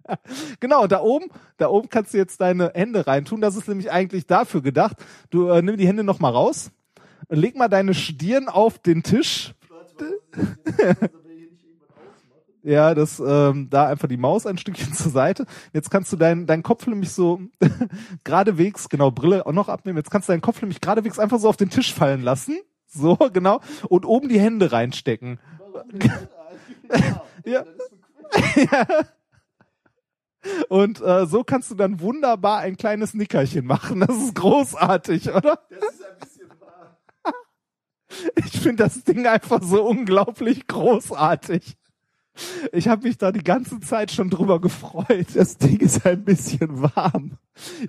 *laughs* Genau, da oben, da oben kannst du jetzt deine Hände reintun. Das ist nämlich eigentlich dafür gedacht. Du äh, nimm die Hände noch mal raus, leg mal deine Stirn auf den Tisch. *laughs* Ja, das ähm, da einfach die Maus ein Stückchen zur Seite. Jetzt kannst du deinen deinen Kopf nämlich so *laughs* geradewegs, genau, Brille auch noch abnehmen. Jetzt kannst du deinen Kopf nämlich geradewegs einfach so auf den Tisch fallen lassen. So, genau. Und oben die Hände reinstecken. ja. ja. Und äh, so kannst du dann wunderbar ein kleines Nickerchen machen. Das ist großartig, oder? Ich finde das Ding einfach so unglaublich großartig. Ich habe mich da die ganze Zeit schon drüber gefreut. Das Ding ist ein bisschen warm.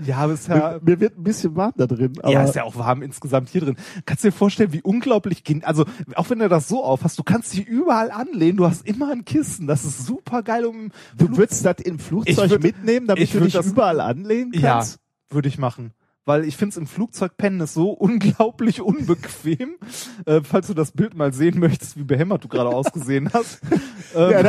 Ja, aber ist ja, Mir, mir wird ein bisschen warm da drin. Aber ja, ist ja auch warm insgesamt hier drin. Kannst du dir vorstellen, wie unglaublich, gen- also auch wenn du das so aufhast, du kannst dich überall anlehnen, du hast immer ein Kissen. Das ist super geil, um du würdest das im Flugzeug würd- mitnehmen, damit du dich das- überall anlehnen Ja, kannst? würde ich machen. Weil ich finde es im Flugzeug pennen ist so *laughs* unglaublich unbequem. äh, falls du das Bild mal sehen möchtest, wie behämmert du gerade ausgesehen hast. *laughs* ähm,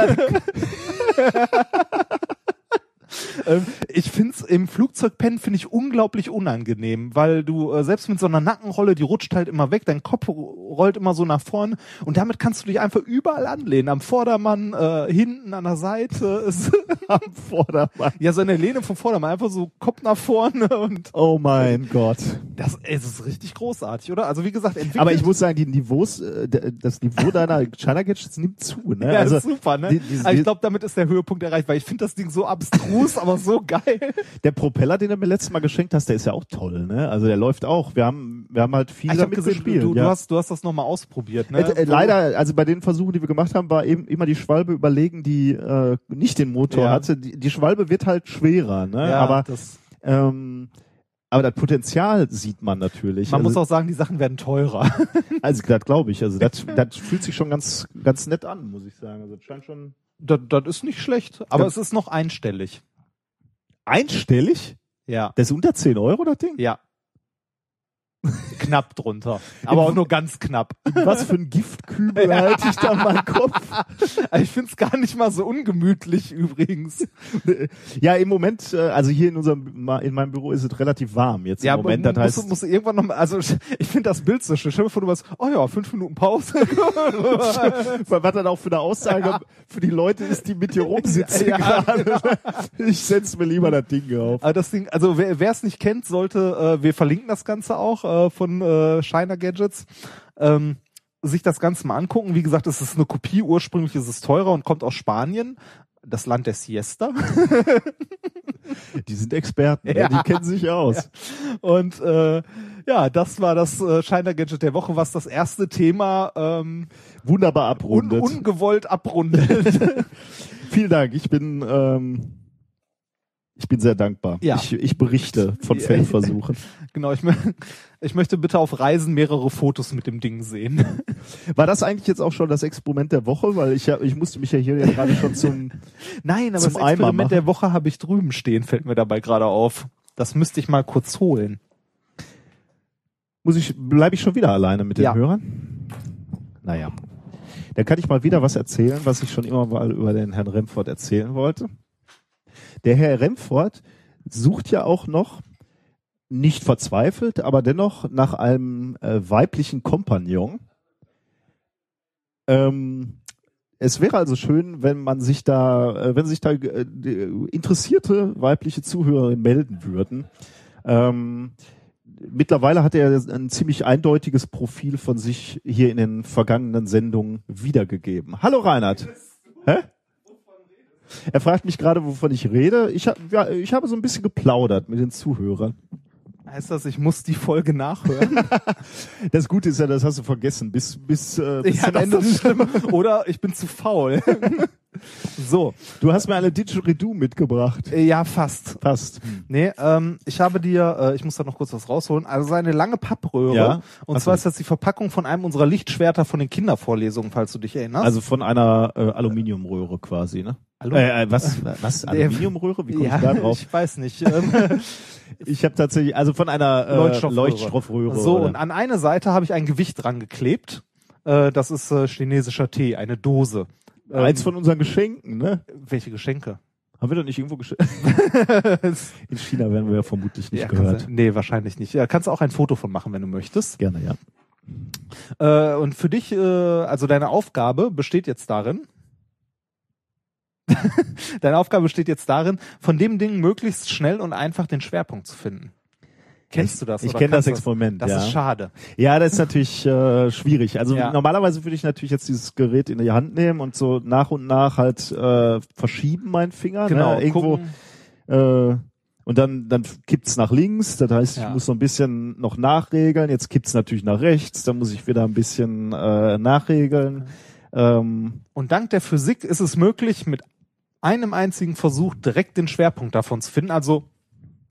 *laughs* ähm, ich finde es im Flugzeug pennen finde ich unglaublich unangenehm, weil du äh, selbst mit so einer Nackenrolle, die rutscht halt immer weg, dein Kopf rollt immer so nach vorne und damit kannst du dich einfach überall anlehnen. Am Vordermann, äh, hinten, an der Seite. *laughs* Am Vordermann. ja, so eine Lehne vom Vordermann, einfach so Kopf nach vorne und Oh mein Gott. das, es ist richtig großartig, oder? Also wie gesagt, entwickelt. Aber ich muss sagen, die Niveaus, äh, das Niveau deiner *laughs* China Gadgets nimmt zu, ne? Ja, also ist super, ne? die- die- Aber ich glaube, damit ist der Höhepunkt erreicht, weil ich finde das Ding so abstrus, aber so *laughs* geil. der Propeller, den du mir letztes Mal geschenkt hast, der ist ja auch toll, ne? Also der läuft auch. Wir haben, wir haben halt viel Ich habe damit gesehen, gespielt. du, du, ja. hast, du hast das nochmal ausprobiert, ne? Äh, äh, leider, also bei den Versuchen, die wir gemacht haben, war eben immer die Schwalbe überlegen, die äh, nicht den Motor Ja. hatte. Die, die Schwalbe wird halt schwerer, ne? Ja, aber das, ähm, aber das Potenzial sieht man natürlich. man also, muss auch sagen, die Sachen werden teurer. *laughs* also das glaube ich. Also das, *laughs* das fühlt sich schon ganz, ganz nett an, muss ich sagen. Also das scheint schon das, das ist nicht schlecht, aber Ja. es ist noch einstellig. einstellig. Ja. Das ist unter 10 Euro, das Ding. Ja. Knapp drunter. Aber auch nur ganz knapp. Was für ein Giftkübel *laughs* halte ich da an meinem Kopf? Ich find's gar nicht mal so ungemütlich übrigens. Ja, im Moment, äh, also hier in unserem, in meinem Büro ist es relativ warm jetzt im Ja, Moment. aber Das musst, heißt, du- musst du irgendwann noch mal, also *laughs* ich finde das Bild so schön. Stell dir vor, du warst, oh ja, fünf Minuten Pause. *laughs* was dann auch für eine Aussage Ja. für die Leute ist, die mit dir rumsitzen Ja, genau. gerade. Ich setze mir lieber das Ding auf. Aber das Ding, also wer es nicht kennt, sollte, äh, wir verlinken das Ganze auch äh, von äh, Shiner Gadgets, ähm, sich das Ganze mal angucken. Wie gesagt, es ist eine Kopie, ursprünglich ist es teurer und kommt aus Spanien, das Land der Siesta. *laughs* Die sind Experten, Ja. ja. die kennen sich aus. Und äh, ja, das war das äh, Shiner Gadget der Woche, was das erste Thema ähm, Wunderbar un abrundet. ungewollt abrundet. *laughs* Vielen Dank. Ich bin ähm, ich bin sehr dankbar. Ja. Ich, ich berichte von. Feldversuchen. *laughs* genau, ich, ich möchte bitte auf Reisen mehrere Fotos mit dem Ding sehen. War das eigentlich jetzt auch schon das Experiment der Woche? Weil ich ich musste mich ja hier ja gerade schon zum *laughs* Nein, aber Zum das Experiment der Woche habe ich drüben stehen, fällt mir dabei gerade auf. Das müsste ich mal kurz holen. muss ich bleibe ich schon wieder alleine mit den Ja. Hörern? Naja. Dann kann ich mal wieder was erzählen, was ich schon immer mal über den Herrn Remford erzählen wollte. Der Herr Remford sucht ja auch noch nicht verzweifelt, aber dennoch nach einem äh, weiblichen Kompagnon. Ähm, es wäre also schön, wenn man sich da, äh, wenn sich da äh, die interessierte weibliche Zuhörer melden würden. Ähm, mittlerweile hat er ein ziemlich eindeutiges Profil von sich hier in den vergangenen Sendungen wiedergegeben. Hallo Reinhard. Hä? Er fragt mich gerade, wovon ich rede. Ich, hab, ja, ich habe so ein bisschen geplaudert mit den Zuhörern. Heißt das, ich muss die Folge nachhören? *laughs* Das Gute ist ja, das hast du vergessen. Bis, bis, äh, bis ja, zum Ende. *laughs* Oder ich bin zu faul. So, Du hast mir eine Didgeridoo mitgebracht. äh, ja, fast. Passt. Nee, ähm, ich habe dir, äh, ich muss da noch kurz was rausholen, also eine lange Pappröhre. Ja. Und Ach zwar so. ist das die Verpackung von einem unserer Lichtschwerter von den Kindervorlesungen, falls du dich erinnerst. Also von einer äh, Aluminiumröhre quasi, ne? Hallo? Äh, äh, was? *laughs* Was? Aluminiumröhre? Wie komme ja, ich da drauf? *laughs* ich weiß nicht. Ähm, *laughs* Ich habe tatsächlich, also von einer äh, Leuchtstoffröhre. Leuchtstoffröhre. so, oder? und an eine Seite habe ich ein Gewicht dran geklebt. Äh, das ist äh, chinesischer Tee, eine Dose. Ähm, Eins von unseren Geschenken, ne? welche Geschenke? Haben wir doch nicht irgendwo geschenkt? *laughs* In China werden wir ja vermutlich nicht Ja, gehört. du- Nee, wahrscheinlich nicht. Ja, kannst du auch ein Foto von machen, wenn du möchtest. Gerne, ja. Äh, und für dich, äh, also deine Aufgabe besteht jetzt darin, *laughs* deine Aufgabe besteht jetzt darin, von dem Ding möglichst schnell und einfach den Schwerpunkt zu finden. Kennst du das? Ich kenne das Experiment, Das ja. ist schade. Ja, das ist natürlich äh, schwierig. Also Ja. normalerweise würde ich natürlich jetzt dieses Gerät in die Hand nehmen und so nach und nach halt äh, verschieben meinen Finger. Genau. Ne? Irgendwo gucken. äh, und dann dann kippt's nach links. Das heißt, Ja. ich muss so ein bisschen noch nachregeln. Jetzt kippt's natürlich nach rechts. Dann muss ich wieder ein bisschen äh, nachregeln. Ähm, Und dank der Physik ist es möglich, mit einem einzigen Versuch direkt den Schwerpunkt davon zu finden. Also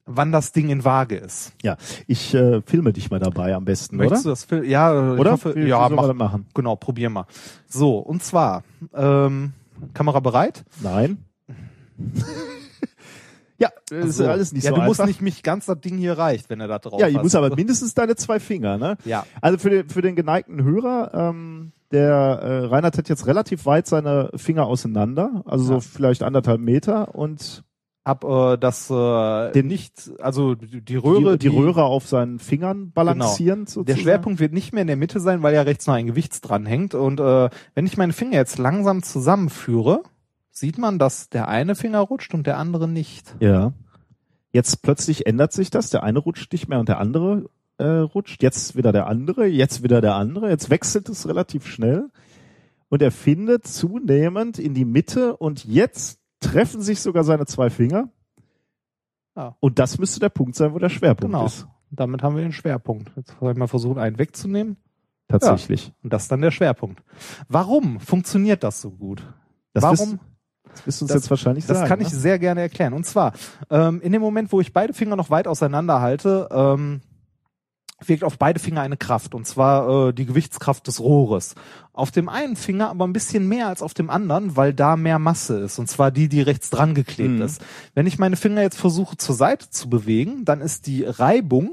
wann das Ding in Waage ist. ja, ich äh, filme dich mal dabei am besten, Möchtest du oder? das Film? Ja, äh, Oder? Ich hoffe, Wie- ja, mach, das machen? genau, probier mal. So, und zwar, ähm, Kamera bereit? Nein. *laughs* ja, das ist So. alles nicht ja, so du musst nicht mich ganz das Ding hier reicht, wenn er da drauf ja, ich hast. muss aber mindestens deine zwei Finger, ne? Ja. Also für den, für den geneigten Hörer, ähm, der äh, Reinhard hat jetzt relativ weit seine Finger auseinander, also Ja. so vielleicht anderthalb Meter und Hab äh, das äh, Den- nicht, also die die Röhre, die, die Röhre auf seinen Fingern balancierend Genau. Der sozusagen. Schwerpunkt wird nicht mehr in der Mitte sein, weil ja rechts noch ein Gewichts dran hängt. Und äh, wenn ich meine Finger jetzt langsam zusammenführe, sieht man, dass der eine Finger rutscht und der andere nicht. Ja. Jetzt plötzlich ändert sich das. Der eine rutscht nicht mehr und der andere äh, rutscht. Jetzt wieder der andere, jetzt wieder der andere. Jetzt wechselt es relativ schnell. Und er findet zunehmend in die Mitte und jetzt treffen sich sogar seine zwei Finger. Ja. Und das müsste der Punkt sein, wo der Schwerpunkt Genau. ist. Damit haben wir den Schwerpunkt. Jetzt soll ich mal versuchen, einen wegzunehmen. Tatsächlich. Und das ist dann der Schwerpunkt. Warum funktioniert das so gut? Das Warum? Das wirst du uns Das- jetzt wahrscheinlich Das sagen. kann ich ne? sehr gerne erklären. Und zwar, ähm, in dem Moment, wo ich beide Finger noch weit auseinander halte, ähm, wirkt auf beide Finger eine Kraft. Und zwar äh, die Gewichtskraft des Rohres. Auf dem einen Finger aber ein bisschen mehr als auf dem anderen, weil da mehr Masse ist. Und zwar die, die rechts dran geklebt Mhm. ist. Wenn ich meine Finger jetzt versuche zur Seite zu bewegen, dann ist die Reibung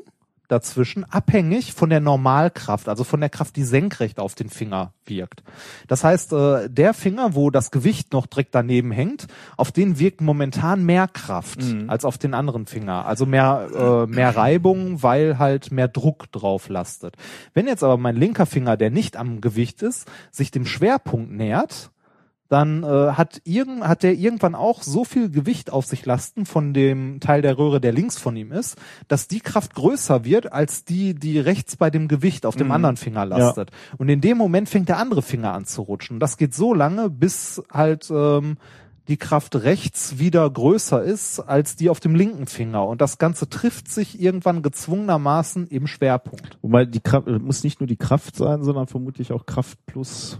dazwischen abhängig von der Normalkraft, also von der Kraft, die senkrecht auf den Finger wirkt. Das heißt, äh, der Finger, wo das Gewicht noch direkt daneben hängt, auf den wirkt momentan mehr Kraft Mhm. als auf den anderen Finger. Also mehr, äh, mehr Reibung, weil halt mehr Druck drauf lastet. Wenn jetzt aber mein linker Finger, der nicht am Gewicht ist, sich dem Schwerpunkt nähert, dann äh, hat, irgend, hat der irgendwann auch so viel Gewicht auf sich lasten von dem Teil der Röhre, der links von ihm ist, dass die Kraft größer wird als die, die rechts bei dem Gewicht auf dem Mhm. anderen Finger lastet. Und in dem Moment fängt der andere Finger an zu rutschen. Das geht so lange, bis halt ähm, die Kraft rechts wieder größer ist als die auf dem linken Finger. Und das Ganze trifft sich irgendwann gezwungenermaßen im Schwerpunkt. Wobei die Kraft muss nicht nur die Kraft sein, sondern vermutlich auch Kraft plus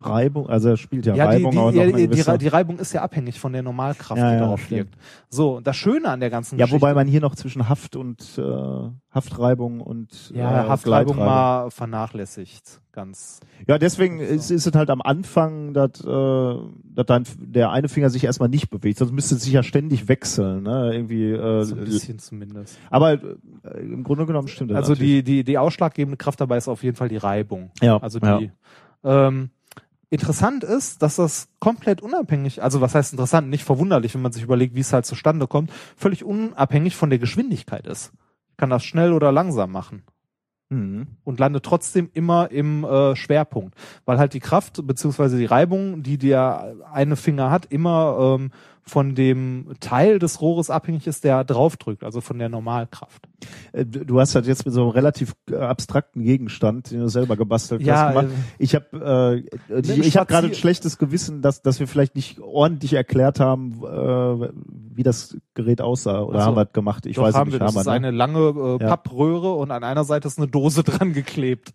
Reibung. Also er spielt ja, Ja, die, Reibung die, auch noch ja, eine die, die, die Reibung ist ja abhängig von der Normalkraft, Ja, die ja, darauf wirkt. So, das Schöne an der ganzen Ja, Geschichte. wobei man hier noch zwischen Haft und äh, Haftreibung und ja, äh, Haftreibung mal vernachlässigt. Ganz. Ja, deswegen ist, ist es halt am Anfang, dass, äh, dass dann der eine Finger sich erstmal nicht bewegt, sonst müsste es sich ja ständig wechseln, ne? Irgendwie. Äh, So ein bisschen zumindest. aber äh, im Grunde genommen stimmt das. Also natürlich. die, die, die ausschlaggebende Kraft dabei ist auf jeden Fall die Reibung. Ja, Also ja. die ähm, interessant ist, dass das komplett unabhängig, also was heißt interessant, nicht verwunderlich, wenn man sich überlegt, wie es halt zustande kommt, völlig unabhängig von der Geschwindigkeit ist. Ich kann das schnell oder langsam machen Mhm. und lande trotzdem immer im äh, Schwerpunkt, weil halt die Kraft beziehungsweise die Reibung, die der eine Finger hat, immer ähm, von dem Teil des Rohres abhängig ist, der draufdrückt, also von der Normalkraft. Äh, Du hast halt jetzt mit so einem relativ äh, abstrakten Gegenstand, den du selber gebastelt Ja, hast, gemacht. äh, Ich habe äh, ich, ich habe gerade ein schlechtes Gewissen, dass dass wir vielleicht nicht ordentlich erklärt haben, äh, wie das Gerät aussah. Oder Ach so. haben wir es gemacht? Ich weiß haben nicht. wir. Das haben ist wir, ne? eine lange äh, Ja. Pappröhre und an einer Seite ist eine Dose *laughs* dran geklebt.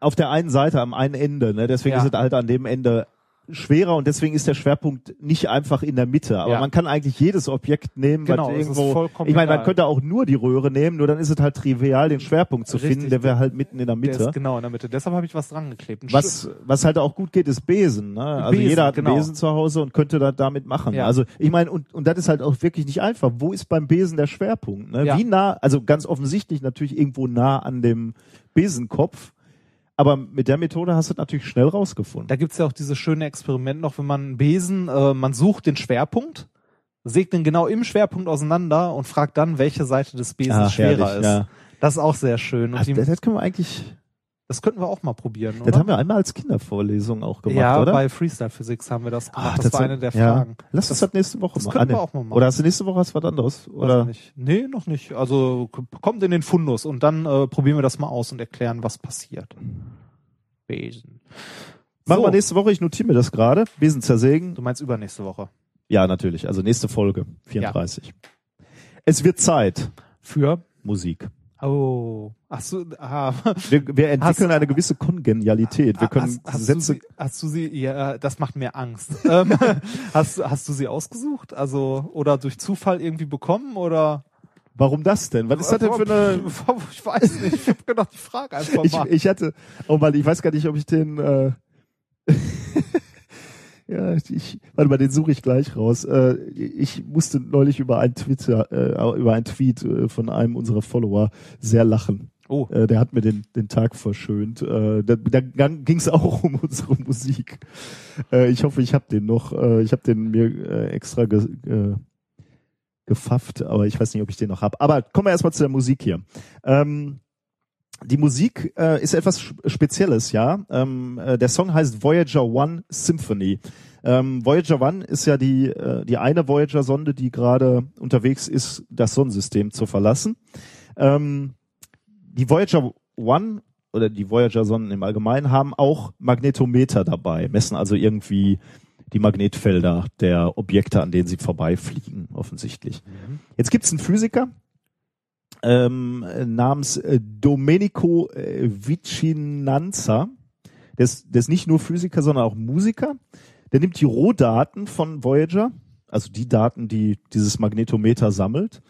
Auf der einen Seite, am einen Ende. Ne? Deswegen Ja. ist es halt an dem Ende schwerer und deswegen ist der Schwerpunkt nicht einfach in der Mitte. Aber Ja. man kann eigentlich jedes Objekt nehmen, Genau, was irgendwo. vollkommen Ich meine, man könnte auch nur die Röhre nehmen, nur dann ist es halt trivial, den Schwerpunkt zu Richtig. finden, der wäre halt mitten in der Der Mitte. ist genau in der Mitte. Deshalb habe ich was dran geklebt. Was, was halt auch gut geht, ist Besen. Ne? Also Besen, jeder hat genau. einen Besen zu Hause und könnte das damit machen. Ja. Also ich meine, und, und das ist halt auch wirklich nicht einfach. Wo ist beim Besen der Schwerpunkt? Ne? Ja. Wie nah, also ganz offensichtlich natürlich irgendwo nah an dem Besenkopf. Aber mit der Methode hast du es natürlich schnell rausgefunden. Da gibt's ja auch dieses schöne Experiment noch, wenn man einen Besen, äh, man sucht den Schwerpunkt, sägt den genau im Schwerpunkt auseinander und fragt dann, welche Seite des Besens Ah, schwerer herrlich, ist. ja. Das ist auch sehr schön. Und Ach, die, das, das können wir eigentlich, das könnten wir auch mal probieren, das oder? haben wir einmal als Kindervorlesung auch gemacht, ja, oder? bei Freestyle Physics haben wir das gemacht. Ach, das, war hat- eine der ja. Fragen. Lass uns das nächste Woche das mal. können wir Ah, nee. auch mal machen. Oder hast du nächste Woche was was anderes? Oder? ich nicht. Nee, noch nicht. Also kommt in den Fundus und dann äh, probieren wir das mal aus und erklären, was passiert. Besen. Machen So, wir nächste Woche, ich notiere mir das gerade. Besen zersägen. du meinst übernächste Woche. Ja, natürlich. Also nächste Folge, 34. Es wird Zeit. Für? Musik. Oh. Ach so, ah. *laughs* Wir, wir entwickeln Hast- eine gewisse Kongenialität. Wir können hast, hast Sätze. Du sie, hast du sie, ja, das macht mir Angst. *laughs* ähm, hast, hast du sie ausgesucht? Also, oder durch Zufall irgendwie bekommen? Oder? Warum das denn? Was ist das denn für eine? *laughs* Ich weiß nicht. Ich habe gedacht, ich frage einfach Ich, mal. ich hatte, oh Mann, ich weiß gar nicht, ob ich den. Äh, ja, ich, warte mal, den suche ich gleich raus. Äh, ich musste neulich über ein Twitter, äh, über ein Tweet äh, von einem unserer Follower sehr lachen. oh, Äh, der hat mir den, den Tag verschönt. Äh, da da ging es auch *laughs* um unsere Musik. Äh, ich hoffe, ich habe den noch. Äh, ich habe den mir äh, extra ge, äh, gefafft, aber ich weiß nicht, ob ich den noch habe. Aber kommen wir erstmal zu der Musik hier. Ähm, die Musik äh, ist etwas Spezielles, ja. Ähm, äh, der Song heißt Voyager One Symphony. Ähm, Voyager One ist ja die, äh, die eine Voyager-Sonde, die gerade unterwegs ist, das Sonnensystem zu verlassen. Ähm, die Voyager One oder die Voyager-Sonden im Allgemeinen haben auch Magnetometer dabei, messen also irgendwie die Magnetfelder der Objekte, an denen sie vorbeifliegen, offensichtlich. Jetzt gibt's einen Physiker ähm, äh, namens äh, Domenico äh, Vicinanza. Der ist, der ist nicht nur Physiker, sondern auch Musiker. Der nimmt die Rohdaten von Voyager, also die Daten, die dieses Magnetometer sammelt,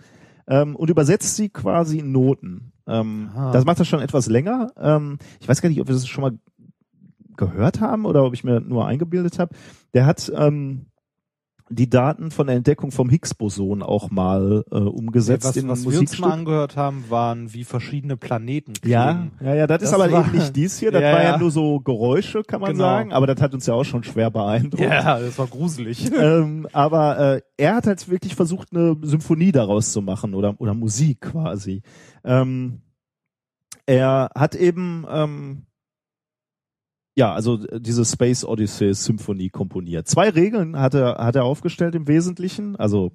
ähm, und übersetzt sie quasi in Noten. Ähm, das macht er schon etwas länger. Ähm, ich weiß gar nicht, ob wir das schon mal gehört haben oder ob ich mir nur eingebildet habe. Der hat ähm, die Daten von der Entdeckung vom Higgs-Boson auch mal äh, umgesetzt was, in was wir uns mal angehört haben, waren wie verschiedene Planeten Ja, klingen. ja, ja, das, ist Das aber war- eben nicht dies hier. *laughs* Das Ja, war ja ja. nur so Geräusche, kann man Genau. sagen. Aber das hat uns ja auch schon schwer beeindruckt. Ja, das war gruselig. *laughs* ähm, aber äh, er hat halt wirklich versucht, eine Symphonie daraus zu machen oder, oder Musik quasi. Ähm, er hat eben ähm, ja, also äh, diese Space Odyssey Symphonie komponiert. Zwei Regeln hat er, hat er aufgestellt im Wesentlichen. Also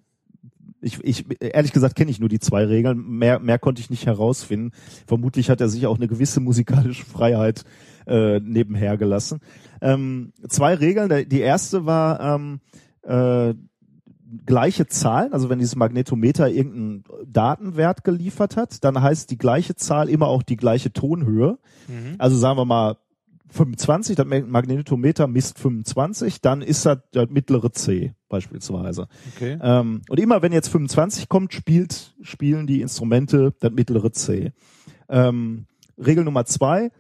ich, ich ehrlich gesagt kenne ich nur die zwei Regeln. Mehr, mehr konnte ich nicht herausfinden. Vermutlich hat er sich auch eine gewisse musikalische Freiheit äh, nebenher gelassen. Ähm, zwei Regeln. Die erste war, ähm, äh, gleiche Zahlen, also wenn dieses Magnetometer irgendeinen Datenwert geliefert hat, dann heißt die gleiche Zahl immer auch die gleiche Tonhöhe. Mhm. Also sagen wir mal 25, das Magnetometer misst 25, dann ist das das mittlere C beispielsweise. Okay. Ähm, und immer wenn jetzt 25 kommt, spielt, spielen die Instrumente das mittlere C. Ähm, Regel Nummer zwei,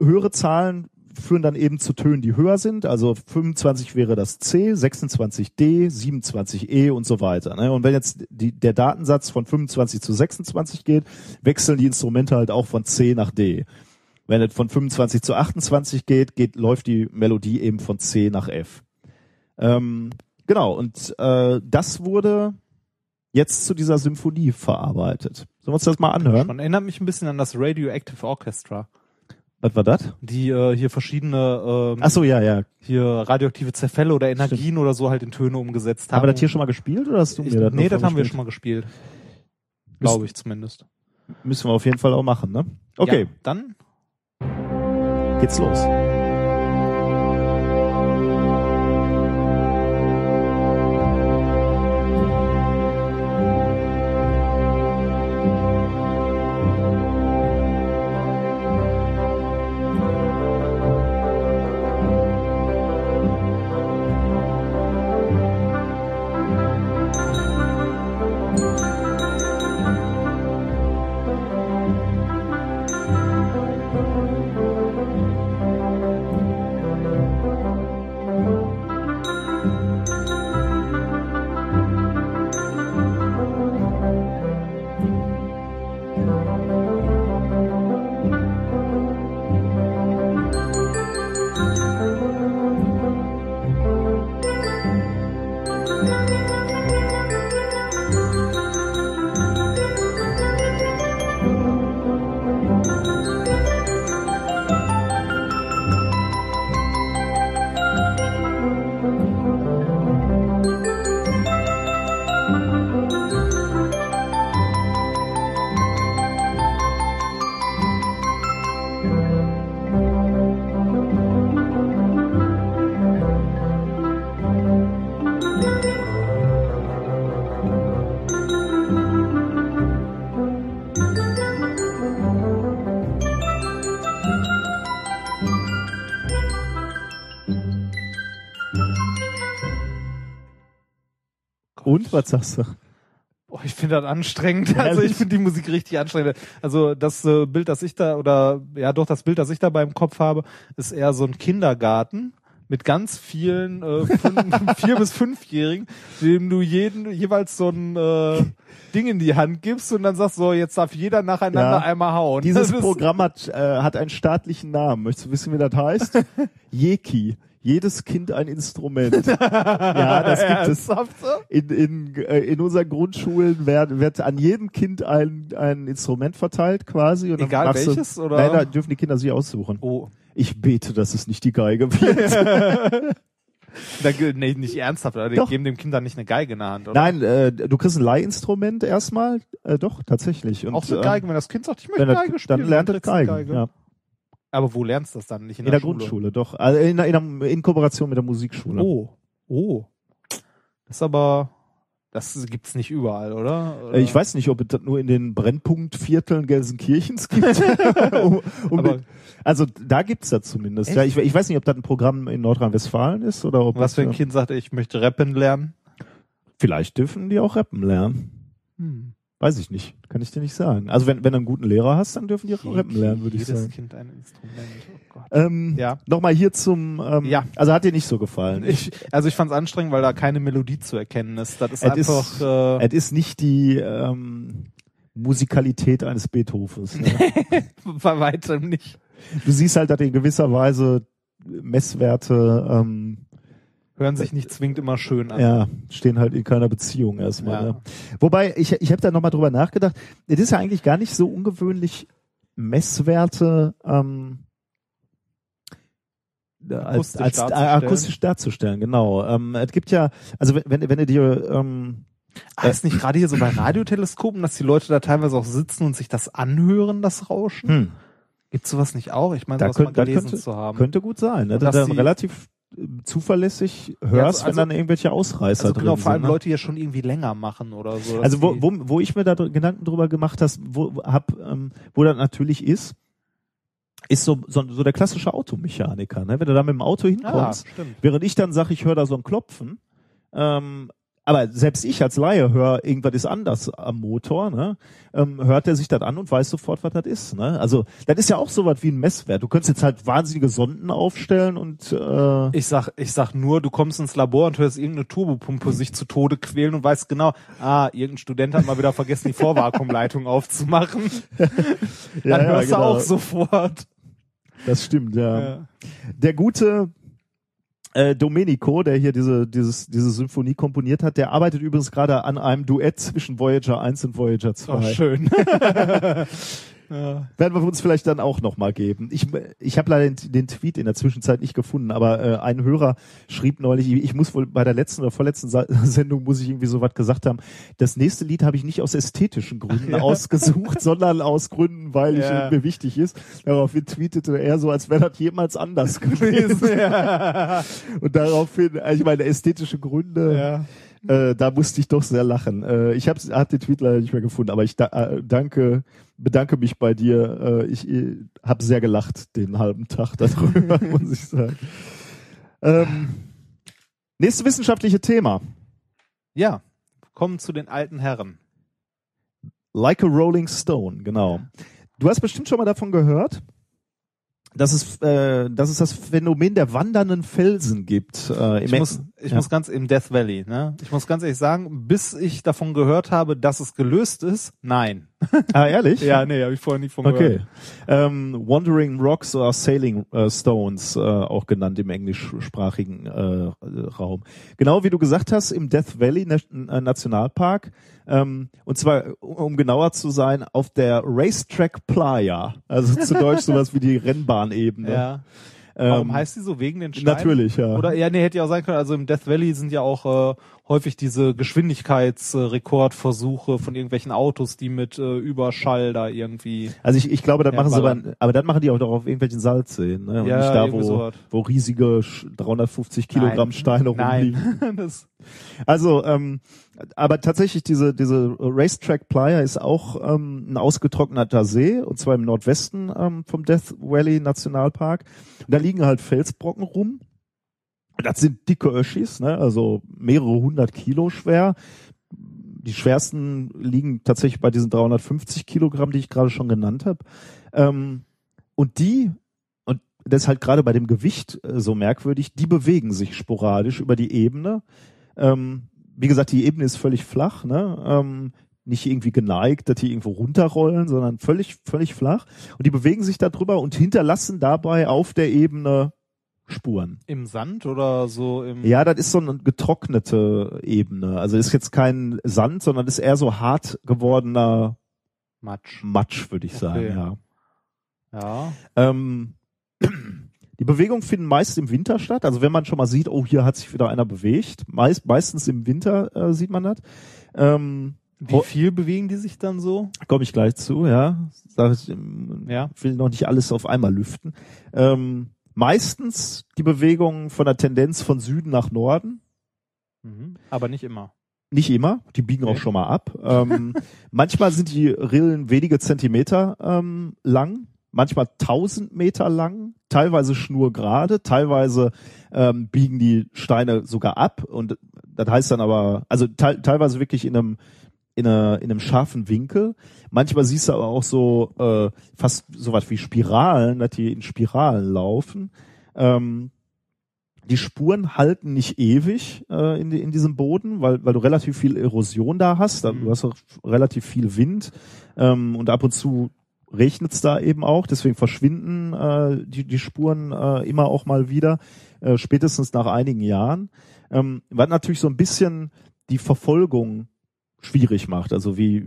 höhere Zahlen führen dann eben zu Tönen, die höher sind. Also 25 wäre das C, 26 D, 27 E und so weiter. Ne? Und wenn jetzt die, der Datensatz von 25 zu 26 geht, wechseln die Instrumente halt auch von C nach D. Wenn es von 25 zu 28 geht, geht läuft die Melodie eben von C nach F. Ähm, genau, und äh, das wurde jetzt zu dieser Symphonie verarbeitet. Sollen wir uns das mal anhören? Man erinnert mich ein bisschen an das Radioactive Orchestra, Was war das? die äh, hier verschiedene ähm, Ach so, ja, ja. hier radioaktive Zerfälle oder Energien oder so halt in Töne umgesetzt haben. Haben wir das hier schon mal gespielt oder hast du ich, mir das Nee, das haben wir schon mal gespielt. Glaube ich zumindest. Müssen wir auf jeden Fall auch machen, ne? Okay, Ja, dann geht's los. Und was sagst du? Boah, ich finde das anstrengend. Also ich finde die Musik richtig anstrengend. Also das äh, Bild, das ich da oder ja doch das Bild, das ich da beim Kopf habe, ist eher so ein Kindergarten mit ganz vielen äh, fünf, *laughs* vier bis fünfjährigen, dem du jeden jeweils so ein äh, Ding in die Hand gibst und dann sagst so, jetzt darf jeder nacheinander Ja. einmal hauen. Dieses Programm hat, äh, hat einen staatlichen Namen. Möchtest du wissen, wie das heißt? *laughs* Jeki. Jedes Kind ein Instrument. *laughs* ja, das gibt es. So? In, in, äh, in unseren Grundschulen wird, wird an jedem Kind ein, ein Instrument verteilt quasi. Und Egal welches, du, oder? Nein, da dürfen die Kinder sich aussuchen. Oh. Ich bete, dass es nicht die Geige wird. *laughs* *laughs* Da, nee, nicht ernsthaft, oder? Die Doch. geben dem Kind dann nicht eine Geige in der Hand, oder? Nein, äh, du kriegst ein Leihinstrument erstmal. Äh, doch, tatsächlich. Und, Auch eine ähm, Geige, wenn das Kind sagt, ich möchte Geige spielen. dann lernt du eine Geigen. Ja. Aber wo lernst du das dann? Nicht in, In der, Schule? Grundschule, doch. Also in, in, der- in Kooperation mit der Musikschule. Oh, oh. Das ist aber, das gibt's nicht überall, oder? oder? Ich weiß nicht, ob es das nur in den Brennpunktvierteln Gelsenkirchens gibt. *laughs* um, um also da gibt's das zumindest. Echt? Ja, ich, ich weiß nicht, ob das ein Programm in Nordrhein-Westfalen ist oder ob Was das, für ein äh, Kind sagt, ich möchte rappen lernen? Vielleicht dürfen die auch rappen lernen. Hm. Weiß ich nicht. Kann ich dir nicht sagen. Also wenn, wenn du einen guten Lehrer hast, dann dürfen die auch rappen lernen, würde ich Jedes sagen. Kind ein Instrument. Oh Gott. Ähm, Ja. Nochmal hier zum, ähm, Ja. also hat dir nicht so gefallen. Ich, also ich fand's anstrengend, weil da keine Melodie zu erkennen ist. Das ist Es einfach, ist- äh, Es ist nicht die ähm, Musikalität eines Beethovens. Ne? *laughs* bei weitem nicht. du siehst halt, dass in gewisser Weise Messwerte ähm, Hören sich nicht zwingend immer schön an. ja, stehen halt in keiner Beziehung erstmal. Ja. Ne? Wobei, ich, ich habe da nochmal drüber nachgedacht, es ist ja eigentlich gar nicht so ungewöhnlich, Messwerte ähm, als, Akustisch als äh, darzustellen. akustisch darzustellen, genau. Ähm, es gibt ja, also wenn, wenn, du dir ähm, Ah, ist nicht gerade hier so bei Radioteleskopen, dass die Leute da teilweise auch sitzen und sich das anhören, das Rauschen? hm, Gibt's sowas nicht auch? Ich meine, da sowas mal könnte, da gelesen könnte, zu haben. könnte gut sein, ne? Und dass dass relativ zuverlässig hörst, Ja, also- wenn dann irgendwelche Ausreißer Also drin genau, vor allem sind. ne? Leute, die ja schon irgendwie länger machen oder so. Also wo, wo, wo ich mir da Gedanken drüber gemacht hast, wo hab, ähm, wo das natürlich ist, ist so, so, so der klassische Automechaniker, ne? Wenn du da mit dem Auto ah, hinkommst, stimmt. während ich dann sage, ich höre da so ein Klopfen, ähm, aber selbst ich als Laie höre, irgendwas ist anders am Motor, ne? ähm, hört er sich das an und weiß sofort, was das ist. Ne? Also das ist ja auch sowas wie ein Messwert. Du könntest jetzt halt wahnsinnige Sonden aufstellen und äh, Ich sag, ich sag nur, du kommst ins Labor und hörst irgendeine Turbopumpe sich zu Tode quälen und weißt genau, ah, irgendein Student hat mal wieder vergessen, die Vorvakuumleitung *laughs* aufzumachen. *laughs* ja, Dann ja, hörst du genau. auch sofort. Das stimmt, ja. Ja. Der gute äh, Domenico, der hier diese, dieses, diese Symphonie komponiert hat, der arbeitet übrigens gerade an einem Duett zwischen Voyager 1 und Voyager 2. Oh, schön. *laughs* ja. Werden wir uns vielleicht dann auch nochmal geben. Ich, ich habe leider den, den Tweet in der Zwischenzeit nicht gefunden, aber äh, ein Hörer schrieb neulich, ich muss wohl bei der letzten oder vorletzten Sa *laughs* Sendung muss ich irgendwie so was gesagt haben. Das nächste Lied habe ich nicht aus ästhetischen Gründen *laughs* *laughs* ausgesucht, sondern aus Gründen, weil Ja. ich mir wichtig ist. Daraufhin tweetete er so, als wäre das jemals anders gewesen. ja. Und daraufhin, ich meine, ästhetische Gründe, ja. äh, da musste ich doch sehr lachen. Äh, ich habe hab den Tweet leider nicht mehr gefunden, aber ich da, äh, danke, bedanke mich bei dir. Äh, ich äh, habe sehr gelacht den halben Tag darüber, *laughs* muss ich sagen. Ähm, nächste wissenschaftliche Thema. Ja. Kommen zu den alten Herren. Like a Rolling Stone, genau. Du hast bestimmt schon mal davon gehört, dass es, äh, dass es das Phänomen der wandernden Felsen gibt. Äh, im Ich muss, ich ja. muss ganz im Death Valley, ne? Ich muss ganz ehrlich sagen, bis ich davon gehört habe, dass es gelöst ist, nein. ah, ehrlich? *laughs* Ja, nee, habe ich vorher nicht von Okay. gehört. Ähm, Wandering Rocks oder Sailing äh, Stones, äh, auch genannt im englischsprachigen äh, Raum. Genau wie du gesagt hast, im Death Valley äh, Nationalpark. Ähm, und zwar, um genauer zu sein, auf der Racetrack Playa. Also zu Deutsch *laughs* sowas wie die Rennbahnebene. Ja. Ähm, Warum heißt die so? Wegen den Steinen? Natürlich, ja. Oder ja, nee, hätte ja auch sein können. Also im Death Valley sind ja auch äh, häufig diese Geschwindigkeitsrekordversuche von irgendwelchen Autos, die mit äh, Überschall da irgendwie. Also ich, ich glaube, das Ja, machen sie aber, aber dann machen die auch doch auf irgendwelchen Salzseen, ne? Und Ja, nicht da, wo, sowas. wo riesige sch- 350 Kilogramm Nein. Steine rumliegen. *laughs* Nein. Also, ähm, aber tatsächlich diese diese Racetrack Playa ist auch ähm, ein ausgetrockneter See und zwar im Nordwesten ähm, vom Death Valley Nationalpark. Und da liegen halt Felsbrocken rum. Das sind dicke Öschis, ne? also mehrere hundert Kilo schwer. Die schwersten liegen tatsächlich bei diesen 350 Kilogramm, die ich gerade schon genannt habe. Ähm, und die und das ist halt gerade bei dem Gewicht äh, so merkwürdig, die bewegen sich sporadisch über die Ebene. Ähm, wie gesagt, die Ebene ist völlig flach, ne? Ähm, nicht irgendwie geneigt, dass die irgendwo runterrollen, sondern völlig, völlig flach. Und die bewegen sich da drüber und hinterlassen dabei auf der Ebene Spuren. Im Sand oder so im. Ja, das ist so eine getrocknete Ebene. Also ist jetzt kein Sand, sondern ist eher so hart gewordener Matsch. Matsch, würde ich Okay. sagen, ja. Ja. Ähm, *clears throat* die Bewegungen finden meist im Winter statt. Also wenn man schon mal sieht, oh, hier hat sich wieder einer bewegt. Meist, meistens im Winter äh, sieht man das. Ähm, Wie viel bewegen die sich dann so? Komme ich gleich zu, ja. Sag ich, Ja. will noch nicht alles auf einmal lüften. Ähm, meistens die Bewegungen von der Tendenz von Süden nach Norden. Mhm. Aber nicht immer. Nicht immer, die biegen auch Okay. schon mal ab. Ähm, *laughs* manchmal sind die Rillen wenige Zentimeter ähm, lang, manchmal tausend Meter lang, teilweise schnurgerade, teilweise ähm, biegen die Steine sogar ab und das heißt dann aber, also te teilweise wirklich in einem in, einer, in einem scharfen Winkel. Manchmal siehst du aber auch so äh, fast so was wie Spiralen, dass die in Spiralen laufen. Ähm, die Spuren halten nicht ewig äh, in, in diesem Boden, weil, weil du relativ viel Erosion da hast. Da, Mhm. Du hast auch relativ viel Wind ähm, und ab und zu regnet es da eben auch. Deswegen verschwinden äh, die, die Spuren äh, immer auch mal wieder, äh, spätestens nach einigen Jahren. Ähm, was natürlich so ein bisschen die Verfolgung schwierig macht. Also wie,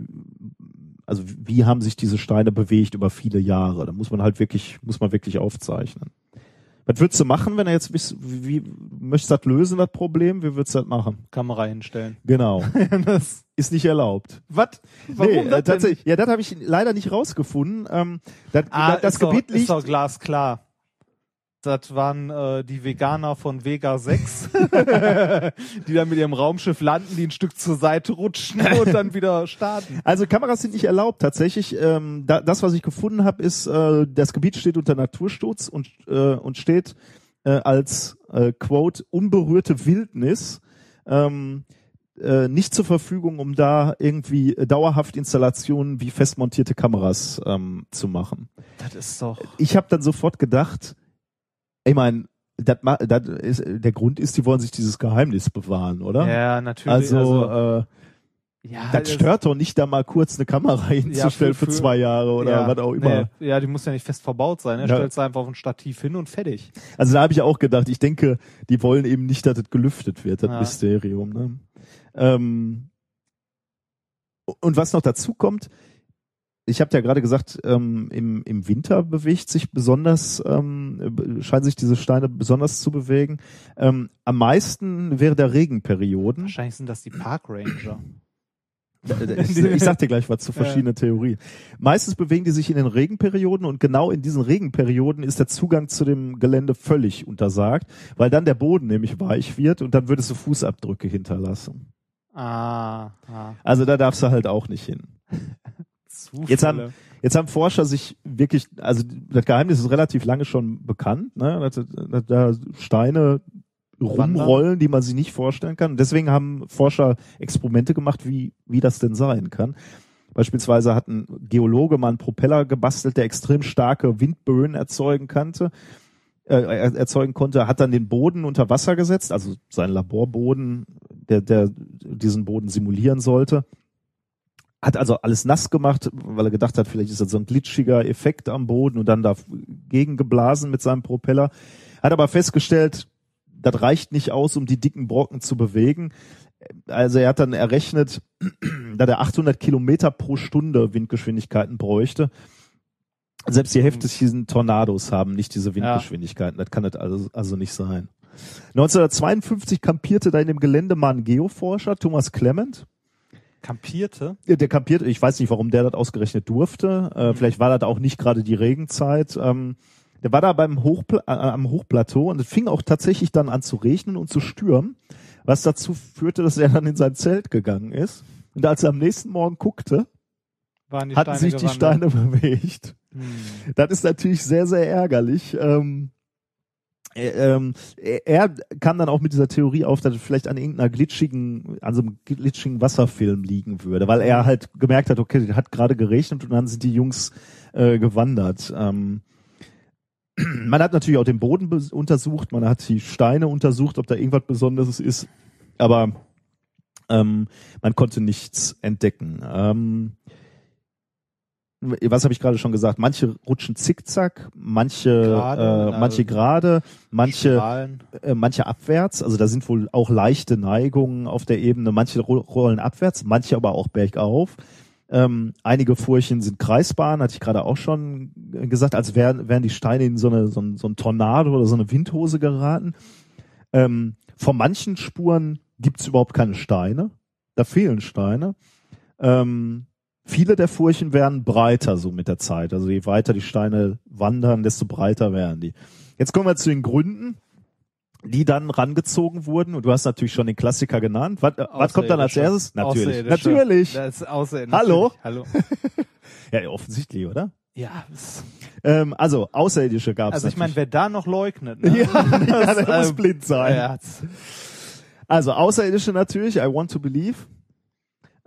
also wie haben sich diese Steine bewegt über viele Jahre? Da muss man halt wirklich, muss man wirklich aufzeichnen. Was würdest du machen, wenn er jetzt wie, wie möchtest du das lösen, das Problem? Wie würdest du das machen? Kamera hinstellen. Genau. *laughs* das, Ist nicht erlaubt. was? Warum nee, das äh, denn? tatsächlich. Ja, das habe ich leider nicht rausgefunden. Ähm, das Ah, das ist doch, Gebiet ist liegt. doch glasklar. Das waren äh, die Veganer von Vega 6, *laughs* die dann mit ihrem Raumschiff landen, die ein Stück zur Seite rutschen und dann *laughs* wieder starten. Also Kameras sind nicht erlaubt. Tatsächlich, ähm, da, das, was ich gefunden habe, ist, äh, das Gebiet steht unter Natursturz und, äh, und steht äh, als äh, Quote unberührte Wildnis. Ähm, äh, nicht zur Verfügung, um da irgendwie dauerhaft Installationen wie festmontierte Kameras ähm, zu machen. Das ist doch. Ich habe dann sofort gedacht, ich meine, das, das ist, der Grund ist, die wollen sich dieses Geheimnis bewahren, oder? Ja, natürlich. Also, äh, ja, das stört doch nicht, da mal kurz eine Kamera hinzustellen für, für- zwei Jahre oder ja, was auch immer. Nee, ja, die muss ja nicht fest verbaut sein. Er Ja. stellt sie einfach auf ein Stativ hin und fertig. Also da habe ich auch gedacht, ich denke, die wollen eben nicht, dass es gelüftet wird, das Ja. Mysterium. Ne? Ähm, und was noch dazu kommt, ich habe ja gerade gesagt, ähm, im, im Winter bewegt sich besonders, ähm, scheinen sich diese Steine besonders zu bewegen. Ähm, am meisten während der Regenperioden. Wahrscheinlich sind das die Park Ranger. Ich, ich sag dir gleich was zu *laughs* verschiedenen Theorien. Meistens bewegen die sich in den Regenperioden und genau in diesen Regenperioden ist der Zugang zu dem Gelände völlig untersagt, weil dann der Boden nämlich weich wird und dann würdest du Fußabdrücke hinterlassen. Ah, ah. Also da darfst du halt auch nicht hin. *laughs* Zufälle. Jetzt haben, jetzt haben Forscher sich wirklich, also das Geheimnis ist relativ lange schon bekannt, ne, dass, da Steine rumrollen, die man sich nicht vorstellen kann. Und deswegen haben Forscher Experimente gemacht, wie, wie das denn sein kann. Beispielsweise hat ein Geologe mal einen Propeller gebastelt, der extrem starke Windböen erzeugen konnte, äh, er- erzeugen konnte, hat dann den Boden unter Wasser gesetzt, also seinen Laborboden, der, der diesen Boden simulieren sollte. Hat also alles nass gemacht, weil er gedacht hat, vielleicht ist das so ein glitschiger Effekt am Boden und dann dagegen geblasen mit seinem Propeller. Hat aber festgestellt, das reicht nicht aus, um die dicken Brocken zu bewegen. Also er hat dann errechnet, *clears throat* dass er 800 Kilometer pro Stunde Windgeschwindigkeiten bräuchte. Selbst die heftigsten Tornados haben nicht diese Windgeschwindigkeiten. Das kann das also, also nicht sein. 1952 kampierte da in dem Gelände mal ein Geoforscher, Thomas Clement. Kampierte? Ja, Der kampiert, ich weiß nicht, warum der das ausgerechnet durfte. Äh, vielleicht war das auch nicht gerade die Regenzeit. Ähm, der war da beim Hochpla äh, am Hochplateau und es fing auch tatsächlich dann an zu regnen und zu stürmen, was dazu führte, dass er dann in sein Zelt gegangen ist. Und als er am nächsten Morgen guckte, die hatten Steine sich die gewandert? Steine *laughs* bewegt. Hm. Das ist natürlich sehr, sehr ärgerlich. Ähm, äh, ähm, er kam dann auch mit dieser Theorie auf, dass es vielleicht an irgendeiner glitschigen, an so einem glitschigen Wasserfilm liegen würde, weil er halt gemerkt hat, okay, hat gerade geregnet und dann sind die Jungs äh, gewandert. Ähm, *clears throat* man hat natürlich auch den Boden untersucht, man hat die Steine untersucht, ob da irgendwas Besonderes ist, aber ähm, man konnte nichts entdecken. Ähm, was habe ich gerade schon gesagt? Manche rutschen zickzack, manche Gerade, äh, na, manche gerade, manche Strahlen. äh, manche abwärts. Also da sind wohl auch leichte Neigungen auf der Ebene. Manche ro- rollen abwärts, manche aber auch bergauf. Ähm, einige Furchen sind Kreisbahn, hatte ich gerade auch schon gesagt, als wären, wären die Steine in so eine so ein, so ein Tornado oder so eine Windhose geraten. Ähm, von manchen Spuren gibt's überhaupt keine Steine. Da fehlen Steine. Ähm, viele der Furchen werden breiter so mit der Zeit. Also je weiter die Steine wandern, desto breiter werden die. Jetzt kommen wir zu den Gründen, die dann rangezogen wurden. Und du hast natürlich schon den Klassiker genannt. Was, äh, was kommt dann als erstes? Natürlich. Natürlich. Das ist. Hallo? Hallo. *laughs* Ja, offensichtlich, oder? Ja. das- Ähm, also, Außerirdische gab es. Also ich meine, wer da noch leugnet, ne? *laughs* ja, ja, der muss ähm, blind sein. Ja, das- Also Außerirdische natürlich, I want to believe.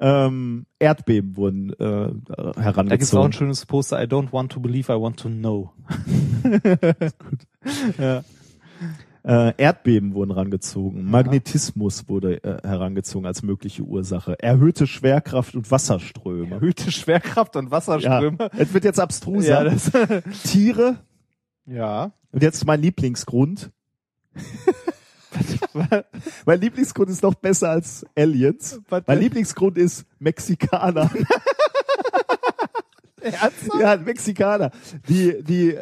Ähm, Erdbeben wurden äh, Da gibt's auch ein herangezogen. schönes Poster. I don't want to believe, I want to know. *laughs* Ja. Äh, Erdbeben wurden herangezogen. Magnetismus wurde äh, herangezogen als mögliche Ursache. Erhöhte Schwerkraft und Wasserströme. Erhöhte Schwerkraft und Ja, Wasserströme. es wird jetzt abstruser. Ja, das, Tiere. ja. Und jetzt mein Lieblingsgrund. *laughs* mein Lieblingsgrund ist noch besser als Aliens. Mein? Lieblingsgrund ist Mexikaner. *laughs* Ernsthaft? ja, Mexikaner. Die, die,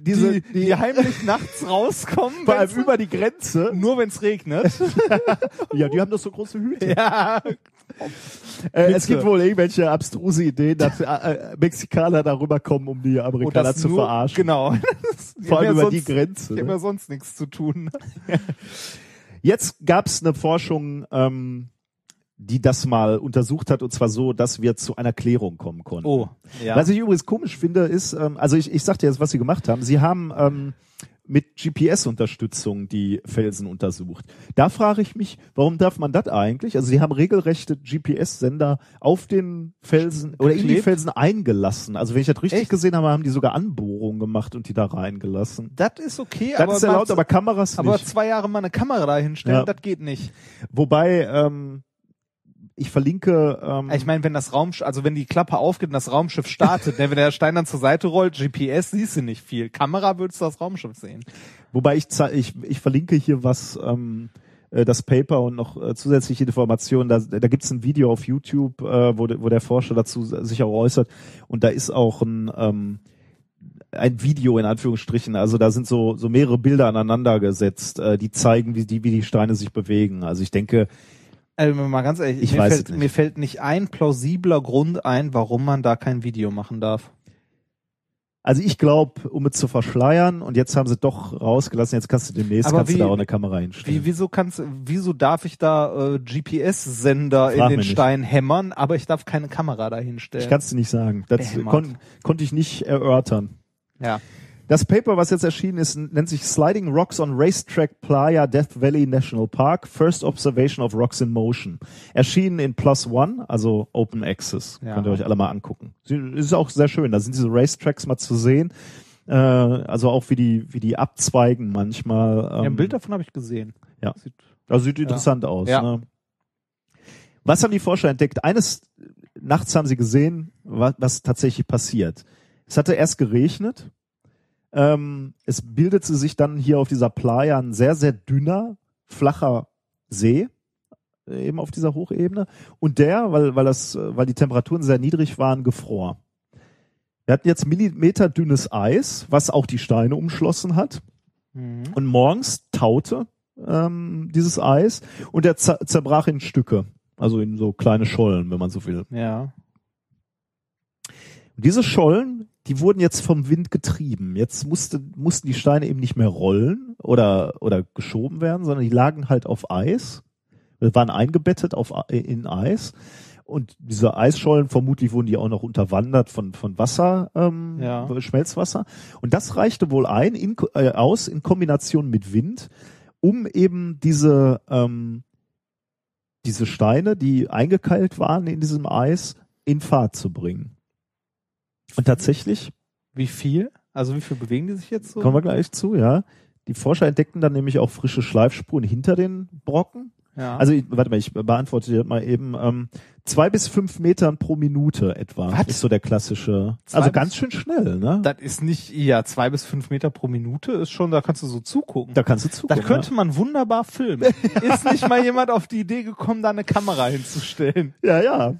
diese, Die, die heimlich nachts rauskommen, vor allem wenn's- über die Grenze. nur wenn es regnet. *laughs* Ja, die haben doch so große Hüte. ja. Äh, es gibt wohl irgendwelche abstruse Ideen, dass äh, äh, Mexikaner darüber kommen, um die Amerikaner zu nur- verarschen. Genau. *laughs* Vor allem über sonst, die Grenze. Ich habe ne? ja sonst nichts zu tun. *laughs* Jetzt gab es eine Forschung, ähm, die das mal untersucht hat, und zwar so, dass wir zu einer Klärung kommen konnten. Oh, ja. Was ich übrigens komisch finde, ist, ähm, also ich, ich sag dir jetzt, was sie gemacht haben. Sie haben ähm, mit GPS-Unterstützung die Felsen untersucht. Da frage ich mich, warum darf man das eigentlich? Also sie haben regelrechte GPS-Sender auf den Felsen oder in die? Felsen eingelassen. Also wenn ich das richtig Echt? gesehen habe, haben die sogar Anbohrungen gemacht und die da reingelassen. das ist okay, Das aber, ist erlaubt, aber Kameras aber nicht. zwei Jahre mal eine Kamera da hinstellen, Ja. das geht nicht. Wobei, ähm, ich verlinke, ähm, Ich meine, wenn das Raumschiff, also wenn die Klappe aufgeht und das Raumschiff startet, ne, wenn der Stein dann zur Seite rollt, GPS siehst du nicht viel. Kamera würdest du das Raumschiff sehen. Wobei ich, ich, ich verlinke hier was, ähm, äh, das Paper und noch äh, zusätzliche Informationen. Da, da gibt's ein Video auf YouTube, äh, wo, de, wo der Forscher dazu sich auch äußert. Und da ist auch ein, ähm, ein Video in Anführungsstrichen. Also da sind so, so mehrere Bilder aneinander gesetzt, äh, die zeigen, wie die, wie die Steine sich bewegen. Also ich denke, Also mal ganz ehrlich, Ich mir, weiß fällt, nicht. mir fällt nicht ein plausibler Grund ein, warum man da kein Video machen darf. also ich glaube, um es zu verschleiern, und jetzt haben sie doch rausgelassen, jetzt kannst du demnächst Aber kannst wie- du da auch eine Kamera hinstellen. Wie, wieso kannst, wieso darf ich da äh, GPS-Sender in den mich nicht. Stein hämmern, aber ich darf keine Kamera da hinstellen? ich kann es dir nicht sagen. Das kon, konnte ich nicht erörtern. ja. Das Paper, was jetzt erschienen ist, nennt sich Sliding Rocks on Racetrack Playa Death Valley National Park, First Observation of Rocks in Motion. Erschienen in Plus One, also Open Access. Ja. Könnt ihr euch alle mal angucken. Ist auch sehr schön, da sind diese Racetracks mal zu sehen. Äh, also auch wie die, wie die abzweigen manchmal. ja, Ähm, ein Bild davon habe ich gesehen. Ja. Sieht, also sieht interessant aus. Ja. Ne? Was haben die Forscher entdeckt? Eines nachts haben sie gesehen, was, was tatsächlich passiert. Es hatte erst geregnet. Ähm, es bildete sich dann hier auf dieser Playa ein sehr, sehr dünner, flacher See, äh, eben auf dieser Hochebene. Und der, weil, weil das, äh, weil die Temperaturen sehr niedrig waren, gefror. Wir hatten jetzt millimeterdünnes Eis, was auch die Steine umschlossen hat. mhm. Und morgens taute ähm, dieses Eis und er zer zerbrach in Stücke. Also in so kleine Schollen, wenn man so will. Ja. Und diese Schollen, die wurden jetzt vom Wind getrieben. Jetzt musste, mussten die Steine eben nicht mehr rollen oder, oder geschoben werden, sondern die lagen halt auf Eis, waren eingebettet auf, in Eis. Und diese Eisschollen, vermutlich wurden die auch noch unterwandert von, von Wasser, ähm, Ja. Schmelzwasser. Und das reichte wohl ein, in, äh, aus in Kombination mit Wind, um eben diese, ähm, diese Steine, die eingekeilt waren in diesem Eis, in Fahrt zu bringen. Und tatsächlich, Wie viel? Also wie viel bewegen die sich jetzt so? kommen wir gleich zu, ja. Die Forscher entdeckten dann nämlich auch frische Schleifspuren hinter den Brocken. ja. Also, ich- warte mal, ich beantworte dir mal eben. Ähm, zwei bis fünf Metern pro Minute etwa Was? ist so der klassische. Zwei also ganz schön schnell, ne? das ist nicht, ja, zwei bis fünf Meter pro Minute ist schon, da kannst du so zugucken. Da kannst du zugucken. das könnte man wunderbar filmen. *laughs* ist nicht mal jemand auf die Idee gekommen, da eine Kamera hinzustellen? ja, ja.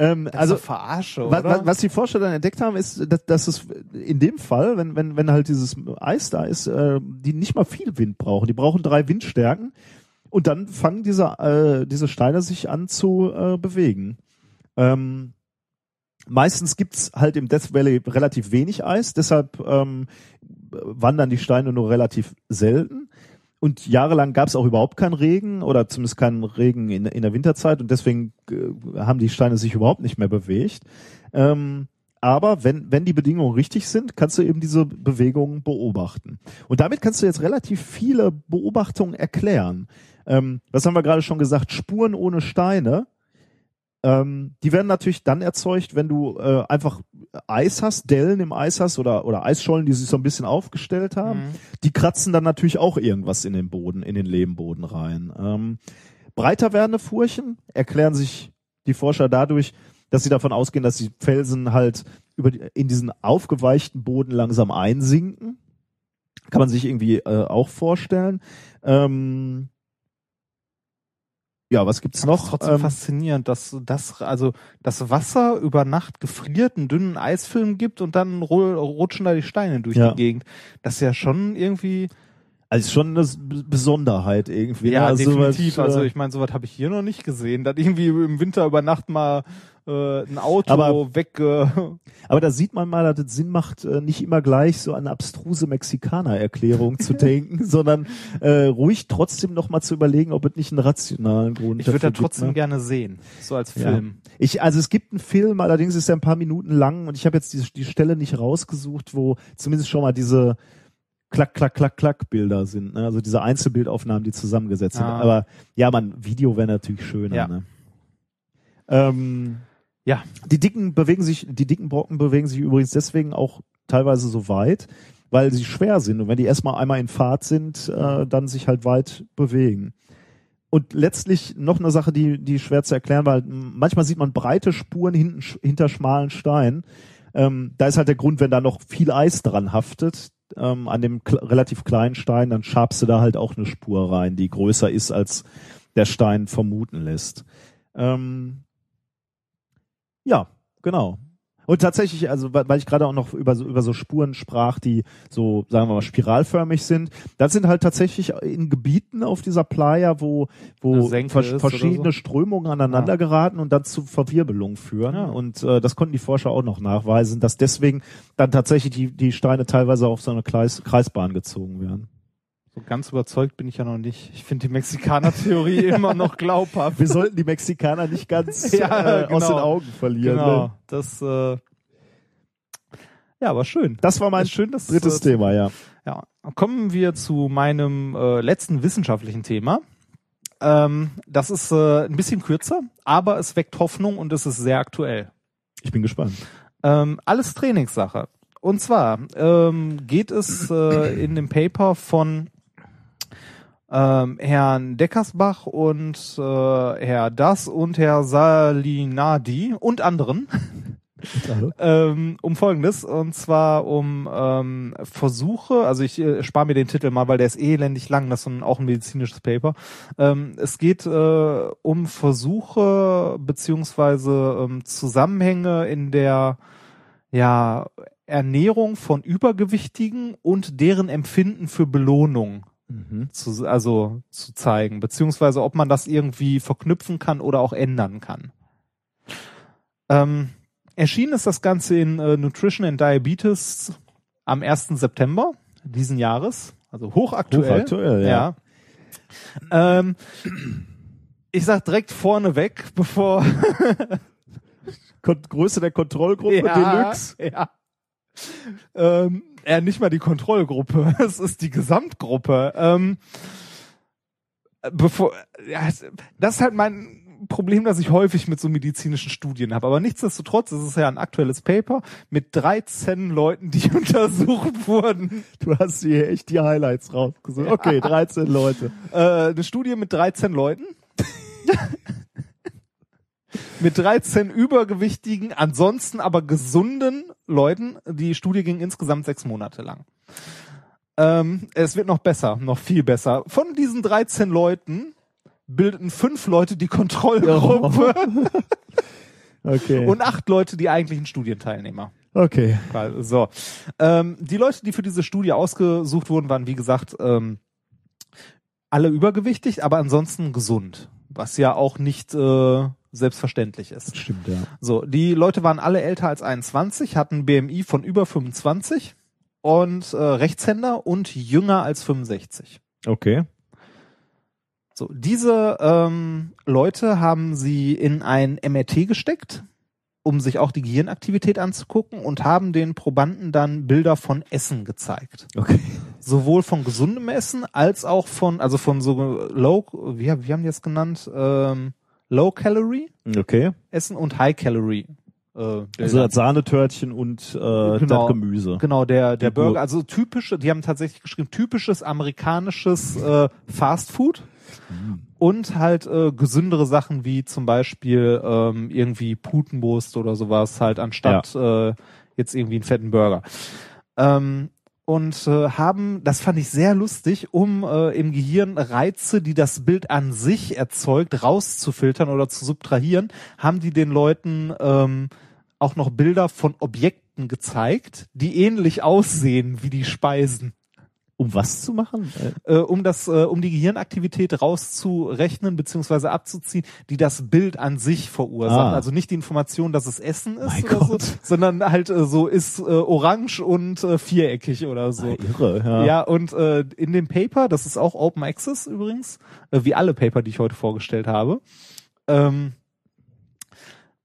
Ähm, Das also Verarsche, Was, oder? was, was die Forscher dann entdeckt haben, ist, dass, dass es in dem Fall, wenn, wenn, wenn halt dieses Eis da ist, äh, die nicht mal viel Wind brauchen. Die brauchen drei Windstärken und dann fangen diese, äh, diese Steine sich an zu äh, bewegen. Ähm, meistens gibt's halt im Death Valley relativ wenig Eis, deshalb ähm, wandern die Steine nur relativ selten. Und jahrelang gab es auch überhaupt keinen Regen oder zumindest keinen Regen in, in der Winterzeit und deswegen äh, haben die Steine sich überhaupt nicht mehr bewegt. Ähm, aber wenn, wenn die Bedingungen richtig sind, kannst du eben diese Bewegungen beobachten. Und damit kannst du jetzt relativ viele Beobachtungen erklären. Ähm, was haben wir gerade schon gesagt? Spuren ohne Steine. Ähm, die werden natürlich dann erzeugt, wenn du äh, einfach Eis hast, Dellen im Eis hast oder, oder Eisschollen, die sich so ein bisschen aufgestellt haben. Mhm. Die kratzen dann natürlich auch irgendwas in den Boden, in den Lehmboden rein. Ähm, breiter werdende Furchen erklären sich die Forscher dadurch, dass sie davon ausgehen, dass die Felsen halt über die, in diesen aufgeweichten Boden langsam einsinken. Kann man sich irgendwie äh, auch vorstellen. Ähm, ja, was gibt's Aber es ist noch? trotzdem Ähm, faszinierend, dass das also das Wasser über Nacht gefriert, einen dünnen Eisfilm gibt und dann ru- rutschen da die Steine durch Ja. die Gegend. Das ist ja schon irgendwie Also schon eine Besonderheit irgendwie. Ja, ne? also definitiv. sowas, also äh, ich meine, sowas habe ich hier noch nicht gesehen. Dass irgendwie im Winter über Nacht mal äh, ein Auto Aber- weg. Äh, *laughs* Aber da sieht man mal, dass es Sinn macht, äh, nicht immer gleich so eine abstruse Mexikaner-Erklärung zu *laughs* denken, sondern äh, ruhig trotzdem noch mal zu überlegen, ob es nicht einen rationalen Grund ich würde da dafür trotzdem gibt, ne? gerne sehen, so als Ja. Film. Ich, also es gibt einen Film, allerdings ist er ein paar Minuten lang und ich habe jetzt die, die Stelle nicht rausgesucht, wo zumindest schon mal diese Klack, Klack, Klack, Klack Bilder sind. Ne? Also diese Einzelbildaufnahmen, die zusammengesetzt sind. Ah. Aber ja, man, Video wäre natürlich schöner. Ja. Ne? Ähm, Ja. Die dicken bewegen sich, die dicken Brocken bewegen sich übrigens deswegen auch teilweise so weit, weil sie schwer sind und wenn die erstmal einmal in Fahrt sind, äh, dann sich halt weit bewegen. Und letztlich noch eine Sache, die, die schwer zu erklären, weil manchmal sieht man breite Spuren hinten, hinter schmalen Steinen. Ähm, da ist halt der Grund, wenn da noch viel Eis dran haftet, ähm, an dem relativ kleinen Stein, dann schabst du da halt auch eine Spur rein, die größer ist, als der Stein vermuten lässt. Ähm, ja, genau. Und tatsächlich, also weil ich gerade auch noch über so, über so Spuren sprach, die so, sagen wir mal, spiralförmig sind, das sind halt tatsächlich in Gebieten auf dieser Playa, wo, wo vers verschiedene so. Strömungen aneinander Ah. geraten und dann zu Verwirbelung führen. Ja. Und äh, das konnten die Forscher auch noch nachweisen, dass deswegen dann tatsächlich die, die Steine teilweise auf so eine Kreis, Kreisbahn gezogen werden. So ganz überzeugt bin ich ja noch nicht. Ich finde die Mexikaner-Theorie *laughs* immer noch glaubhaft. Wir sollten die Mexikaner nicht ganz *laughs* Ja, äh, aus genau. den Augen verlieren. Genau. Ne? Das, äh, ja, war schön. Das war mein schön, dass drittes äh, Thema, ja. Ja, kommen wir zu meinem äh, letzten wissenschaftlichen Thema. Ähm, das ist äh, ein bisschen kürzer, aber es weckt Hoffnung und es ist sehr aktuell. Ich bin gespannt. Ähm, alles Trainingssache. Und zwar ähm, geht es äh, in dem Paper von ähm, Herrn Deckersbach und äh, Herr Das und Herr Salinadi und anderen. *laughs* Ähm, um Folgendes und zwar um ähm, Versuche, also ich äh, spare mir den Titel mal, weil der ist elendig lang, das ist ein, auch ein medizinisches Paper. Ähm, es geht äh, um Versuche beziehungsweise ähm, Zusammenhänge in der ja Ernährung von Übergewichtigen und deren Empfinden für Belohnung Mhm. zu, also zu zeigen, beziehungsweise ob man das irgendwie verknüpfen kann oder auch ändern kann. Ähm, erschienen ist das Ganze in äh, Nutrition and Diabetes am 1. September diesen Jahres, also hochaktuell. Hochaktuell, ja. ja. Ähm, ich sag direkt vorneweg, *laughs* bevor Größe der Kontrollgruppe Deluxe. Ja. Ähm, ja, nicht mal die Kontrollgruppe, *laughs* es ist die Gesamtgruppe. Ähm, bevor, ja, das ist halt mein Problem, das ich häufig mit so medizinischen Studien habe. Aber nichtsdestotrotz ist es ja ein aktuelles Paper mit 13 Leuten, die *laughs* untersucht wurden. Du hast hier echt die Highlights rausgesucht. Okay, 13 Leute. Äh, eine Studie mit 13 Leuten. *laughs* mit 13 übergewichtigen, ansonsten aber gesunden Leuten. Die Studie ging insgesamt sechs Monate lang. Ähm, es wird noch besser, noch viel besser. Von diesen 13 Leuten bildeten fünf Leute die Kontrollgruppe *laughs* Okay. und acht Leute die eigentlichen Studienteilnehmer. okay. So. Ähm, die Leute, die für diese Studie ausgesucht wurden, waren wie gesagt ähm, alle übergewichtig, aber ansonsten gesund, was ja auch nicht äh, selbstverständlich ist. Stimmt, ja. So, die Leute waren alle älter als 21, hatten BMI von über 25 und äh, Rechtshänder und jünger als 65. Okay. So, diese ähm, Leute haben sie in ein MRT gesteckt, um sich auch die Gehirnaktivität anzugucken und haben den Probanden dann Bilder von Essen gezeigt. Okay. Sowohl von gesundem Essen als auch von, also von so low, wie, wie haben die das genannt? Ähm, low Calorie Okay. Essen und High Calorie. Äh, Also das Sahnetörtchen und äh, Genau. das Gemüse. Genau, der, der Die Burger, also typische, die haben tatsächlich geschrieben, typisches amerikanisches äh, Fast Food und halt äh, gesündere Sachen wie zum Beispiel ähm, irgendwie Putenbrust oder sowas halt anstatt äh, jetzt irgendwie einen fetten Burger. Ähm, und äh, haben, das fand ich sehr lustig, um äh, im Gehirn Reize, die das Bild an sich erzeugt, rauszufiltern oder zu subtrahieren, haben die den Leuten ähm, auch noch Bilder von Objekten gezeigt, die ähnlich aussehen wie die Speisen. Um was zu machen? äh, um das, äh, um die Gehirnaktivität rauszurechnen bzw. abzuziehen, die das Bild an sich verursacht. Ah. Also nicht die Information, dass es Essen ist Mein oder so, sondern halt äh, so ist äh, orange und äh, viereckig oder so. Irre, ja. Ja, und äh, in dem Paper, das ist auch Open Access übrigens, äh, wie alle Paper, die ich heute vorgestellt habe, ähm,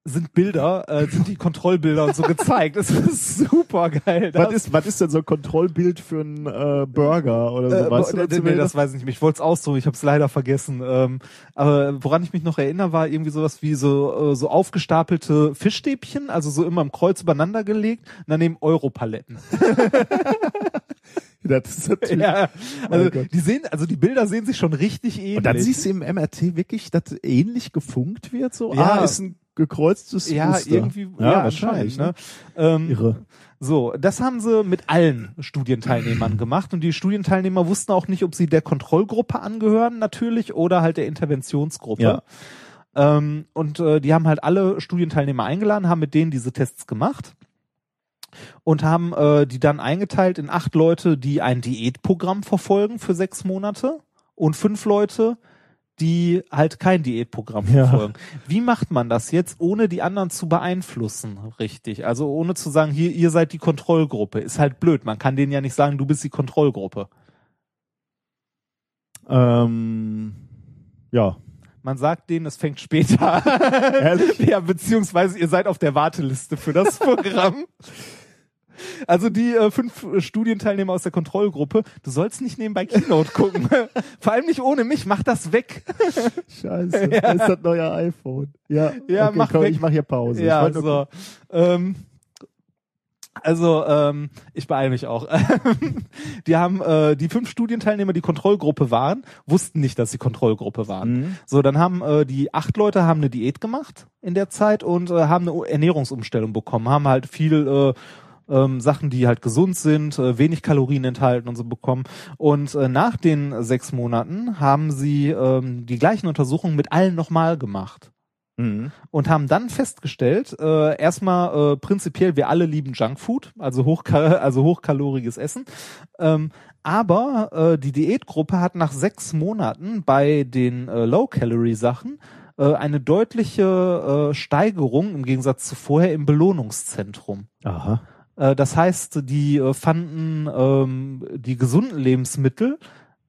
sind Bilder, äh, sind die Kontrollbilder und so *laughs* gezeigt. Das ist super geil. Was ist, was ist denn so ein Kontrollbild für einen äh, Burger oder so? Äh, weißt du nee, mehr? das weiß ich nicht mehr. Ich wollte es ausdrücken, ich habe es leider vergessen. Ähm, aber woran ich mich noch erinnere, war irgendwie sowas wie so äh, so aufgestapelte Fischstäbchen, also so immer im Kreuz übereinander gelegt, und daneben Europaletten. *laughs* das ist natürlich ja, also Gott. die sehen, also die Bilder sehen sich schon richtig ähnlich. Und dann siehst du im MRT wirklich, dass ähnlich gefunkt wird, so, Ja. ah, ist ein gekreuztes ja, Muster. irgendwie, ja, ja, wahrscheinlich. anscheinend, Ne? Ähm, Irre. So, das haben sie mit allen Studienteilnehmern *clears throat* gemacht und die Studienteilnehmer wussten auch nicht, ob sie der Kontrollgruppe angehören natürlich oder halt der Interventionsgruppe. Ja. Ähm, und äh, die haben halt alle Studienteilnehmer eingeladen, haben mit denen diese Tests gemacht und haben äh, die dann eingeteilt in acht Leute, die ein Diätprogramm verfolgen für sechs Monate und fünf Leute, die halt kein Diätprogramm Ja. verfolgen. Wie macht man das jetzt, ohne die anderen zu beeinflussen, richtig? Also ohne zu sagen, hier, ihr seid die Kontrollgruppe. Ist halt blöd. Man kann denen ja nicht sagen, du bist die Kontrollgruppe. Ähm, ja. Man sagt denen, es fängt später an. *laughs* Ehrlich? Ja, beziehungsweise ihr seid auf der Warteliste für das *laughs* Programm. Also die äh, fünf äh, Studienteilnehmer aus der Kontrollgruppe, du sollst nicht nebenbei Keynote gucken. *laughs* Vor allem nicht ohne mich, mach das weg. *laughs* Scheiße. *laughs* Ja. Das ist das neue iPhone. Ja, Ja, okay, mach komm, weg. ich mach hier Pause. Ja, so. Ähm, also, ähm, ich beeile mich auch. die haben, äh, die fünf Studienteilnehmer, die Kontrollgruppe waren, wussten nicht, dass sie Kontrollgruppe waren. Mhm. So, dann haben äh, die acht Leute haben eine Diät gemacht in der Zeit und äh, haben eine Ernährungsumstellung bekommen, haben halt viel äh, ähm, Sachen, die halt gesund sind, äh, wenig Kalorien enthalten und so bekommen. Und äh, nach den sechs Monaten haben sie ähm, die gleichen Untersuchungen mit allen nochmal gemacht Mhm. und haben dann festgestellt, äh, erstmal äh, prinzipiell, wir alle lieben Junkfood, also, hochka *laughs* also hochkaloriges Essen. Ähm, aber äh, die Diätgruppe hat nach sechs Monaten bei den äh, Low-Calorie-Sachen äh, eine deutliche äh, Steigerung im Gegensatz zu vorher im Belohnungszentrum. Aha. Äh, das heißt, die äh, fanden ähm, die gesunden Lebensmittel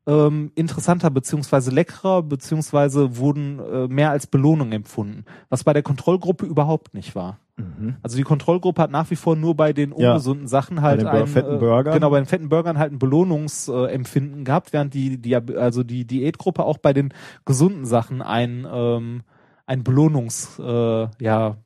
ähm, interessanter beziehungsweise leckerer beziehungsweise wurden äh, mehr als Belohnung empfunden, was bei der Kontrollgruppe überhaupt nicht war. Mhm. Also die Kontrollgruppe hat nach wie vor nur bei den Ja. ungesunden Sachen halt den Bur- ein, fetten äh, Burgern. genau bei den fetten Burgern halt ein Belohnungsempfinden Empfinden gehabt, während die die also die Diätgruppe auch bei den gesunden Sachen ein ähm, ein Belohnungs äh, ja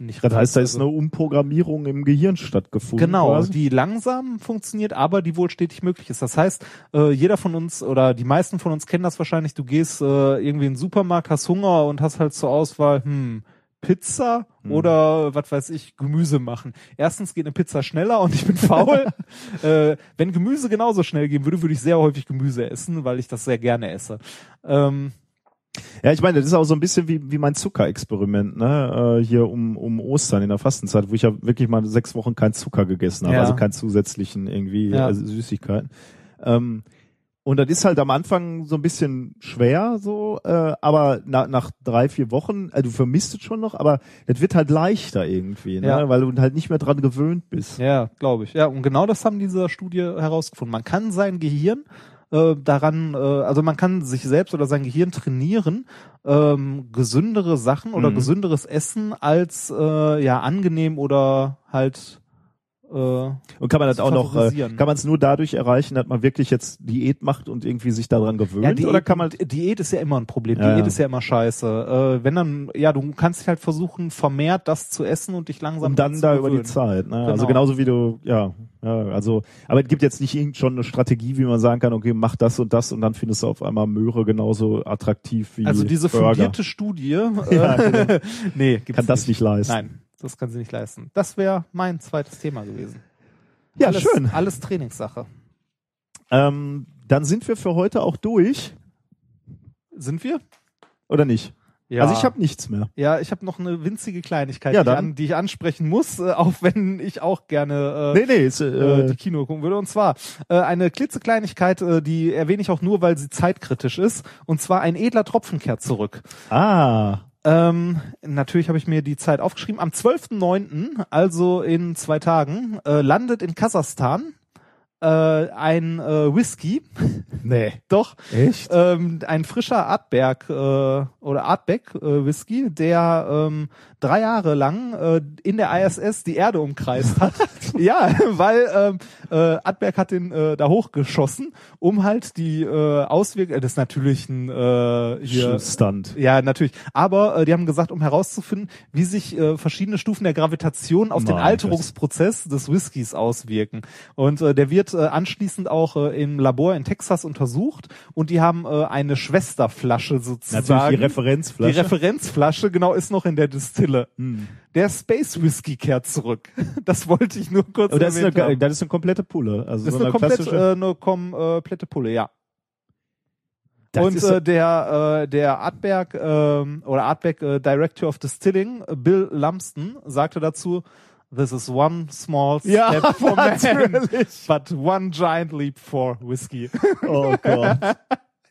nicht Das heißt, da ist also- eine Umprogrammierung im Gehirn stattgefunden. Genau, quasi. die langsam funktioniert, aber die wohl stetig möglich ist. Das heißt, äh, jeder von uns oder die meisten von uns kennen das wahrscheinlich. Du gehst äh, irgendwie in den Supermarkt, hast Hunger und hast halt zur Auswahl, hm, Pizza Hm. oder was weiß ich, Gemüse machen. Erstens geht eine Pizza schneller und ich bin faul. *laughs* äh, wenn Gemüse genauso schnell gehen würde, würde ich sehr häufig Gemüse essen, weil ich das sehr gerne esse. Ähm, Ja, ich meine, das ist auch so ein bisschen wie, wie mein Zuckerexperiment, ne? Äh, hier um, um Ostern in der Fastenzeit, wo ich ja wirklich mal sechs Wochen kein Zucker gegessen habe, Ja. also keinen zusätzlichen irgendwie Ja. äh, Süßigkeiten. Ähm, und das ist halt am Anfang so ein bisschen schwer, so, äh, aber nach, nach drei, vier Wochen, äh, du vermisst es schon noch, aber es wird halt leichter irgendwie, ne? Ja. weil du halt nicht mehr dran gewöhnt bist. Ja, glaube ich. Ja, und genau das haben diese Studie herausgefunden. Man kann sein Gehirn äh, daran, äh, also man kann sich selbst oder sein Gehirn trainieren, ähm, gesündere Sachen oder Mhm. gesünderes Essen als äh, ja angenehm oder halt Und kann man das auch noch, äh, kann man es nur dadurch erreichen, dass man wirklich jetzt Diät macht und irgendwie sich daran gewöhnt? ja, Diät, oder kann man Diät ist ja immer ein Problem. Ja, Diät ja. ist ja immer scheiße. Äh, wenn dann, ja, du kannst dich halt versuchen, vermehrt das zu essen und dich langsam und dann da zu über die gewöhnen. Zeit. Ne? Also Genau. genauso wie du, ja, ja, also, aber es gibt jetzt nicht irgend schon eine Strategie, wie man sagen kann, okay, mach das und das und dann findest du auf einmal Möhre genauso attraktiv wie Also diese Burger. fundierte Studie, *laughs* Ja, äh, genau. *laughs* nee, Kann das nicht leisten. Nein, das kann sie nicht leisten. Das wäre mein zweites Thema gewesen. Ja, alles, schön. Alles Trainingssache. Ähm, dann sind wir für heute auch durch, Sind wir? oder nicht? Ja. Also ich habe nichts mehr. Ja, ich habe noch eine winzige Kleinigkeit, Ja, die, an, die ich ansprechen muss, äh, auch wenn ich auch gerne äh, Nee, nee, ist, äh, äh, die Kino gucken würde. Und zwar äh, eine klitzekleinigkeit, äh, die erwähne ich auch nur, weil sie zeitkritisch ist. Und zwar ein edler Tropfen kehrt zurück. ah, Ähm, natürlich habe ich mir die Zeit aufgeschrieben. Am 12.09., also in zwei Tagen, äh, landet in Kasachstan äh, ein äh, Whisky, nee. *laughs* doch, Echt? ähm, ein frischer Artberg äh, oder Artbeck äh, Whisky, der ähm, drei Jahre lang äh, in der ISS die Erde umkreist hat. *laughs* ja, weil ähm, äh, Artberg hat den äh, da hochgeschossen, um halt die äh, Auswirkungen des natürlichen äh, hier Stand. ja, natürlich. Aber äh, die haben gesagt, um herauszufinden, wie sich äh, verschiedene Stufen der Gravitation auf den Nein, Alterungsprozess des Whiskys auswirken. Und äh, der wird äh, anschließend auch äh, im Labor in Texas untersucht und die haben äh, eine Schwesterflasche sozusagen. Natürlich die Referenzflasche. Die Referenzflasche, genau, ist noch in der Distille. Hm. Der Space Whisky kehrt zurück. *laughs* Das wollte ich nur kurz Aber das ist, eine, das ist eine komplette Pulle. Also Das ist so eine komplett, klassische- äh, eine komplette Pulle, ja. Das und ist- äh, der äh, der Artberg ähm, oder Artberg äh, Director of Distilling äh, Bill Lumsden sagte dazu This is one small *laughs* step Ja, for man, *laughs* but one giant leap for whiskey. Oh Gott.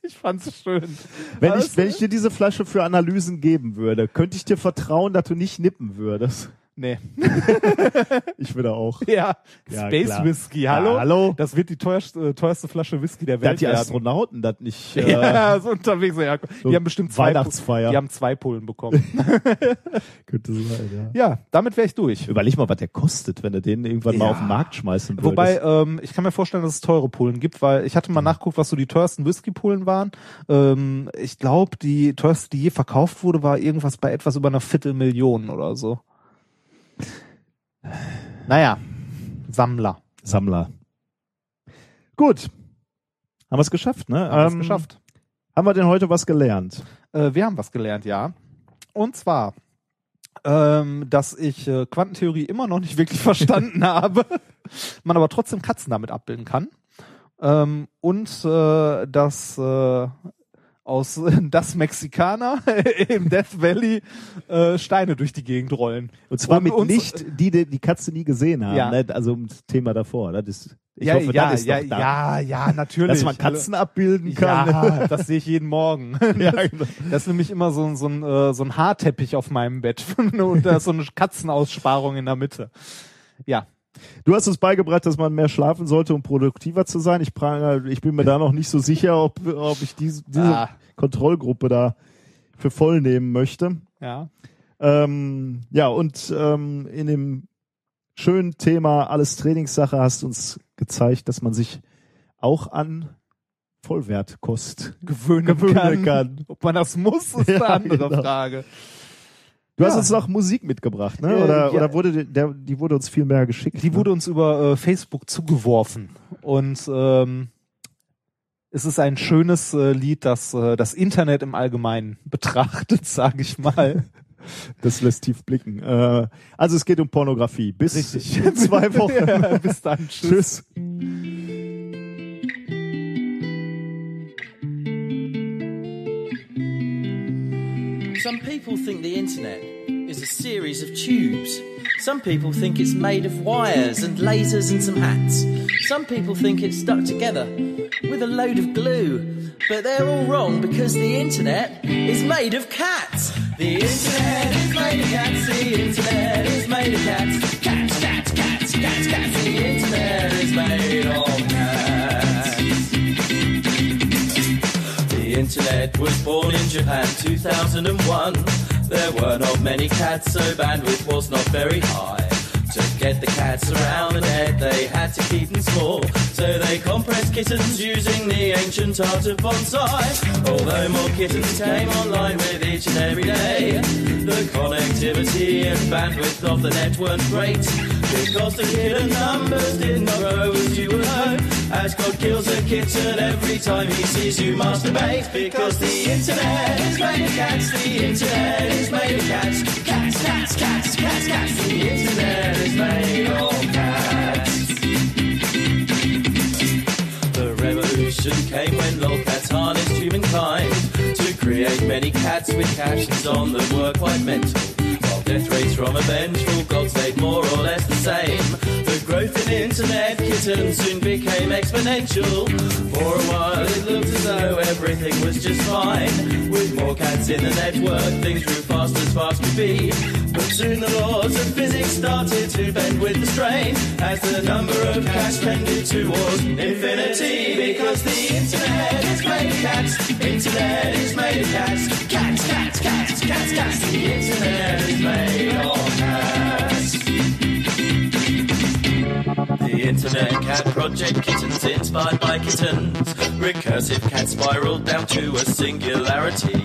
Ich fand's schön. Wenn ich, wenn ich dir diese Flasche für Analysen geben würde, könnte ich dir vertrauen, dass du nicht nippen würdest. Nee, *laughs* Ich würde auch. ja, Ja, Space klar. Whisky, hallo? Ja, hallo? Das wird die teuerste, teuerste Flasche Whisky der Da Welt hat die. Astronauten das nicht. *laughs* Äh, ja, so unterwegs. Ja. so Die haben bestimmt zwei, Weihnachtsfeier. die haben zwei Pullen bekommen. *laughs* Könnte sein, ja. ja, damit wäre ich durch. Überleg mal, was der kostet, wenn du den irgendwann mal Ja. auf den Markt schmeißen würdest. Wobei, ähm, ich kann mir vorstellen, dass es teure Pullen gibt, weil ich hatte mal nachgeguckt, was so die teuersten Whisky-Pullen waren. Ähm, ich glaube, die teuerste, die je verkauft wurde, war irgendwas bei etwas über einer Viertelmillion oder so. Naja, Sammler. Sammler. Gut. Haben wir es geschafft, ne? Haben Ähm, geschafft. Haben wir denn heute was gelernt? Äh, wir haben was gelernt, ja. Und zwar, ähm, dass ich äh, Quantentheorie immer noch nicht wirklich *laughs* verstanden habe, *laughs* man aber trotzdem Katzen damit abbilden kann. Ähm, und äh, dass äh, aus *laughs* das Mexikaner *laughs* im Death Valley äh, Steine durch die Gegend rollen. Und zwar Und mit uns- nicht, die, die die Katze nie gesehen haben, Ja. ne? Also um das Thema davor. Das ist, ich ja, hoffe, ja, das ist ja, da. ja, ja, natürlich. Dass man Katzen abbilden kann. Ja, *laughs* das sehe ich jeden Morgen. Ja, Das, genau. das ist nämlich immer so, ein- so, ein, äh, so ein Haarteppich auf meinem Bett und da ist so eine Katzenaussparung in der Mitte. Ja, Du hast uns beigebracht, dass man mehr schlafen sollte, um produktiver zu sein. Ich, ich bin mir da noch nicht so sicher, ob, ob ich diese, diese Ah. Kontrollgruppe da für voll nehmen möchte. ja. Ähm, ja, und ähm, in dem schönen Thema Alles Trainingssache hast du uns gezeigt, dass man sich auch an Vollwertkost Gewöhnen, gewöhnen kann. kann. Ob man das muss, ist *laughs* Ja, eine andere genau. Frage. Du hast Ja. uns noch Musik mitgebracht, ne? Äh, Oder, ja. oder wurde die- der, die wurde uns viel mehr geschickt? Die ne? wurde uns über äh, Facebook zugeworfen und ähm, es ist ein schönes äh, Lied, das äh, das Internet im Allgemeinen *laughs* betrachtet, sage ich mal. Das lässt tief blicken. Äh, also es geht um Pornografie. Bis Richtig. in zwei *laughs* Wochen. ja, bis dann. *laughs* Tschüss. Tschüss. Some people think the internet is a series of tubes. Some people think it's made of wires and lasers and some hats. Some people think it's stuck together with a load of glue. But they're all wrong because the internet is made of cats. The internet is made of cats. The internet is made of cats. Cats, cats, cats, cats, cats. The internet is made internet was born in Japan 2001. There were not many cats, so bandwidth was not very high. To get the cats around the net, they had to keep them small. So they compressed kittens using the ancient art of bonsai. Although more kittens came online with each and every day, the connectivity and bandwidth of the net weren't great. Because the kitten numbers did not grow as you would hope. As God kills a kitten every time he sees you masturbate. Because the internet is made of cats, the internet is made of cats. Cats, cats, cats, cats, cats. The internet is made of cats. The revolution came when lolcats harnessed humankind to create many cats cats with captions on that were quite mental. Death rates from a vengeful god stayed more or less the same. Growth in internet kittens soon became exponential. For a while it looked as though everything was just fine. With more cats in the network, things grew fast as fast could be. But soon the laws of physics started to bend with the strain as the number of cats tended towards infinity. Because the internet is made of cats. Internet is made of cats. Cats, cats, cats, cats, cats. The internet is made of cats. The Internet Cat Project kittens inspired by kittens. Recursive cat spiraled down to a singularity,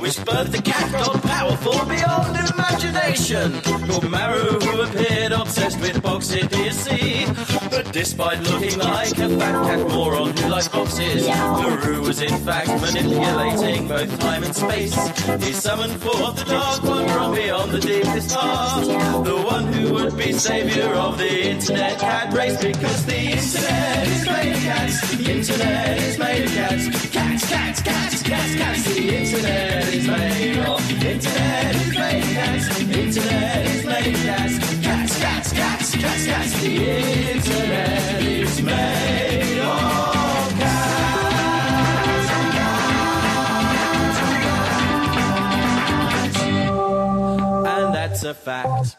which birthed a cat god powerful beyond imagination. Called Maru, who appeared obsessed with box idiocy. But despite looking like a fat cat moron who likes boxes, Maru was in fact manipulating both time and space. He summoned forth the dark one from beyond the deepest past, the one who would be savior of the internet cat race because the internet is made of cats. The internet is made of cats. Cats, cats, cats, cats, cats. The internet is made of. Internet is made of cats. Internet is made of cats. Cats, cats, cats, cats, cats. The internet is made of cats. That's a fact.